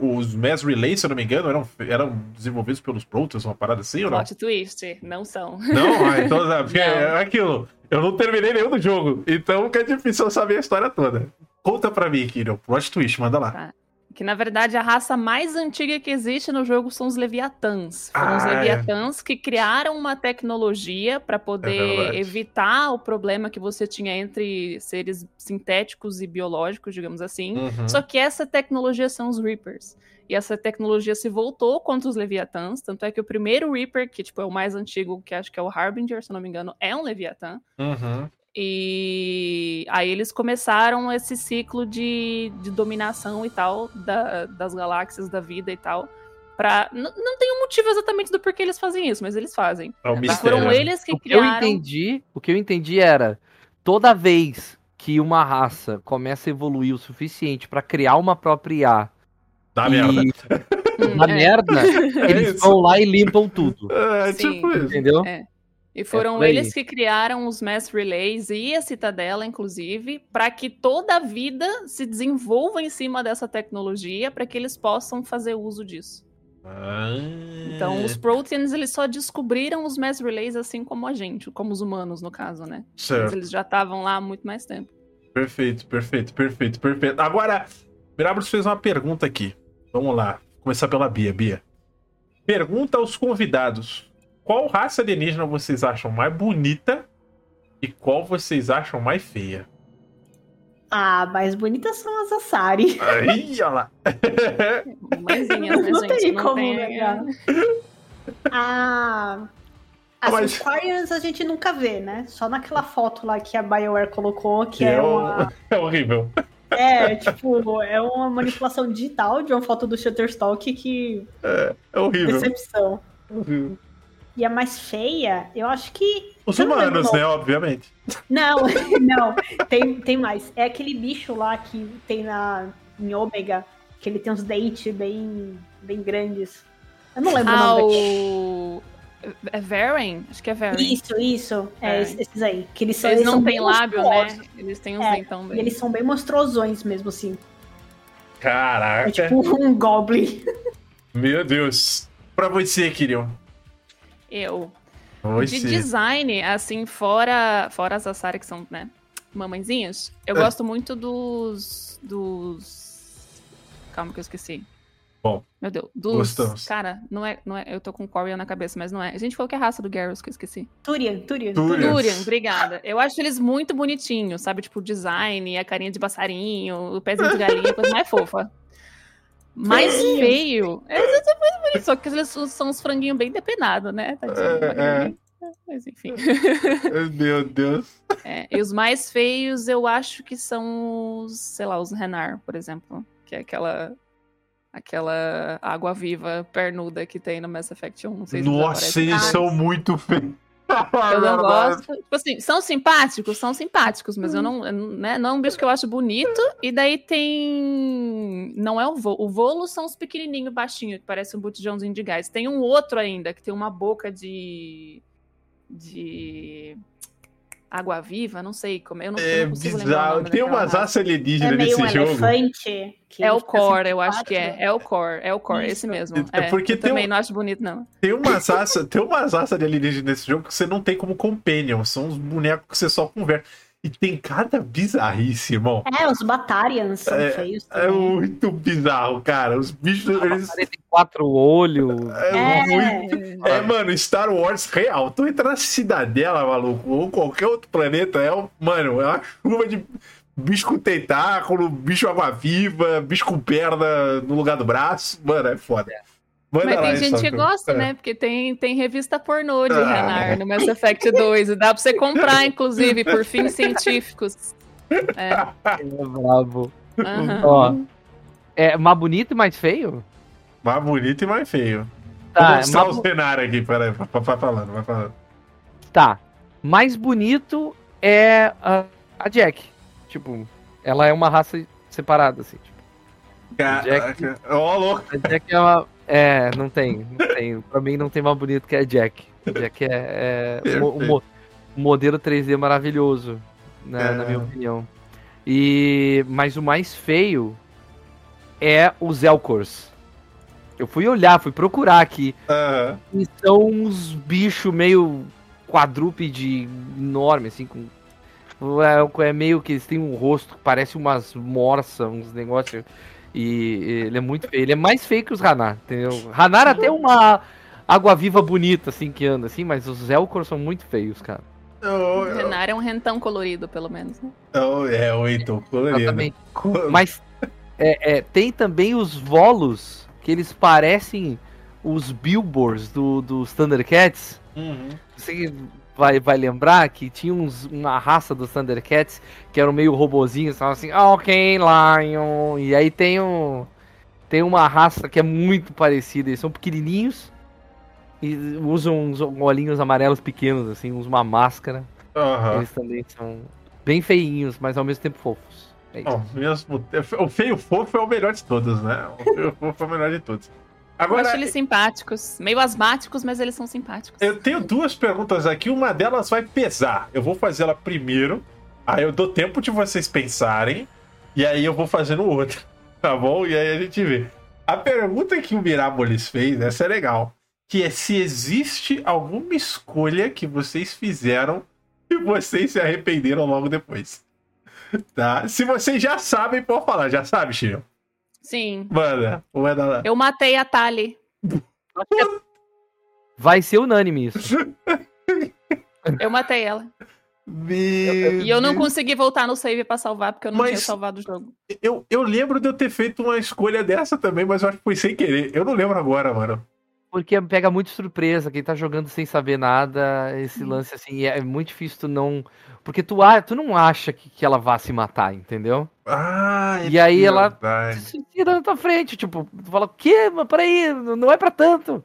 Speaker 1: os Mass Relays, se eu não me engano, eram, eram desenvolvidos pelos Protoss, uma parada assim ou não?
Speaker 3: Plot twist, não são.
Speaker 1: Não, ah, então é, porque
Speaker 3: Não.
Speaker 1: é aquilo. Eu não terminei nenhum do jogo, então fica difícil eu saber a história toda. Conta pra mim, Kirill. Plot twist, manda lá.
Speaker 3: Tá. Que na verdade a raça mais antiga que existe no jogo são os Leviatãs. Foram os
Speaker 1: Ah, é.
Speaker 3: Leviatãs que criaram uma tecnologia para
Speaker 1: É
Speaker 3: poder
Speaker 1: verdade.
Speaker 3: evitar o problema que você tinha entre seres sintéticos e biológicos, digamos assim.
Speaker 1: Uhum.
Speaker 3: Só que essa tecnologia são os Reapers. E essa tecnologia se voltou contra os Leviatãs, tanto é que o primeiro Reaper, que tipo, é o mais antigo, que acho que é o Harbinger, se não me engano, é um Leviatã.
Speaker 1: Uhum.
Speaker 3: E aí eles começaram esse ciclo de, de dominação e tal da- das galáxias, da vida e tal. Pra, não tem um motivo exatamente do porquê eles fazem isso, mas eles fazem.
Speaker 1: É um
Speaker 3: foram eles que
Speaker 2: O que eu
Speaker 3: criaram.
Speaker 2: entendi, o que eu entendi era toda vez que uma raça começa a evoluir o suficiente pra criar uma própria IA
Speaker 1: Dá
Speaker 2: e
Speaker 1: merda.
Speaker 3: Hum,
Speaker 2: dá
Speaker 3: é.
Speaker 2: merda, eles vão lá e limpam tudo,
Speaker 1: É,
Speaker 3: Sim.
Speaker 1: tipo isso.
Speaker 2: entendeu?
Speaker 3: É. E foram
Speaker 2: por aí.
Speaker 3: eles que criaram os Mass Relays e a Citadela, inclusive, para que toda a vida se desenvolva em cima dessa tecnologia, para que eles possam fazer uso disso.
Speaker 1: Ah.
Speaker 3: Então, os Proteans, eles só descobriram os Mass Relays assim como a gente, como os humanos, no caso, né? Mas
Speaker 1: Certo.
Speaker 3: eles já estavam lá há muito mais tempo.
Speaker 1: Perfeito, perfeito, perfeito, perfeito. Agora, Mirabros fez uma pergunta aqui. Vamos lá. Começar pela Bia. Bia. Pergunta aos convidados: qual raça alienígena vocês acham mais bonita e qual vocês acham mais feia?
Speaker 4: Ah, mais bonitas são as Asari.
Speaker 1: Aí, olha lá.
Speaker 3: Mãezinhas, né,
Speaker 4: Não
Speaker 3: gente?
Speaker 4: tem
Speaker 3: Não
Speaker 4: como
Speaker 3: tem-
Speaker 4: negar. Ah, as
Speaker 1: Mas-
Speaker 4: a gente nunca vê, né? Só naquela foto lá que a BioWare colocou, que
Speaker 1: Que
Speaker 4: é
Speaker 1: é,
Speaker 4: uma.
Speaker 1: é horrível.
Speaker 4: É, tipo, é uma manipulação digital de uma foto do Shutterstock que.
Speaker 1: É horrível.
Speaker 4: Decepção. E a mais feia, eu acho que.
Speaker 1: Os humanos, né? Obviamente.
Speaker 4: Não, não. Tem, tem mais. É aquele bicho lá que tem na, em Ômega, que ele tem uns dentes bem, bem grandes. Eu não lembro
Speaker 3: Ah,
Speaker 4: o nome daquele.
Speaker 3: o... É Varen? Acho que é Varen.
Speaker 4: Isso, isso. É,
Speaker 3: É.
Speaker 4: esses aí. Que eles são,
Speaker 3: Eles
Speaker 4: eles
Speaker 3: não têm lábio, né? Eles têm uns
Speaker 4: É,
Speaker 3: dentão
Speaker 4: E
Speaker 3: bem.
Speaker 4: eles são bem monstruosões mesmo, assim.
Speaker 1: Caraca.
Speaker 4: É tipo um Goblin.
Speaker 1: Meu Deus. Pra você, Kirill.
Speaker 3: Eu.
Speaker 1: Você.
Speaker 3: De design, assim, fora, fora as Asari, que são, né, mamãezinhas, eu
Speaker 1: É.
Speaker 3: gosto muito dos. dos. Calma que eu esqueci.
Speaker 1: Bom,
Speaker 3: Meu Deus. Dos.
Speaker 1: gostamos.
Speaker 3: Cara, não é, não é. Eu tô com Corian na cabeça, mas não é. A gente falou que é a raça do Garrus, que eu esqueci.
Speaker 4: Turian, Turian.
Speaker 1: Turian.
Speaker 3: Obrigada. Eu acho eles muito bonitinhos, sabe? Tipo, o design, a carinha de passarinho, o pezinho de galinha, coisa mais fofa. Mais feio. É só que eles são uns franguinhos bem depenados, né? Tadinho,
Speaker 1: É, é.
Speaker 3: Mas enfim.
Speaker 1: Meu Deus.
Speaker 3: É, e os mais feios eu acho que são os, sei lá, os Renar, por exemplo. Que é aquela. Aquela água viva pernuda que tem no Mass Effect 1. Não sei se
Speaker 1: Nossa, eles são muito feios.
Speaker 3: Eu não gosto. Tipo assim, são simpáticos? São simpáticos, mas eu não, né, não é um bicho que eu acho bonito. E daí tem. Não é o volo. O volo são os pequenininhos, baixinhos, que parece um botijãozinho de gás. Tem um outro ainda, que tem uma boca de. de. Água viva, não sei como. Eu não, eu
Speaker 1: É
Speaker 3: não consigo lembrar. o
Speaker 1: bizarro. Tem umas
Speaker 3: raça.
Speaker 1: raças
Speaker 4: É
Speaker 1: alienígenas
Speaker 4: meio
Speaker 1: nesse
Speaker 4: um
Speaker 1: jogo.
Speaker 4: elefante. que
Speaker 3: É o
Speaker 4: assim,
Speaker 3: core, eu acho que é. É o core, é o core,
Speaker 4: Isso.
Speaker 3: esse mesmo.
Speaker 1: É
Speaker 3: É,
Speaker 1: porque
Speaker 3: eu
Speaker 1: tem
Speaker 3: também
Speaker 1: um-
Speaker 3: não acho bonito, não.
Speaker 1: Tem umas raças, tem umas raças de alienígenas nesse jogo que você não tem como companion. São uns bonecos que você só conversa. E tem cada bizarrice, irmão.
Speaker 4: É, os Batarians são
Speaker 1: É,
Speaker 4: feios
Speaker 1: É
Speaker 4: também.
Speaker 1: muito bizarro, cara. Os bichos, eles.
Speaker 2: Ele tem quatro olhos.
Speaker 1: É,
Speaker 4: É.
Speaker 1: muito. É, mano, Star Wars real. Tu entra na cidadela, maluco, ou qualquer outro planeta, é, um- mano, é uma chuva de bicho com tentáculo, bicho água-viva, bicho com perna no lugar do braço. Mano, é foda. Manda
Speaker 3: Mas tem gente que gosta,
Speaker 1: É.
Speaker 3: né? Porque tem, tem revista pornô de
Speaker 1: Ah.
Speaker 3: Renar no Mass Effect 2. E dá pra você comprar, inclusive, por fins científicos. É.
Speaker 2: É bravo.
Speaker 3: aham.
Speaker 2: Ó, é mais bonito e mais feio?
Speaker 1: Mais bonito e mais feio.
Speaker 2: Tá,
Speaker 1: Vou
Speaker 2: é
Speaker 1: mostrar
Speaker 2: mais
Speaker 1: o cenário aqui, peraí, vai falando, vai falando.
Speaker 2: Tá. Mais bonito é a, a Jack. Tipo, ela é uma raça separada, assim. Tipo,
Speaker 1: Caraca, ó, louco.
Speaker 2: a Jack é uma. É, não tem. Não tem. Pra mim não tem mais bonito que a Jack. A Jack é. é mo- modelo 3D maravilhoso, né,
Speaker 1: É.
Speaker 2: na minha opinião. E mas o mais feio é o Zelkors. Eu fui olhar, fui procurar aqui.
Speaker 1: Aham.
Speaker 2: E são uns bichos meio quadrúpede enorme, assim, com. É, é meio que eles têm um rosto que parece umas morsas, uns negócios. E ele é muito feio. Ele é mais feio que os Hanar, entendeu? Hanar até uma água-viva bonita, assim, que anda, assim, mas os Elcor são muito feios, cara.
Speaker 1: Eu-
Speaker 3: O Renar é um rentão colorido, pelo menos. né?
Speaker 1: eu- É, o Heitor colorido.
Speaker 2: Exatamente. Mas é, é, tem também os Volos, que eles parecem os Billboards do, dos Thundercats.
Speaker 1: Uhum.
Speaker 2: Você vai, vai lembrar que tinha uns, uma raça dos Thundercats que eram meio robozinhos, estavam assim, ok, Lion. E aí tem um. Tem uma raça que é muito parecida, eles são pequenininhos e usam uns olhinhos amarelos pequenos, assim, usam uma máscara.
Speaker 1: Aham.
Speaker 2: Eles também são bem feinhos, mas ao mesmo tempo fofos. É.
Speaker 1: Bom, mesmo, o feio fofo é o melhor de todos, né? O feio fofo é o melhor de todos.
Speaker 3: Eu
Speaker 1: Agora,
Speaker 3: acho eles simpáticos. Meio asmáticos, mas eles são simpáticos.
Speaker 1: eu tenho duas perguntas aqui. Uma delas vai pesar. Eu vou fazer ela primeiro. Aí eu dou tempo de vocês pensarem. E aí eu vou fazendo outra. Tá bom? E aí a gente vê. A pergunta que o Mirabolis fez, essa é legal. Que é se existe alguma escolha que vocês fizeram e vocês se arrependeram logo depois. Tá? Se vocês já sabem, pode falar. Já sabe, Chico?
Speaker 3: Sim.
Speaker 1: Manda. Manda lá.
Speaker 3: Eu matei a Tali.
Speaker 2: Vai ser unânime isso.
Speaker 3: Eu matei ela.
Speaker 1: Meu
Speaker 3: E eu não consegui voltar no save pra salvar, porque eu não
Speaker 1: Mas-
Speaker 3: tinha salvado o jogo.
Speaker 1: Eu, eu lembro de eu ter feito uma escolha dessa também, mas eu acho que foi sem querer. Eu não lembro agora, mano.
Speaker 2: Porque pega muito surpresa, quem tá jogando sem saber nada, esse
Speaker 3: Uhum.
Speaker 2: lance assim, é muito difícil tu não. Porque tu, a- tu não acha que, que ela vá se matar, entendeu?
Speaker 1: Ah, é
Speaker 2: E aí ela-
Speaker 1: verdade.
Speaker 2: Se tira na tua frente, tipo, tu fala, o quê? Mas peraí, não não é pra tanto.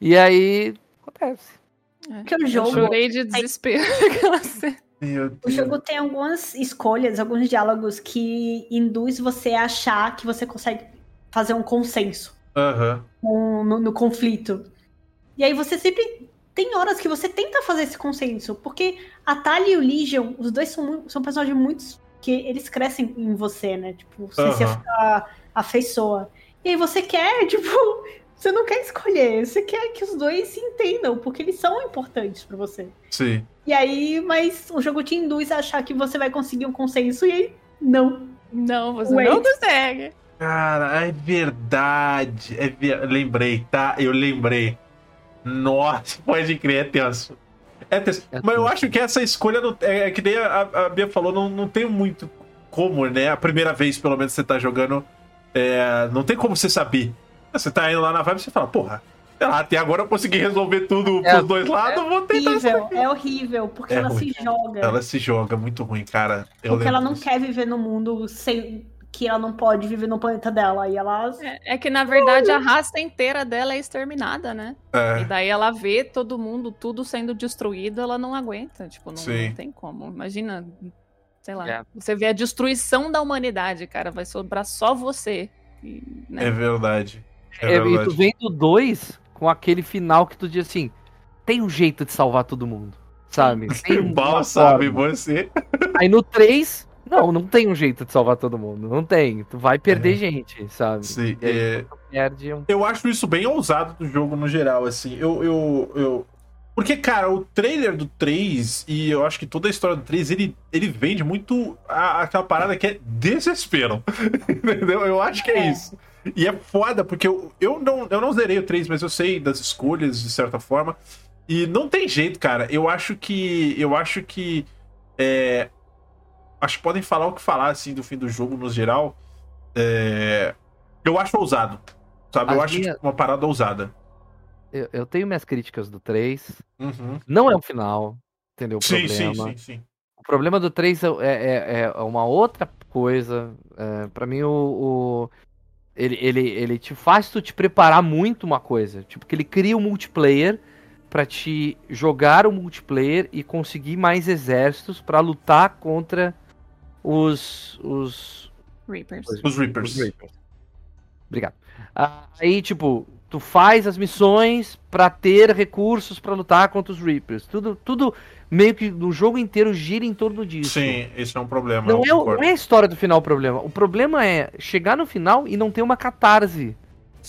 Speaker 2: E aí. Acontece.
Speaker 4: O
Speaker 3: Eu
Speaker 4: jogo,
Speaker 3: chorei de desespero.
Speaker 4: O jogo tem algumas escolhas, alguns diálogos que induz você a achar que você consegue fazer um consenso Com- no, no conflito. E aí você sempre tem horas que você tenta fazer esse consenso, porque a Tali e o Legion, os dois são, são personagens muito que eles crescem em você, né? Tipo, você se
Speaker 1: Aham.
Speaker 4: a- afeiçoa. E aí você quer, tipo, você não quer escolher, você quer que os dois se entendam, porque eles são importantes pra você.
Speaker 1: Sim.
Speaker 4: E aí, mas o jogo te induz a achar que você vai conseguir um consenso e aí não.
Speaker 3: Não, você
Speaker 4: Wait.
Speaker 3: não consegue.
Speaker 1: Cara, é verdade. É ver- Lembrei, tá? Eu lembrei. Nossa, pode crer, é tenso. É tenso.
Speaker 2: É
Speaker 1: Mas eu
Speaker 2: tenso.
Speaker 1: acho que essa escolha, não, é, é que nem a, a Bia falou, não, não tem muito como, né? A primeira vez, pelo menos, você tá jogando, é, não tem como você saber. Você tá indo lá na vibe e você fala, porra, sei lá, até agora eu consegui resolver tudo
Speaker 2: É,
Speaker 1: pros dois lados, vou tentar isso
Speaker 4: Horrível, é horrível, porque
Speaker 1: É
Speaker 4: ela
Speaker 1: ruim.
Speaker 4: se joga.
Speaker 1: Ela se joga muito ruim, cara. Eu
Speaker 4: porque ela não
Speaker 1: disso.
Speaker 4: quer viver no mundo sem que ela não pode viver no planeta dela. E ela.
Speaker 3: É, é que, na verdade, a raça inteira dela é exterminada, né? E
Speaker 1: É,
Speaker 3: daí ela vê todo mundo, tudo sendo destruído, ela não aguenta. Tipo, não, não tem como. Imagina, sei lá.
Speaker 2: É.
Speaker 3: Você vê a destruição da humanidade, cara. Vai sobrar só você. E, né?
Speaker 1: é verdade. É
Speaker 2: É, e tu
Speaker 1: verdade.
Speaker 2: vem do 2 com aquele final que tu diz assim: tem um jeito de salvar todo mundo, sabe? Tem um- uma
Speaker 1: sabe você.
Speaker 2: Aí no 3, não, não tem um jeito de salvar todo mundo. Não tem. Tu vai perder gente, sabe?
Speaker 1: Sim, é,
Speaker 2: perde um.
Speaker 1: Eu acho isso bem ousado do jogo no geral, assim. Eu, eu, eu... Porque, cara, o trailer do 3, e eu acho que toda a história do 3, ele, ele vende muito a- aquela parada que é desespero. Entendeu? Eu acho que é,
Speaker 4: É.
Speaker 1: isso. E é foda, porque eu, eu, não, eu não zerei o 3, mas eu sei das escolhas, de certa forma. E não tem jeito, cara. Eu acho que. Eu acho que. É, acho que podem falar o que falar, assim, do fim do jogo no geral. É, eu acho ousado. Sabe? Eu
Speaker 2: As
Speaker 1: acho tipo, uma parada ousada.
Speaker 2: Eu, eu tenho minhas críticas do 3.
Speaker 1: Uhum.
Speaker 2: Não é o final, entendeu? O
Speaker 1: Sim, sim,
Speaker 2: problema.
Speaker 1: sim, sim.
Speaker 2: O problema do 3 é, é, é uma outra coisa. É, para mim, o, o- ele, ele, ele te faz tu te preparar muito uma coisa. Tipo, que ele cria um multiplayer pra te jogar o multiplayer e conseguir mais exércitos pra lutar contra os. os
Speaker 3: Reapers.
Speaker 1: Os Reapers.
Speaker 2: os Reapers. Obrigado. Ah, Aí, tipo, Tu faz as missões pra ter recursos pra lutar contra os Reapers. Tudo, tudo meio que no jogo inteiro gira em torno disso.
Speaker 1: Sim, esse é um problema.
Speaker 2: Não
Speaker 1: eu
Speaker 2: é, não é a história do final o problema. O problema é chegar no final e não ter uma catarse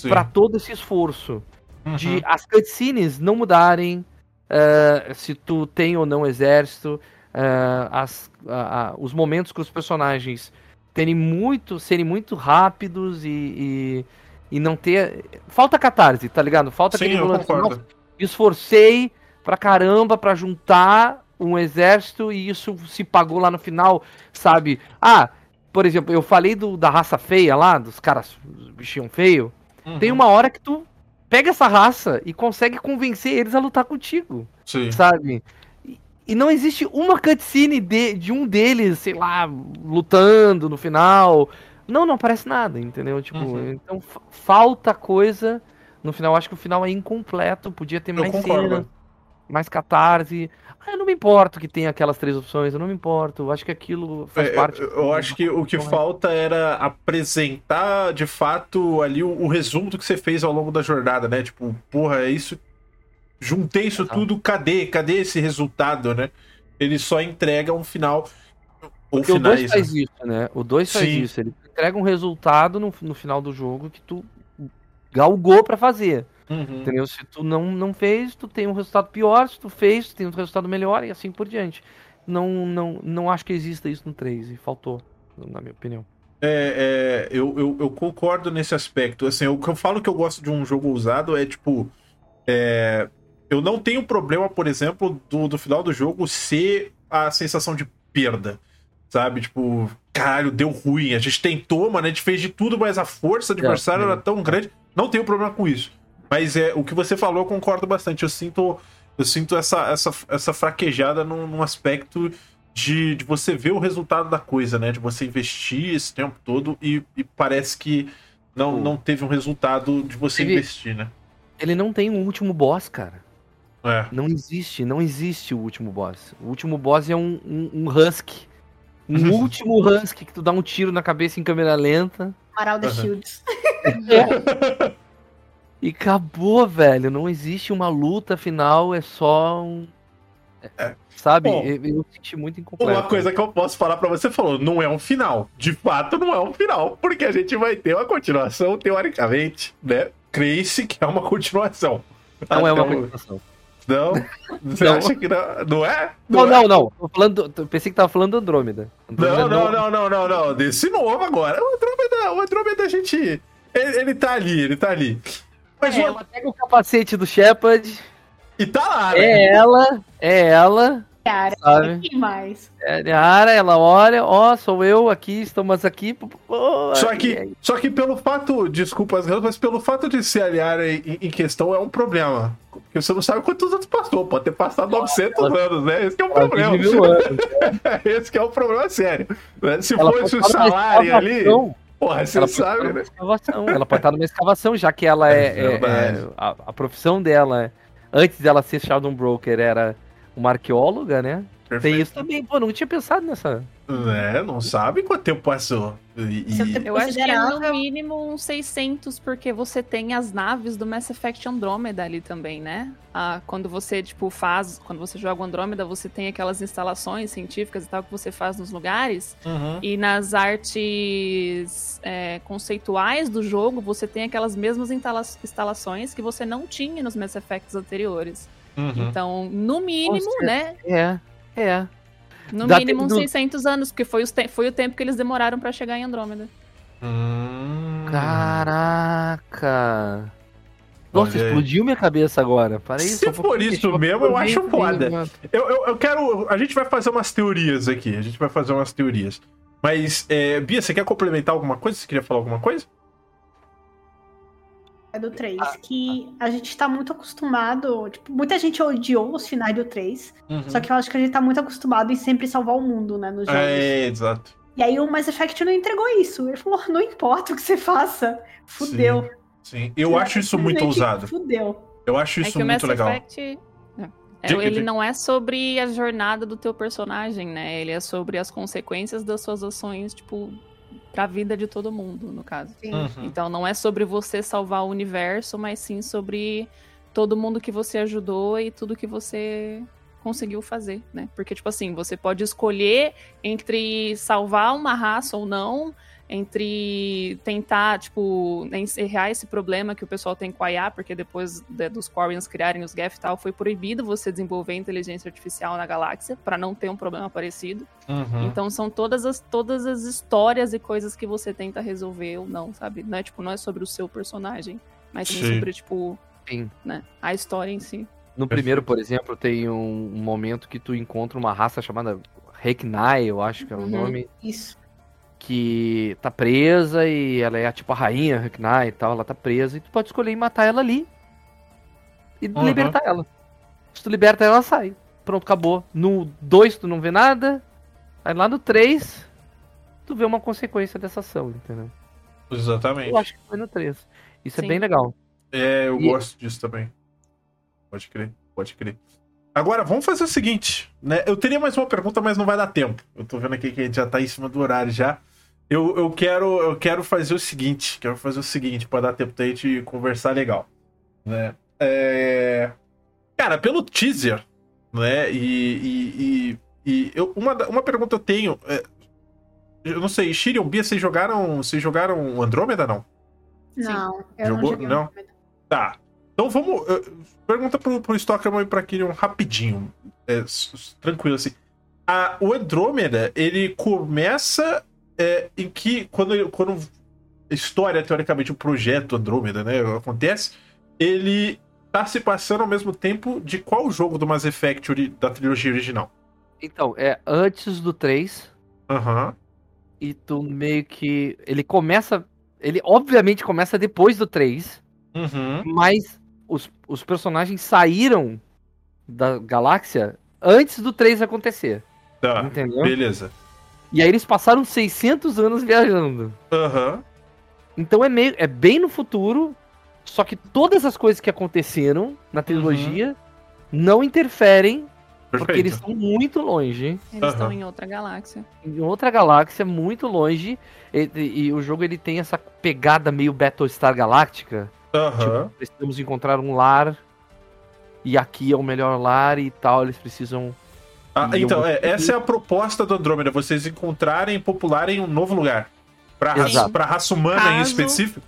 Speaker 2: pra todo esse esforço.
Speaker 1: Uhum.
Speaker 2: De as cutscenes não mudarem, eh, se tu tem ou não exército, eh, as, a- os momentos com os personagens terem muito, serem muito rápidos e, e, e não ter. Falta catarse, tá ligado? Falta
Speaker 1: Sim,
Speaker 2: aquele
Speaker 1: eu concordo.
Speaker 2: "Nossa, me esforcei pra caramba pra juntar um exército e isso se pagou lá no final, sabe? Ah, por exemplo, eu falei do, da raça feia lá, dos caras, os bichinhos feios.
Speaker 1: Uhum.
Speaker 2: Tem uma hora que tu pega essa raça e consegue convencer eles a lutar contigo,
Speaker 1: Sim.
Speaker 2: sabe? E, não existe uma cutscene de, de um deles, sei lá, lutando no final. Não, não aparece nada, entendeu? Tipo,
Speaker 1: Uhum.
Speaker 2: então fa- falta coisa. No final, acho que o final é incompleto. Podia ter
Speaker 1: Eu
Speaker 2: mais
Speaker 1: concordo.
Speaker 2: cena, mais catarse. Ah, eu não me importo que tenha aquelas três opções, eu não me importo. Eu acho que aquilo faz
Speaker 1: É,
Speaker 2: parte.
Speaker 1: eu, eu acho que o que falta era apresentar de fato ali o, o resumo do que você fez ao longo da jornada, né? Tipo, porra, é isso. Juntei isso tudo, cadê? Cadê esse resultado, né? Ele só entrega um final. Ou
Speaker 2: Porque o 2
Speaker 1: finais.
Speaker 2: faz
Speaker 1: né?
Speaker 2: isso, né? O 2 faz
Speaker 1: Sim.
Speaker 2: isso. Ele entrega um resultado no, no final do jogo que tu galgou pra fazer.
Speaker 1: Uhum.
Speaker 2: Entendeu? Se tu não, não fez, tu tem um resultado pior. Se tu fez, tu tem um resultado melhor e assim por diante. Não, não, não acho que exista isso no 3 e faltou, na minha opinião.
Speaker 1: É, é, eu, eu, eu concordo nesse aspecto. Assim, o que eu falo que eu gosto de um jogo usado é tipo. é, eu não tenho problema, por exemplo, do, do final do jogo ser a sensação de perda. Sabe? Tipo, caralho, deu ruim. A gente tentou, mano, a gente fez de tudo, mas a força do
Speaker 2: É,
Speaker 1: adversário
Speaker 2: é.
Speaker 1: era tão grande. Não tenho problema com isso. Mas é o que você falou, eu concordo bastante. Eu sinto, eu sinto essa, essa, essa fraquejada num, num aspecto de, de você ver o resultado da coisa, né? De você investir esse tempo todo e, e parece que não, não teve um resultado de você
Speaker 2: Teve-
Speaker 1: investir, né?
Speaker 2: Ele não tem um último boss, cara.
Speaker 1: É.
Speaker 2: Não existe, não existe o último boss. O último boss é um, um, um husky. Um último husky que tu dá um tiro na cabeça em câmera lenta.
Speaker 4: The
Speaker 1: Aham.
Speaker 4: Shields.
Speaker 2: E acabou, velho. Não existe uma luta final, é só um.
Speaker 1: É.
Speaker 2: Sabe?
Speaker 1: Bom,
Speaker 2: eu, eu senti muito incompleto.
Speaker 1: Uma coisa que eu posso falar pra você falou, não é um final. De fato, não é um final, porque a gente vai ter uma continuação, teoricamente, né? Creia-se que é uma continuação.
Speaker 2: Não é uma
Speaker 1: Então,
Speaker 2: continuação.
Speaker 1: Não? Você
Speaker 2: Não.
Speaker 1: acha que não? Não é?
Speaker 2: Não,
Speaker 1: é?
Speaker 2: não, não. Tô falando, do- pensei que tava falando do Andrômeda. Andrômeda
Speaker 1: Não, não, não, não, não, não. Desse novo agora. O Andrômeda, o Andrômeda a gente. Ele, ele tá ali, ele tá ali. Mas
Speaker 2: É,
Speaker 1: o-
Speaker 2: ela pega o capacete do Shepard.
Speaker 1: E tá lá, né?
Speaker 2: É ela, é ela.
Speaker 4: Cara,
Speaker 2: Sabe?
Speaker 4: que mais?
Speaker 2: É a Ara, ela olha, ó, sou eu aqui, estamos aqui. pô,
Speaker 1: Só que,
Speaker 2: aí-
Speaker 1: só que pelo fato, desculpa as mas pelo fato de ser a Liara em, em questão é um problema. Porque você não sabe quantos anos passou, pode ter passado 900
Speaker 2: ela-
Speaker 1: anos, né? Esse que é o
Speaker 2: ela
Speaker 1: problema.
Speaker 2: anos.
Speaker 1: Esse que é o problema sério. né? Se
Speaker 2: Ela
Speaker 1: fosse o salário ali, porra, você
Speaker 2: ela
Speaker 1: sabe, né?
Speaker 2: escavação. Ela pode estar numa escavação, já que ela
Speaker 1: É
Speaker 2: é. é- é- a, a profissão dela, antes dela ser Shadow Broker, era uma arqueóloga, né? Tem
Speaker 1: Perfeito.
Speaker 2: isso também. Pô, não tinha pensado nessa.
Speaker 1: É, não sabe quanto tempo passou. E, e-
Speaker 4: tempo-
Speaker 3: Eu acho que é no mínimo uns 600, porque você tem as naves do Mass Effect Andromeda ali também, né? Ah, quando você, tipo, faz... Quando você joga o Andromeda, você tem aquelas instalações científicas e tal que você faz nos lugares.
Speaker 1: Uhum.
Speaker 3: E nas artes é, conceituais do jogo, você tem aquelas mesmas instala- instalações que você não tinha nos Mass Effects anteriores.
Speaker 1: Uhum.
Speaker 3: Então, no mínimo,
Speaker 2: Nossa,
Speaker 3: né?
Speaker 2: É, é.
Speaker 3: No
Speaker 2: Dá
Speaker 3: mínimo uns
Speaker 2: do-
Speaker 3: 600 anos, porque foi, os te- foi o tempo que eles demoraram pra chegar em Andrômeda.
Speaker 1: Hum.
Speaker 2: Caraca. Nossa,
Speaker 1: Olha aí.
Speaker 2: explodiu minha cabeça agora. Para
Speaker 1: Se
Speaker 2: isso.
Speaker 1: for isso mesmo, eu acho foda. Eu, eu, eu quero. A gente vai fazer umas teorias aqui. A gente vai fazer umas teorias. Mas, é, Bia, você quer complementar alguma coisa? Você queria falar alguma coisa?
Speaker 4: É do 3. que a gente tá muito acostumado. Tipo, muita gente odiou os finais do 3. Só que eu acho que a gente tá muito acostumado em sempre salvar o mundo, né? Nos jogos.
Speaker 1: É, exato.
Speaker 4: E aí o Mass Effect não entregou isso. Ele falou: não importa o que você faça. Fudeu.
Speaker 1: Sim. Eu acho isso muito ousado.
Speaker 4: Fudeu.
Speaker 1: Eu acho
Speaker 3: é
Speaker 1: isso
Speaker 3: que o Mass
Speaker 1: muito legal.
Speaker 3: Effect. é,
Speaker 1: Diga,
Speaker 3: ele não é sobre a jornada do teu personagem, né? Ele é sobre as consequências das suas ações, tipo, pra vida de todo mundo, no caso.
Speaker 4: Sim.
Speaker 1: Uhum.
Speaker 3: Então não é sobre você salvar o universo, mas sim sobre todo mundo que você ajudou e tudo que você conseguiu fazer, né? Porque, tipo assim, você pode escolher entre salvar uma raça ou não, entre tentar, tipo, encerrar esse problema que o pessoal tem com a IA, porque depois de- dos Quarians criarem os Geth e tal, foi proibido você desenvolver inteligência artificial na galáxia, para não ter um problema parecido.
Speaker 1: Uhum.
Speaker 3: Então são todas as, todas as histórias e coisas que você tenta resolver ou não, sabe? Não é tipo, não é sobre o seu personagem, mas sim
Speaker 1: Sim.
Speaker 3: sobre, tipo,
Speaker 2: Sim.
Speaker 3: né, a história em si.
Speaker 2: No primeiro, por exemplo, tem um, um momento que tu encontra uma raça chamada Reknai, eu acho que é o
Speaker 3: Uhum.
Speaker 2: nome,
Speaker 4: Isso.
Speaker 2: Que tá presa e ela é tipo a rainha Reknai e tal, ela tá presa e tu pode escolher matar ela ali e
Speaker 1: Uhum.
Speaker 2: libertar ela. Se tu liberta ela, ela sai. Pronto, acabou. No 2 tu não vê nada, aí lá no 3 tu vê uma consequência dessa ação, entendeu?
Speaker 1: Exatamente.
Speaker 2: Eu acho que foi no 3. Isso
Speaker 3: Sim.
Speaker 2: é bem legal.
Speaker 1: É, eu
Speaker 2: E-
Speaker 1: gosto disso também. Pode crer, pode crer. Agora, vamos fazer o seguinte, né? Eu teria mais uma pergunta, mas não vai dar tempo. Eu tô vendo aqui que a gente já tá em cima do horário já. Eu, eu, quero, eu quero fazer o seguinte, quero fazer o seguinte, pra dar tempo da gente conversar legal. Né? É... Cara, pelo teaser, né? E, e, e, e eu, uma, uma pergunta eu tenho. é, eu não sei, Shirion Bia, vocês jogaram. Vocês jogaram Andrômeda, não?
Speaker 4: Não, eu
Speaker 1: Jogou?
Speaker 4: não
Speaker 1: Não? Tá. Então vamos. pergunta pro, pro Stockerman e pra Kirion rapidinho. É, tranquilo assim. A, o Andrômeda, ele começa é, em que. Quando, quando história, teoricamente, o projeto Andrômeda, né? Acontece, ele tá se passando ao mesmo tempo de qual jogo do Mass Effect da trilogia original?
Speaker 2: Então, é antes do 3
Speaker 1: Aham.
Speaker 2: e tu meio que. Ele começa. Ele obviamente começa depois do 3,
Speaker 1: Uhum.
Speaker 2: mas os, os personagens saíram da galáxia antes do 3 acontecer.
Speaker 1: Tá.
Speaker 2: Entendeu?
Speaker 1: Beleza.
Speaker 2: E aí eles passaram 600 anos viajando.
Speaker 1: Aham.
Speaker 2: Então é meio é bem no futuro, só que todas as coisas que aconteceram na trilogia não interferem, porque
Speaker 1: Perfeito.
Speaker 2: eles estão muito longe,
Speaker 3: Eles estão
Speaker 1: Aham.
Speaker 3: em outra galáxia.
Speaker 2: em outra galáxia muito longe, e, e- e o jogo ele tem essa pegada meio Battlestar Galáctica,
Speaker 1: Aham.
Speaker 2: tipo, precisamos encontrar um lar e aqui é o melhor lar e tal, eles precisam
Speaker 1: Ah, então, é, essa é a proposta do Andrômeda, vocês encontrarem e popularem um novo lugar. Pra raça, pra raça humana em
Speaker 3: Caso-
Speaker 1: específico.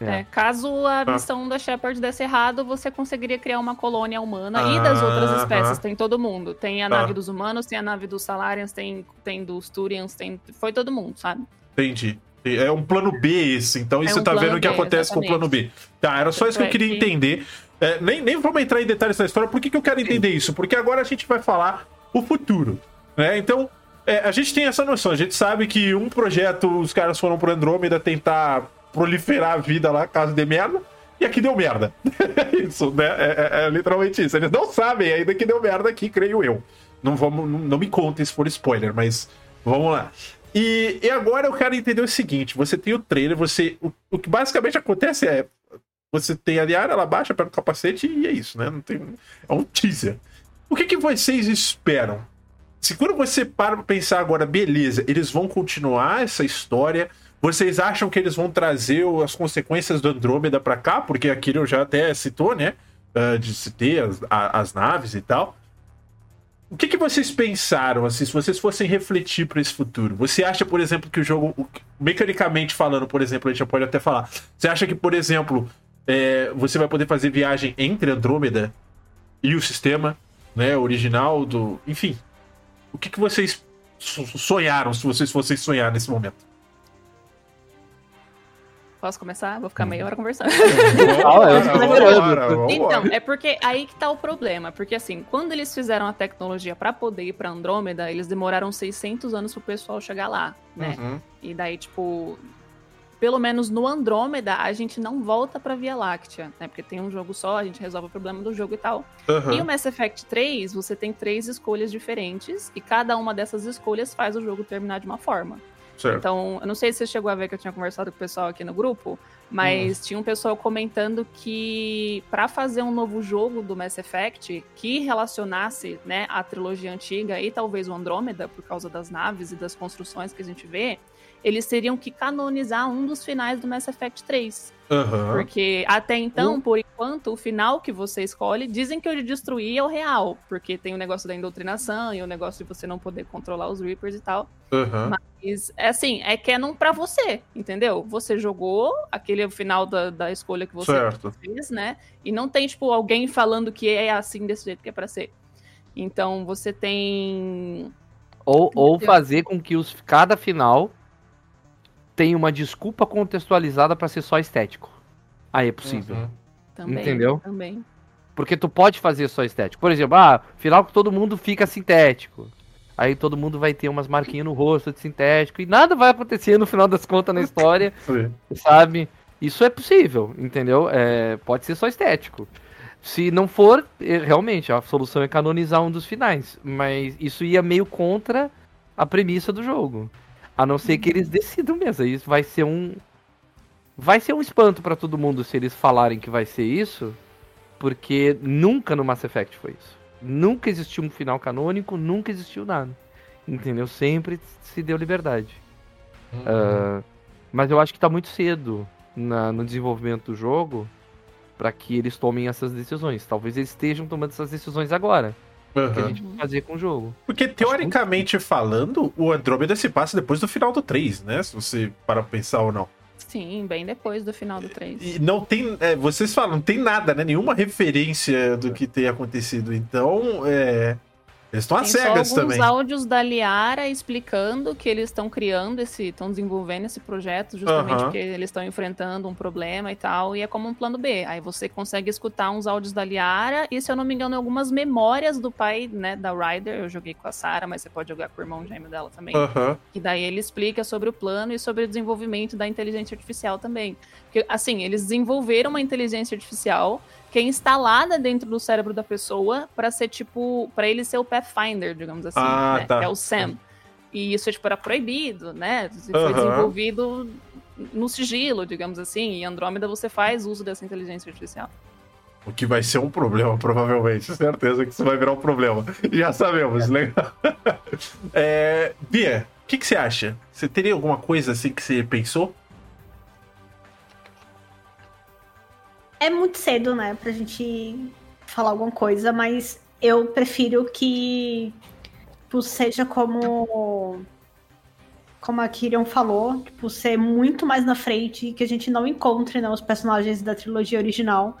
Speaker 2: É.
Speaker 3: É, caso a
Speaker 1: Ah.
Speaker 3: missão da Shepard desse errado, você conseguiria criar uma colônia humana e das outras
Speaker 1: Aham.
Speaker 3: espécies. Tem todo mundo. Tem a
Speaker 1: Tá.
Speaker 3: nave dos humanos, tem a nave dos Salarians, tem, tem dos Turians, tem. Foi todo mundo, sabe?
Speaker 1: Entendi. É um plano B esse, então
Speaker 3: É
Speaker 1: isso
Speaker 3: um
Speaker 1: tá vendo o que acontece com o plano B. Tá, era só isso que eu queria
Speaker 3: que-
Speaker 1: entender. É, nem, nem vamos entrar em detalhes da história, por que, que eu quero entender isso? Porque agora a gente vai falar o futuro. Né? Então, é, a gente tem essa noção, a gente sabe que um projeto, os caras foram pro Andrômeda tentar proliferar a vida lá, caso dê merda, e aqui deu merda. isso, né? É, é- é literalmente isso. Eles não sabem ainda que deu merda aqui, creio eu. Não, vamos, não, não me contem se for spoiler, mas vamos lá. E, e agora eu quero entender o seguinte: você tem o trailer, você. O, o que basicamente acontece é. Você tem a Liara, ela baixa, pega o capacete e é isso, né? Não tem, é um teaser. O que, que vocês esperam? Se quando você para pra pensar agora, beleza, eles vão continuar essa história. Vocês acham que eles vão trazer as consequências do Andrômeda pra cá? Porque aquilo eu já até citou, né? Ah, de se ter as, a- as naves e tal. O que, que vocês pensaram, assim, se vocês fossem refletir para esse futuro? Você acha, por exemplo, que o jogo, mecanicamente falando, por exemplo, a gente já pode até falar. Você acha que, por exemplo, é, você vai poder fazer viagem entre Andrômeda e o sistema, né, original do, enfim? O que, que vocês so- sonharam, se vocês fossem sonhar nesse momento?
Speaker 3: Posso começar? Vou ficar meia hora conversando. Então, é porque aí que tá o problema. Porque assim, quando eles fizeram a tecnologia pra poder ir pra Andrômeda, eles demoraram 600 anos pro pessoal chegar lá, né?
Speaker 1: Uhum.
Speaker 3: E daí, tipo, pelo menos no Andrômeda, a gente não volta pra Via Láctea, né? Porque tem um jogo só, a gente resolve o problema do jogo e tal.
Speaker 1: Uhum.
Speaker 3: E o Mass Effect 3, você tem três escolhas diferentes, e cada uma dessas escolhas faz o jogo terminar de uma forma.
Speaker 1: Certo.
Speaker 3: Então, eu não sei se você chegou a ver que eu tinha conversado com o pessoal aqui no grupo, mas tinha um pessoal comentando que para fazer um novo jogo do Mass Effect que relacionasse, né, a trilogia antiga e talvez o Andrômeda por causa das naves e das construções que a gente vê, eles teriam que canonizar um dos finais do Mass Effect 3.
Speaker 1: Aham.
Speaker 3: Porque até então,
Speaker 2: Hum.
Speaker 3: por enquanto, o final que você escolhe, dizem que o de destruir é o real. Porque tem o negócio da indoutrinação e o negócio de você não poder controlar os Reapers e tal.
Speaker 1: Aham.
Speaker 3: Mas, é assim, é canon pra você, entendeu? Você jogou, aquele é o final da, da escolha que você
Speaker 1: Certo.
Speaker 3: fez, né? E não tem, tipo, alguém falando que é assim, desse jeito que é pra ser. Então, você tem...
Speaker 2: Ou, ou fazer com que os, cada final tenha uma desculpa contextualizada pra ser só estético. Aí é possível.
Speaker 1: Uhum.
Speaker 3: Também,
Speaker 2: Entendeu?
Speaker 3: Também.
Speaker 2: Porque tu pode fazer só estético. Por exemplo, ah, final que todo mundo fica sintético. Aí todo mundo vai ter umas marquinhas no rosto de sintético e nada vai acontecer no final das contas na história, sabe? Isso é possível, entendeu? É, pode ser só estético. Se não for, é, realmente, a solução é canonizar um dos finais. Mas isso ia meio contra a premissa do jogo. A não ser que eles decidam mesmo. Isso vai ser um. Vai ser um espanto pra todo mundo se eles falarem que vai ser isso. Porque nunca no Mass Effect foi isso. Nunca existiu um final canônico, nunca existiu nada. Entendeu? Sempre se deu liberdade.
Speaker 1: Uhum.
Speaker 2: Ah, mas eu acho que tá muito cedo na- no desenvolvimento do jogo para que eles tomem essas decisões. Talvez eles estejam tomando essas decisões agora. Que a gente vai fazer com o jogo.
Speaker 1: Porque teoricamente falando, o Andrômeda se passa depois do final do 3, né? Se você para pra pensar ou não.
Speaker 3: Sim, bem depois do final do 3.
Speaker 1: E não tem. é, vocês falam, não tem nada, né? Nenhuma referência do que tem acontecido. Então, é. Eles estão às
Speaker 3: Tem só
Speaker 1: cegas
Speaker 3: alguns
Speaker 1: também.
Speaker 3: áudios da Liara explicando que eles estão criando esse, estão desenvolvendo esse projeto justamente porque eles estão enfrentando um problema e tal, e é como um plano B. Aí você consegue escutar uns áudios da Liara e, se eu não me engano, algumas memórias do pai, né, da Ryder. Eu joguei com a Sarah, mas você pode jogar com o irmão gêmeo dela também. E daí ele explica sobre o plano e sobre o desenvolvimento da inteligência artificial também. Porque, assim, eles desenvolveram uma inteligência artificial que é instalada dentro do cérebro da pessoa para ser tipo, para ele ser o Pathfinder, digamos assim,
Speaker 1: Ah,
Speaker 3: né?
Speaker 1: tá.
Speaker 3: Que é o Sam. E isso tipo era proibido, né? Foi
Speaker 1: Aham.
Speaker 3: desenvolvido no sigilo, digamos assim. E Andrômeda você faz uso dessa inteligência artificial.
Speaker 1: O que vai ser um problema, provavelmente. Certeza que isso vai virar um problema. Já sabemos, legal. É, Bia, o que, que você acha? Você teria alguma coisa assim que você pensou?
Speaker 4: É muito cedo, né, pra gente falar alguma coisa, mas eu prefiro que tipo, seja como como a Kirion falou, tipo, ser muito mais na frente, que a gente não encontre né, os personagens da trilogia original,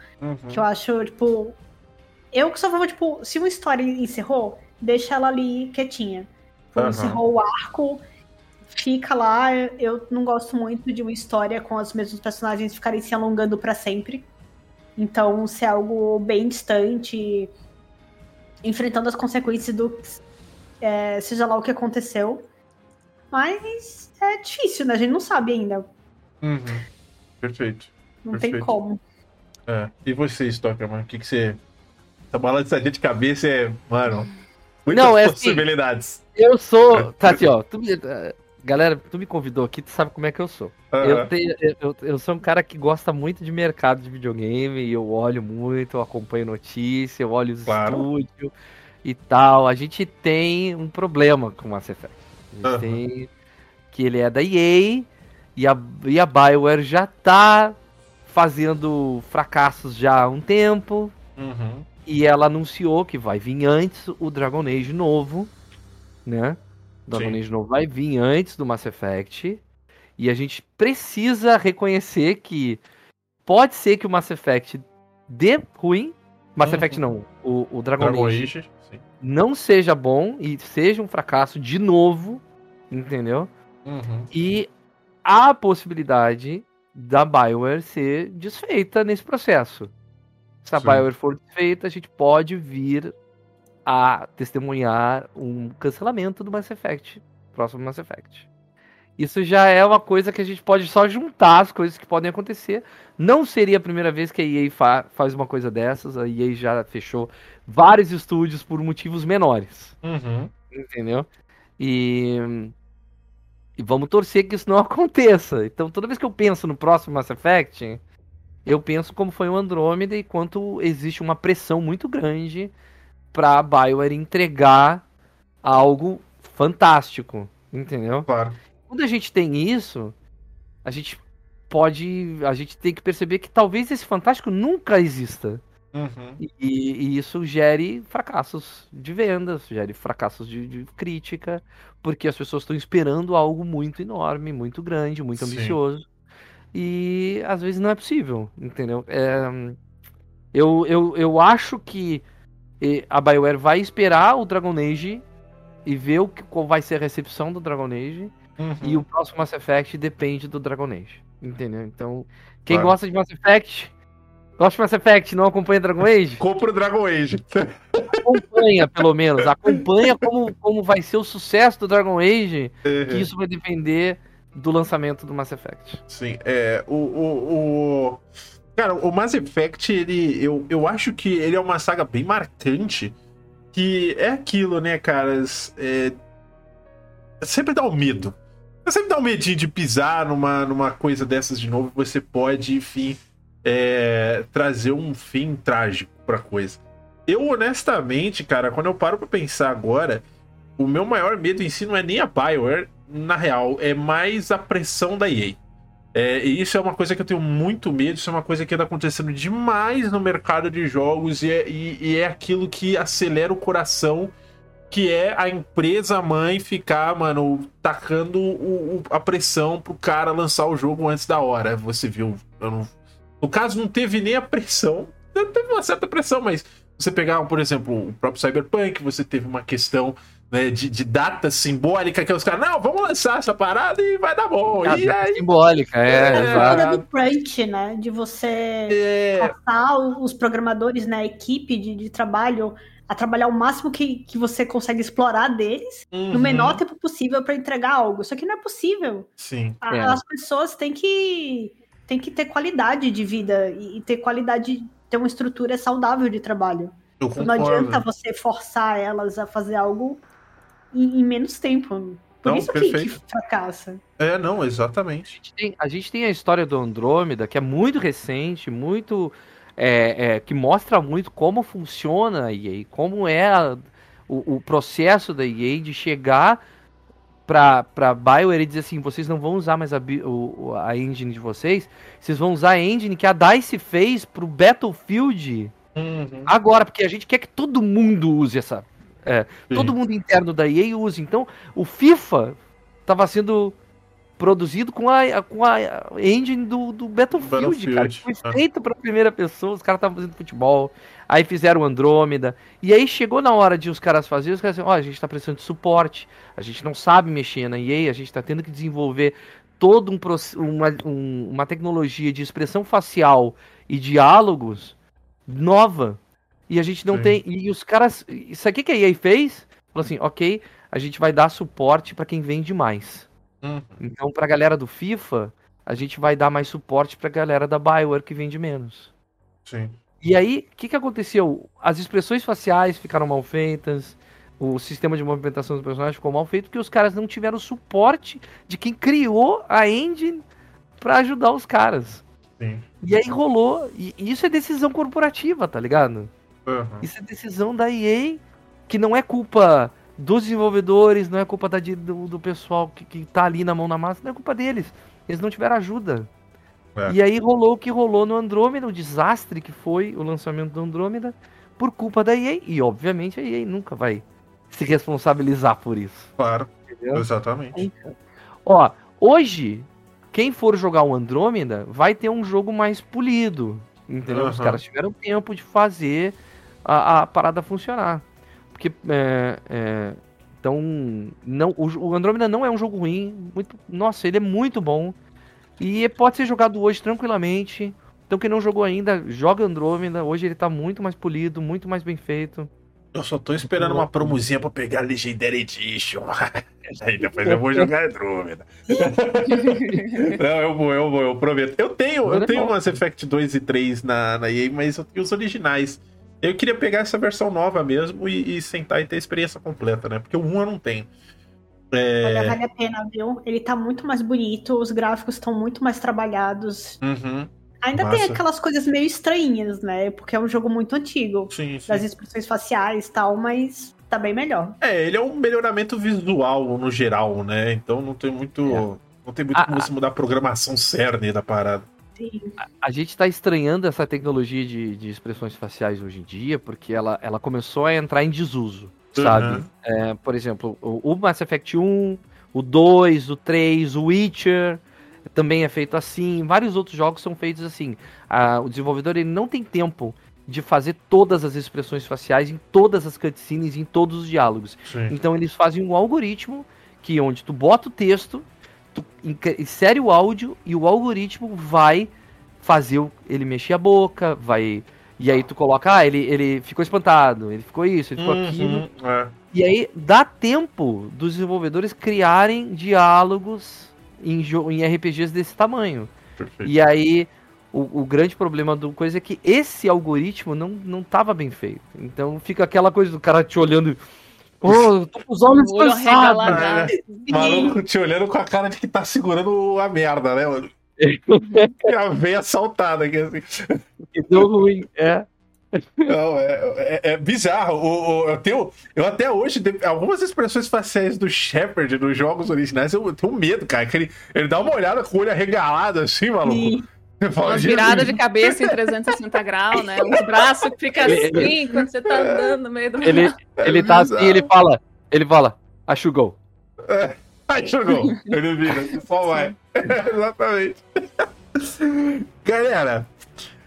Speaker 4: que eu acho, tipo, eu que só vou, tipo, se uma história encerrou, deixa ela ali quietinha. Tipo,
Speaker 1: Aham.
Speaker 4: encerrou o arco, fica lá. Eu não gosto muito de uma história com os mesmos personagens ficarem se alongando pra sempre. Então, se é algo bem distante, enfrentando as consequências do. é, seja lá o que aconteceu. Mas é difícil, né? A gente não sabe ainda.
Speaker 1: Uhum. Perfeito.
Speaker 4: Não
Speaker 1: Perfeito.
Speaker 4: tem como.
Speaker 1: É. E você, Stockerman, o que, que você. Essa balançadinha de cabeça é. Mano. Muitas
Speaker 2: Não, é assim,
Speaker 1: possibilidades.
Speaker 2: Eu sou. Tá assim, ó. tu me- galera, tu me convidou aqui, tu sabe como é que eu sou. Eu,
Speaker 1: Aham.
Speaker 2: tenho, eu, eu sou um cara que gosta muito de mercado de videogame, e eu olho muito, eu acompanho notícia, eu olho os
Speaker 1: Claro.
Speaker 2: estúdios e tal. A gente tem um problema com o Mass Effect. A gente
Speaker 1: Aham.
Speaker 2: tem que ele é da EA e a, e a BioWare já tá fazendo fracassos já há um tempo.
Speaker 1: Uhum.
Speaker 2: E ela anunciou que vai vir antes o Dragon Age novo, né? O Dragon. Age novo vai vir antes do Mass Effect. E a gente precisa reconhecer que pode ser que o Mass Effect dê ruim. Mass
Speaker 1: Uhum.
Speaker 2: Effect não, o, o Dragon,
Speaker 1: Dragon
Speaker 2: Age
Speaker 1: Age.
Speaker 2: Não seja bom e seja um fracasso de novo, entendeu?
Speaker 1: Uhum.
Speaker 2: E há a possibilidade da Bioware ser desfeita nesse processo. Se a
Speaker 1: Sim.
Speaker 2: Bioware for desfeita, a gente pode vir a testemunhar um cancelamento do Mass Effect, próximo Mass Effect. Isso já é uma coisa que a gente pode só juntar as coisas que podem acontecer. Não seria a primeira vez que a EA fa- faz uma coisa dessas. A EA já fechou vários estúdios por motivos menores
Speaker 1: Uhum.
Speaker 2: entendeu? E, e vamos torcer que isso não aconteça. Então, toda vez que eu penso no próximo Mass Effect, eu penso como foi o Andrômeda e quanto existe uma pressão muito grande pra BioWare entregar algo fantástico, entendeu?
Speaker 1: Claro.
Speaker 2: quando a gente tem isso, a gente pode. A gente tem que perceber que talvez esse fantástico nunca exista.
Speaker 1: Uhum.
Speaker 2: E, e isso gere fracassos de vendas, gere fracassos de, de crítica, porque as pessoas estão esperando algo muito enorme, muito grande, muito
Speaker 1: Sim.
Speaker 2: ambicioso. E às vezes não é possível, entendeu? É, eu, eu, eu acho que eh, a BioWare vai esperar o Dragon Age e ver o que, qual vai ser a recepção do Dragon Age.
Speaker 1: Uhum.
Speaker 2: E o próximo Mass Effect depende do Dragon Age. Entendeu? Então, quem
Speaker 1: Claro.
Speaker 2: gosta de Mass Effect, gosta de Mass Effect, não acompanha Dragon Age,
Speaker 1: Compra o Dragon Age.
Speaker 2: acompanha pelo menos. Acompanha como, como vai ser o sucesso do Dragon Age,
Speaker 1: Uhum.
Speaker 2: que isso vai depender do lançamento do Mass Effect.
Speaker 1: Sim, é. O, o, o- Cara, o Mass Effect, ele. Eu, eu acho que ele é uma saga bem marcante. Que é aquilo, né, caras? É... Sempre dá um medo. Sempre dá um medinho de pisar numa, numa coisa dessas de novo. Você pode, enfim, é, trazer um fim trágico pra coisa. Eu, honestamente, cara, quando eu paro pra pensar agora, o meu maior medo em si não é nem a Bioware, na real, é mais a pressão da EA. É, e isso é uma coisa que eu tenho muito medo, isso é uma coisa que anda acontecendo demais no mercado de jogos e é, e- e é aquilo que acelera o coração, que é a empresa mãe ficar, mano, tacando o- o- a pressão pro cara lançar o jogo antes da hora. Você viu? não- No caso, não teve nem a pressão, teve uma certa pressão, mas você pegar, por exemplo, o próprio Cyberpunk, você teve uma questão né, de, de data simbólica que os caras, não, vamos lançar essa parada e vai dar bom.
Speaker 2: Ah,
Speaker 1: e aí,
Speaker 2: simbólica, é,
Speaker 1: É,
Speaker 4: A
Speaker 2: exato.
Speaker 4: coisa do crunch, né? De você
Speaker 1: é,
Speaker 4: forçar os programadores, né? A equipe de, de trabalho a trabalhar o máximo que, que você consegue explorar deles no
Speaker 1: uhum,
Speaker 4: menor tempo possível para entregar algo. Isso aqui não é possível.
Speaker 1: Sim.
Speaker 4: A-
Speaker 2: É.
Speaker 4: As pessoas têm que, têm que ter qualidade de vida e, e ter qualidade, ter uma estrutura saudável de trabalho.
Speaker 1: Eu
Speaker 4: não
Speaker 1: concordo.
Speaker 4: adianta você forçar elas a fazer algo em, em menos tempo. Por
Speaker 1: Não,
Speaker 4: isso que,
Speaker 1: perfeito.
Speaker 4: que fracassa.
Speaker 1: É, não, exatamente.
Speaker 2: gente tem- a gente tem a história do Andrômeda, que é muito recente, muito. é, é, que mostra muito como funciona a EA, como é a- o, o processo da EA de chegar pra, pra BioWare e dizer assim: vocês não vão usar mais a, o- o- a engine de vocês, vocês vão usar a engine que a DICE fez pro Battlefield
Speaker 1: Uhum.
Speaker 2: agora, porque a gente quer que todo mundo use essa. É, todo mundo interno da EA use. Então, o FIFA estava sendo produzido com a, com a engine do, do Battlefield,
Speaker 1: Battlefield,
Speaker 2: cara. que Foi
Speaker 1: é.
Speaker 2: feito para primeira pessoa, os caras estavam fazendo futebol. Aí fizeram o Andrômeda. E aí chegou na hora de os caras fazerem, os caras disseram, ó, a gente tá precisando de suporte, a gente não sabe mexer na EA, a gente tá tendo que desenvolver todo um, uma, um- uma tecnologia de expressão facial e diálogos nova. E a gente não
Speaker 1: Sim.
Speaker 2: tem. E os caras. Isso aqui que a EA fez? Falou assim, ok, a gente vai dar suporte para quem vende mais.
Speaker 1: Uhum.
Speaker 2: Então, pra galera do FIFA, a gente vai dar mais suporte pra galera da Bioware que vende menos.
Speaker 1: Sim.
Speaker 2: E aí, o que, que aconteceu? As expressões faciais ficaram mal feitas, o sistema de movimentação dos personagens ficou mal feito, porque os caras não tiveram suporte de quem criou a engine pra ajudar os caras.
Speaker 1: Sim.
Speaker 2: E aí rolou, e isso é decisão corporativa, tá ligado?
Speaker 1: Uhum.
Speaker 2: Isso é decisão da EA, que não é culpa dos desenvolvedores, não é culpa da, do, do pessoal que, que tá ali na mão na massa, não é culpa deles. Eles não tiveram ajuda.
Speaker 1: É.
Speaker 2: E aí rolou o que rolou no Andrômeda, o desastre que foi o lançamento do Andrômeda, por culpa da EA. E obviamente a EA nunca vai se responsabilizar por isso.
Speaker 1: Claro,
Speaker 2: Entendeu?
Speaker 1: exatamente.
Speaker 2: Ó, hoje, quem for jogar o Andrômeda vai ter um jogo mais polido. Entendeu? Os
Speaker 1: Aham.
Speaker 2: caras tiveram tempo de fazer a, a parada funcionar. Porque. É, é, então. Não, o, o Andrômeda não é um jogo ruim. Muito, nossa, ele é muito bom. E pode ser jogado hoje tranquilamente. Então quem não jogou ainda, joga Andrômeda. Hoje ele tá muito mais polido, muito mais bem feito.
Speaker 1: Eu só tô esperando uma promozinha pra pegar a Legendary Edition. Aí depois eu vou jogar Andrômeda. Não, eu vou, eu vou, eu prometo. Eu tenho, eu
Speaker 2: é
Speaker 1: tenho. Mass Effect 2 e 3 na, na EA, mas eu tenho os originais. Eu queria pegar essa versão nova mesmo e, e sentar e ter a experiência completa, né? Porque o 1 eu não tenho. É...
Speaker 4: Olha, vale a pena, viu? Ele tá muito mais bonito, os gráficos estão muito mais trabalhados.
Speaker 1: Uhum.
Speaker 4: Ainda tem
Speaker 1: Massa.
Speaker 4: aquelas coisas meio estranhas, né? Porque é um jogo muito antigo,
Speaker 1: Sim, sim.
Speaker 4: das expressões faciais e tal, mas tá bem melhor.
Speaker 1: É, ele é um melhoramento visual no geral, né? Então não tem muito.
Speaker 2: É.
Speaker 1: Não tem muito
Speaker 2: Ah,
Speaker 1: como você mudar a programação cerne da parada.
Speaker 2: A gente tá estranhando essa tecnologia de, de expressões faciais hoje em dia, porque ela, ela começou a entrar em desuso, sabe?
Speaker 1: Uhum.
Speaker 2: É, por exemplo, o, o Mass Effect 1, o 2, o 3, o Witcher também é feito assim. Vários outros jogos são feitos assim. Ah, o desenvolvedor ele não tem tempo de fazer todas as expressões faciais em todas as cutscenes, em todos os diálogos.
Speaker 1: Sim.
Speaker 2: Então eles fazem um algoritmo que onde tu bota o texto, tu insere o áudio e o algoritmo vai fazer o- ele mexer a boca, vai e aí tu coloca, ah, ele, ele ficou espantado, ele ficou isso, ele ficou aquilo.
Speaker 1: Uhum, é.
Speaker 2: E aí dá tempo dos desenvolvedores criarem diálogos em, em RPGs desse tamanho.
Speaker 1: Perfeito.
Speaker 2: E aí, o, o grande problema do coisa é que esse algoritmo não, não tava bem feito. Então fica aquela coisa do cara te olhando. Pô, tô com os olhos cansados.
Speaker 1: O maluco te olhando com a cara de que tá segurando a merda, né, mano? E a veia saltada aqui, assim.
Speaker 2: Que deu ruim. É.
Speaker 1: Não, é, é- é bizarro. O, o- eu, tenho, eu até hoje, algumas expressões faciais do Shepard nos jogos originais, eu tenho medo, cara. Que ele, ele dá uma olhada com o olho arregalado assim, maluco.
Speaker 4: Sim.
Speaker 1: "Jesus".
Speaker 3: viradas de cabeça em 360 graus, né? Uns braços que ficam
Speaker 2: Ele-
Speaker 3: assim quando você tá andando no meio do.
Speaker 2: Ele, ele tá assim, ele fala. Ele fala, acho gol.
Speaker 1: Ai, jogou. Ele vira, só vai. Exatamente. Galera,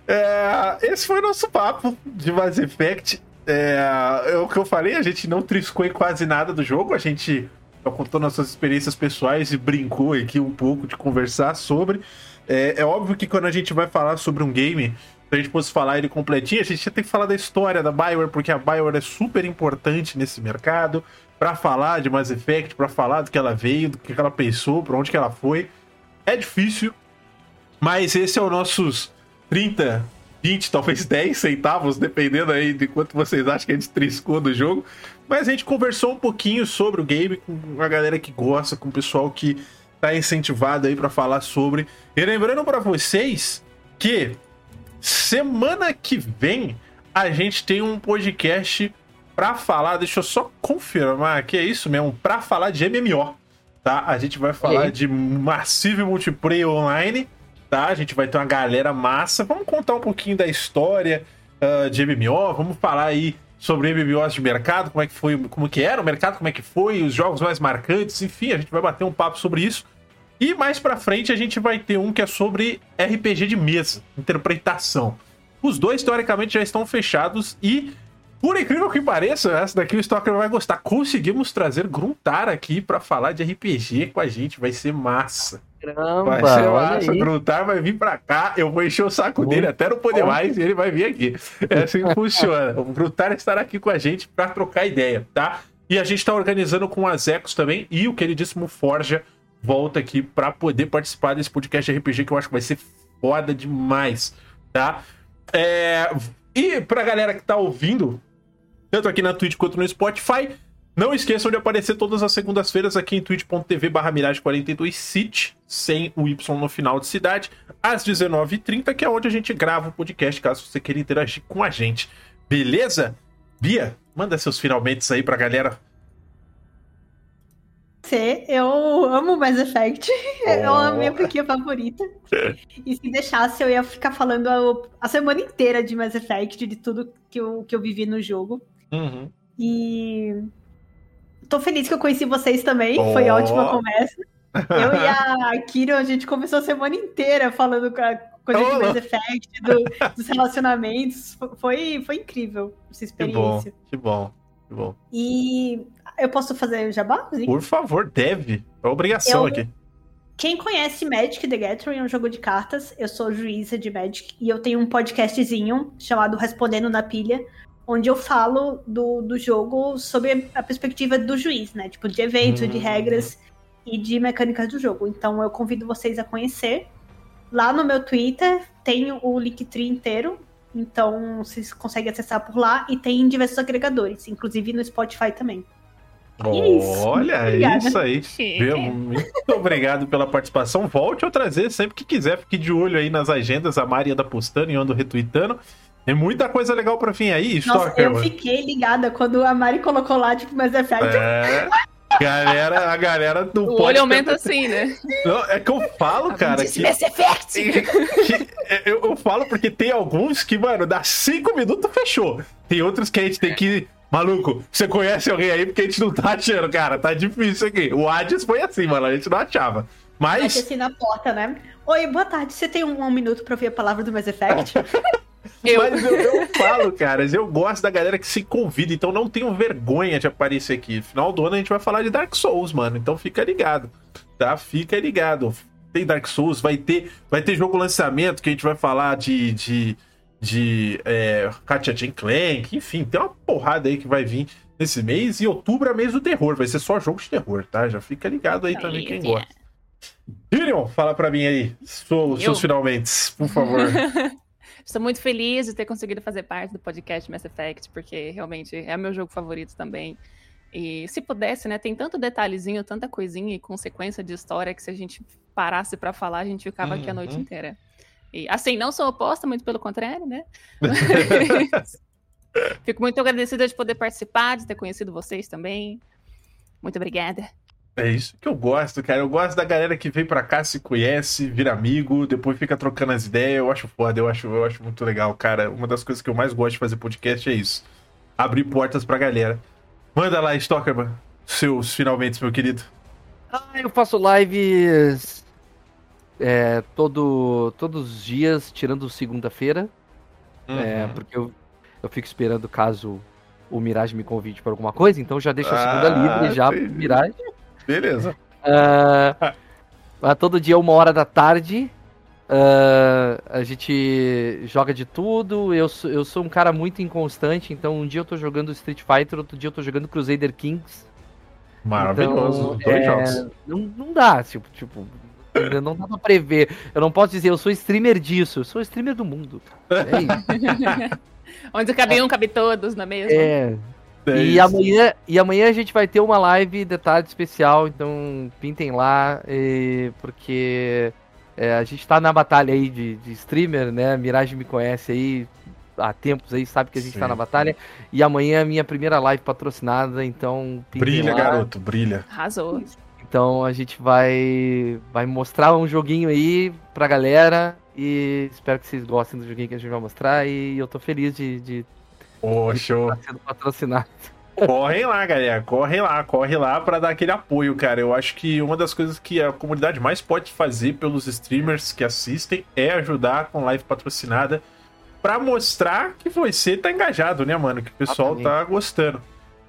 Speaker 1: é, esse foi o nosso papo de Mass Effect. É, é o que eu falei, a gente não triscou em quase nada do jogo, a gente contou nossas experiências pessoais e brincou aqui um pouco de conversar sobre. É, é óbvio que quando a gente vai falar sobre um game, se a gente fosse falar ele completinho, a gente ia ter que falar da história da Bioware, porque a Bioware é super importante nesse mercado, pra falar de Mass Effect, pra falar do que ela veio, do que ela pensou, pra onde que ela foi. É difícil, mas esse é o nossos 30, 20, talvez 10 centavos, dependendo aí de quanto vocês acham que a gente triscou do jogo. Mas a gente conversou um pouquinho sobre o game com a galera que gosta, com o pessoal que tá incentivado aí pra falar sobre. E lembrando pra vocês que semana que vem a gente tem um podcast pra falar, deixa eu só confirmar que é isso mesmo, pra falar de MMO, tá? A gente vai falar de Massive Multiplayer Online, tá? A gente vai ter uma galera massa. Vamos contar um pouquinho da história ah, de MMO, vamos falar aí sobre MMOs de mercado, como é que foi, como que era o mercado, como é que foi, os jogos mais marcantes, enfim, a gente vai bater um papo sobre isso. E mais pra frente a gente vai ter um que é sobre RPG de mesa, interpretação. Os dois, teoricamente, já estão fechados e, por incrível que pareça, essa daqui o Stalker vai gostar. Conseguimos trazer Gruntar aqui pra falar de RPG com a gente, vai ser massa.
Speaker 2: Caramba,
Speaker 1: Vai ser massa. O. Gruntar vai vir pra cá, eu vou encher o saco
Speaker 2: Muito
Speaker 1: dele até não poder
Speaker 2: bom.
Speaker 1: mais e ele vai vir aqui. É assim que funciona. O Gruntar estará aqui com a gente pra trocar ideia, tá? E a gente tá organizando com as Ecos também e o queridíssimo Forja volta aqui pra poder participar desse podcast RPG que eu acho que vai ser foda demais, tá? É... E pra galera que tá ouvindo, tanto aqui na Twitch quanto no Spotify, não esqueçam de aparecer todas as segundas-feiras aqui em twitch.tv barra Mirage42 City, sem o Y no final de cidade, às 19h30, que é onde a gente grava o podcast, caso você queira interagir com a gente. Beleza? Bia, manda seus finalmente aí pra galera.
Speaker 4: Eu amo Mass Effect. É
Speaker 1: Oh.
Speaker 4: a minha franquia favorita. E se deixasse, eu ia ficar falando a, a semana inteira de Mass Effect, de tudo que eu, que eu vivi no jogo.
Speaker 1: Uhum.
Speaker 4: E tô feliz que eu conheci vocês também. Foi
Speaker 1: Oh.
Speaker 4: ótima a conversa. Eu e a Kiro, a gente começou a semana inteira falando com a coisa de
Speaker 1: Oh.
Speaker 4: Mass Effect, do- dos relacionamentos. Foi, foi incrível essa
Speaker 1: Que bom,
Speaker 4: experiência.
Speaker 1: que bom, que bom.
Speaker 4: E eu posso fazer o jabá?
Speaker 1: Por favor, deve. É obrigação
Speaker 4: Eu-
Speaker 1: aqui.
Speaker 4: Quem conhece Magic the Gathering é um jogo de cartas. Eu sou juíza de Magic e eu tenho um podcastzinho chamado Respondendo na Pilha, onde eu falo do, do jogo sob a perspectiva do juiz, né? Tipo, de eventos, de
Speaker 1: Hum.
Speaker 4: regras e de mecânicas do jogo. Então eu convido vocês a conhecer. Lá no meu Twitter tem o Linktree inteiro. Então vocês conseguem acessar por lá e tem em diversos agregadores, inclusive no Spotify também. é isso.
Speaker 1: Olha,
Speaker 4: Obrigada.
Speaker 1: isso aí. Viu? Muito obrigado pela participação. Volte ou trazer sempre que quiser. Fique de olho aí nas agendas. A Mari anda postando e eu ando retweetando. Tem muita coisa legal pra vir aí,
Speaker 4: Nossa,
Speaker 1: Stalker,
Speaker 4: eu
Speaker 1: mano.
Speaker 4: fiquei ligada quando a Mari colocou lá, tipo, Mass Effect.
Speaker 1: É, galera, a galera não
Speaker 3: O olho aumenta assim, né?
Speaker 1: Não, é que eu falo, cara,
Speaker 3: Disse
Speaker 1: que,
Speaker 3: Mass Effect!
Speaker 1: que- eu, eu falo porque tem alguns que, mano, dá cinco minutos, fechou. Tem outros que a gente tem que... Maluco, você conhece alguém aí porque a gente não tá achando, cara. Tá difícil aqui. O Hades foi assim, mano. A gente não achava. Mas...
Speaker 4: assim na porta, né? Oi, boa tarde. Você tem um, um minuto pra ouvir a palavra do Mass Effect?
Speaker 3: Eu.
Speaker 1: Mas eu, eu falo, caras, eu gosto da galera que se convida, então não tenho vergonha de aparecer aqui. Final do ano a gente vai falar de Dark Souls, mano. Então fica ligado, tá? Fica ligado. Tem Dark Souls, vai ter, vai ter jogo lançamento que a gente vai falar de. de de é, Ratchet Clank, enfim, tem uma porrada aí que vai vir nesse mês. E outubro é mês do terror, vai ser só jogo de terror, tá? Já fica ligado aí também quem gosta. Tyrion, fala pra mim aí,
Speaker 3: Eu?
Speaker 1: seus finalmente, por favor.
Speaker 3: Estou muito feliz de ter conseguido fazer parte do podcast Mass Effect, porque realmente é meu jogo favorito também. E se pudesse, né, tem tanto detalhezinho, tanta coisinha e consequência de história que se a gente parasse pra falar, a gente ficava aqui a noite
Speaker 1: Uhum.
Speaker 3: inteira. E assim, não sou oposta, muito pelo contrário, né? Mas Fico muito agradecida de poder participar, de ter conhecido vocês também. Muito obrigada.
Speaker 1: É isso que eu gosto, cara. Eu gosto da galera que vem pra cá, se conhece, vira amigo, depois fica trocando as ideias. Eu acho foda, eu acho, eu acho muito legal, cara. Uma das coisas que eu mais gosto de fazer podcast é isso. Abrir portas pra galera. Manda lá, Stockerman. Seus finalmente, meu querido.
Speaker 2: Ah, eu faço lives é, todo, todos os dias, tirando segunda-feira, é,
Speaker 1: Uhum.
Speaker 2: porque eu, eu fico esperando caso o Mirage me convide para alguma coisa, então já deixo a segunda
Speaker 1: Ah,
Speaker 2: livre já pro. Mirage.
Speaker 1: Beleza.
Speaker 2: Mas todo dia, uma hora da tarde, ah, a gente joga de tudo. Eu, sou- eu sou um cara muito inconstante, então um dia eu tô jogando Street Fighter, outro dia eu tô jogando Crusader Kings.
Speaker 1: Maravilhoso.
Speaker 2: Então,
Speaker 1: dois
Speaker 2: é,
Speaker 1: jogos.
Speaker 2: Não, não dá, tipo, tipo, não dá pra prever. Eu não posso dizer, eu sou streamer disso, eu sou streamer do mundo. É isso.
Speaker 3: Onde cabe um, cabe todos, não é mesmo?
Speaker 2: É.
Speaker 1: É
Speaker 2: E
Speaker 1: isso.
Speaker 2: amanhã, e amanhã a gente vai ter uma live de tarde especial, então pintem lá, eh, porque é, a gente tá na batalha aí de, de streamer, né? Mirage me conhece aí há tempos aí, sabe que a gente tá
Speaker 1: Sim.
Speaker 2: na batalha. E amanhã é a minha primeira live patrocinada, então pintem
Speaker 1: Brilha,
Speaker 2: lá.
Speaker 1: garoto, brilha.
Speaker 3: Arrasou.
Speaker 2: Então a gente vai vai mostrar um joguinho aí pra galera e espero que vocês gostem do joguinho que a gente vai mostrar e eu tô feliz de, de
Speaker 1: Show.
Speaker 2: estar sendo patrocinado.
Speaker 1: Correm lá, galera. Corre lá, corre lá pra dar aquele apoio, cara. Eu acho que uma das coisas que a comunidade mais pode fazer pelos streamers que assistem é ajudar com live patrocinada pra mostrar que você tá engajado, né, mano? Que o pessoal tá gostando.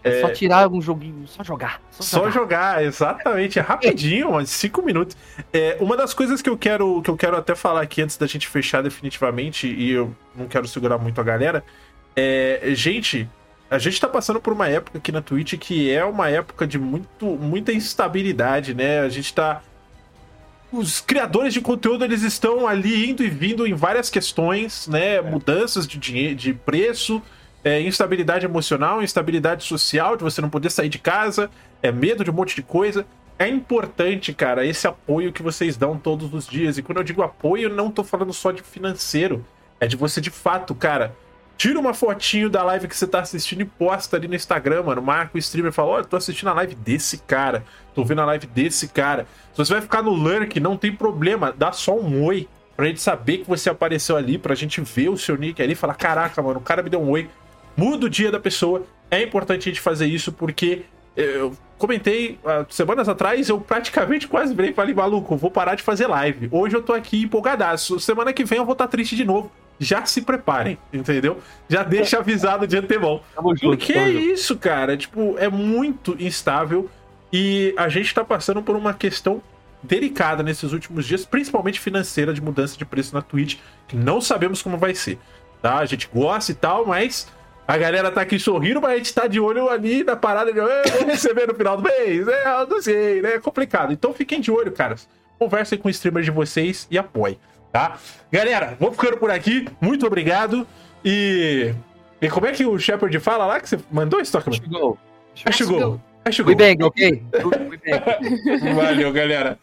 Speaker 2: É, só tirar um joguinho, só jogar. Só,
Speaker 1: Só
Speaker 2: jogar.
Speaker 1: jogar, exatamente, é rapidinho, uns 5 minutos. É, uma das coisas que eu quero que eu quero até falar aqui antes da gente fechar definitivamente, e eu não quero segurar muito a galera, é, gente, a gente tá passando por uma época aqui na Twitch que é uma época de muito, muita instabilidade, né? A gente tá os criadores de conteúdo eles estão ali indo e vindo em várias questões, né? Mudanças de dinheiro, de preço, é, instabilidade emocional, instabilidade social, de você não poder sair de casa, é medo de um monte de coisa. É importante, cara, esse apoio que vocês dão todos os dias. E quando eu digo apoio, eu não tô falando só de financeiro. É de você, de fato, cara, tira uma fotinho da live que você tá assistindo e posta ali no Instagram, mano. Marca o streamer e fala: Olha, tô assistindo a live desse cara. Tô vendo a live desse cara. Se você vai ficar no lurk, não tem problema. Dá só um oi pra gente saber que você apareceu ali, pra gente ver o seu nick ali e falar: Caraca, mano, o cara me deu um oi. Muda o dia da pessoa. É importante a gente fazer isso porque eu comentei ah, semanas atrás, eu praticamente quase virei e falei, maluco, vou parar de fazer live. Hoje eu tô aqui empolgadaço. Semana que vem eu vou estar triste de novo. Já se preparem, entendeu? Já deixa avisado de antemão. Porque é isso, cara. Tipo, é muito instável. E a gente tá passando por uma questão delicada nesses últimos dias, principalmente financeira, de mudança de preço na Twitch, que não sabemos como vai ser. Tá? A gente gosta e tal, mas a galera tá aqui sorrindo, mas a gente tá de olho ali na parada de "Eh, vou receber no final do mês. É, eu não sei, né? É complicado. Então fiquem de olho, caras. Conversem com o streamer de vocês e apoiem, tá? Galera, vou ficando por aqui. Muito obrigado. E. E como é que o Shepard fala lá que você mandou, Stockman?
Speaker 2: Chegou.
Speaker 1: Chegou.
Speaker 2: We
Speaker 1: Chegou.
Speaker 2: bang, ok? We bang.
Speaker 1: Valeu, galera.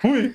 Speaker 1: Fui.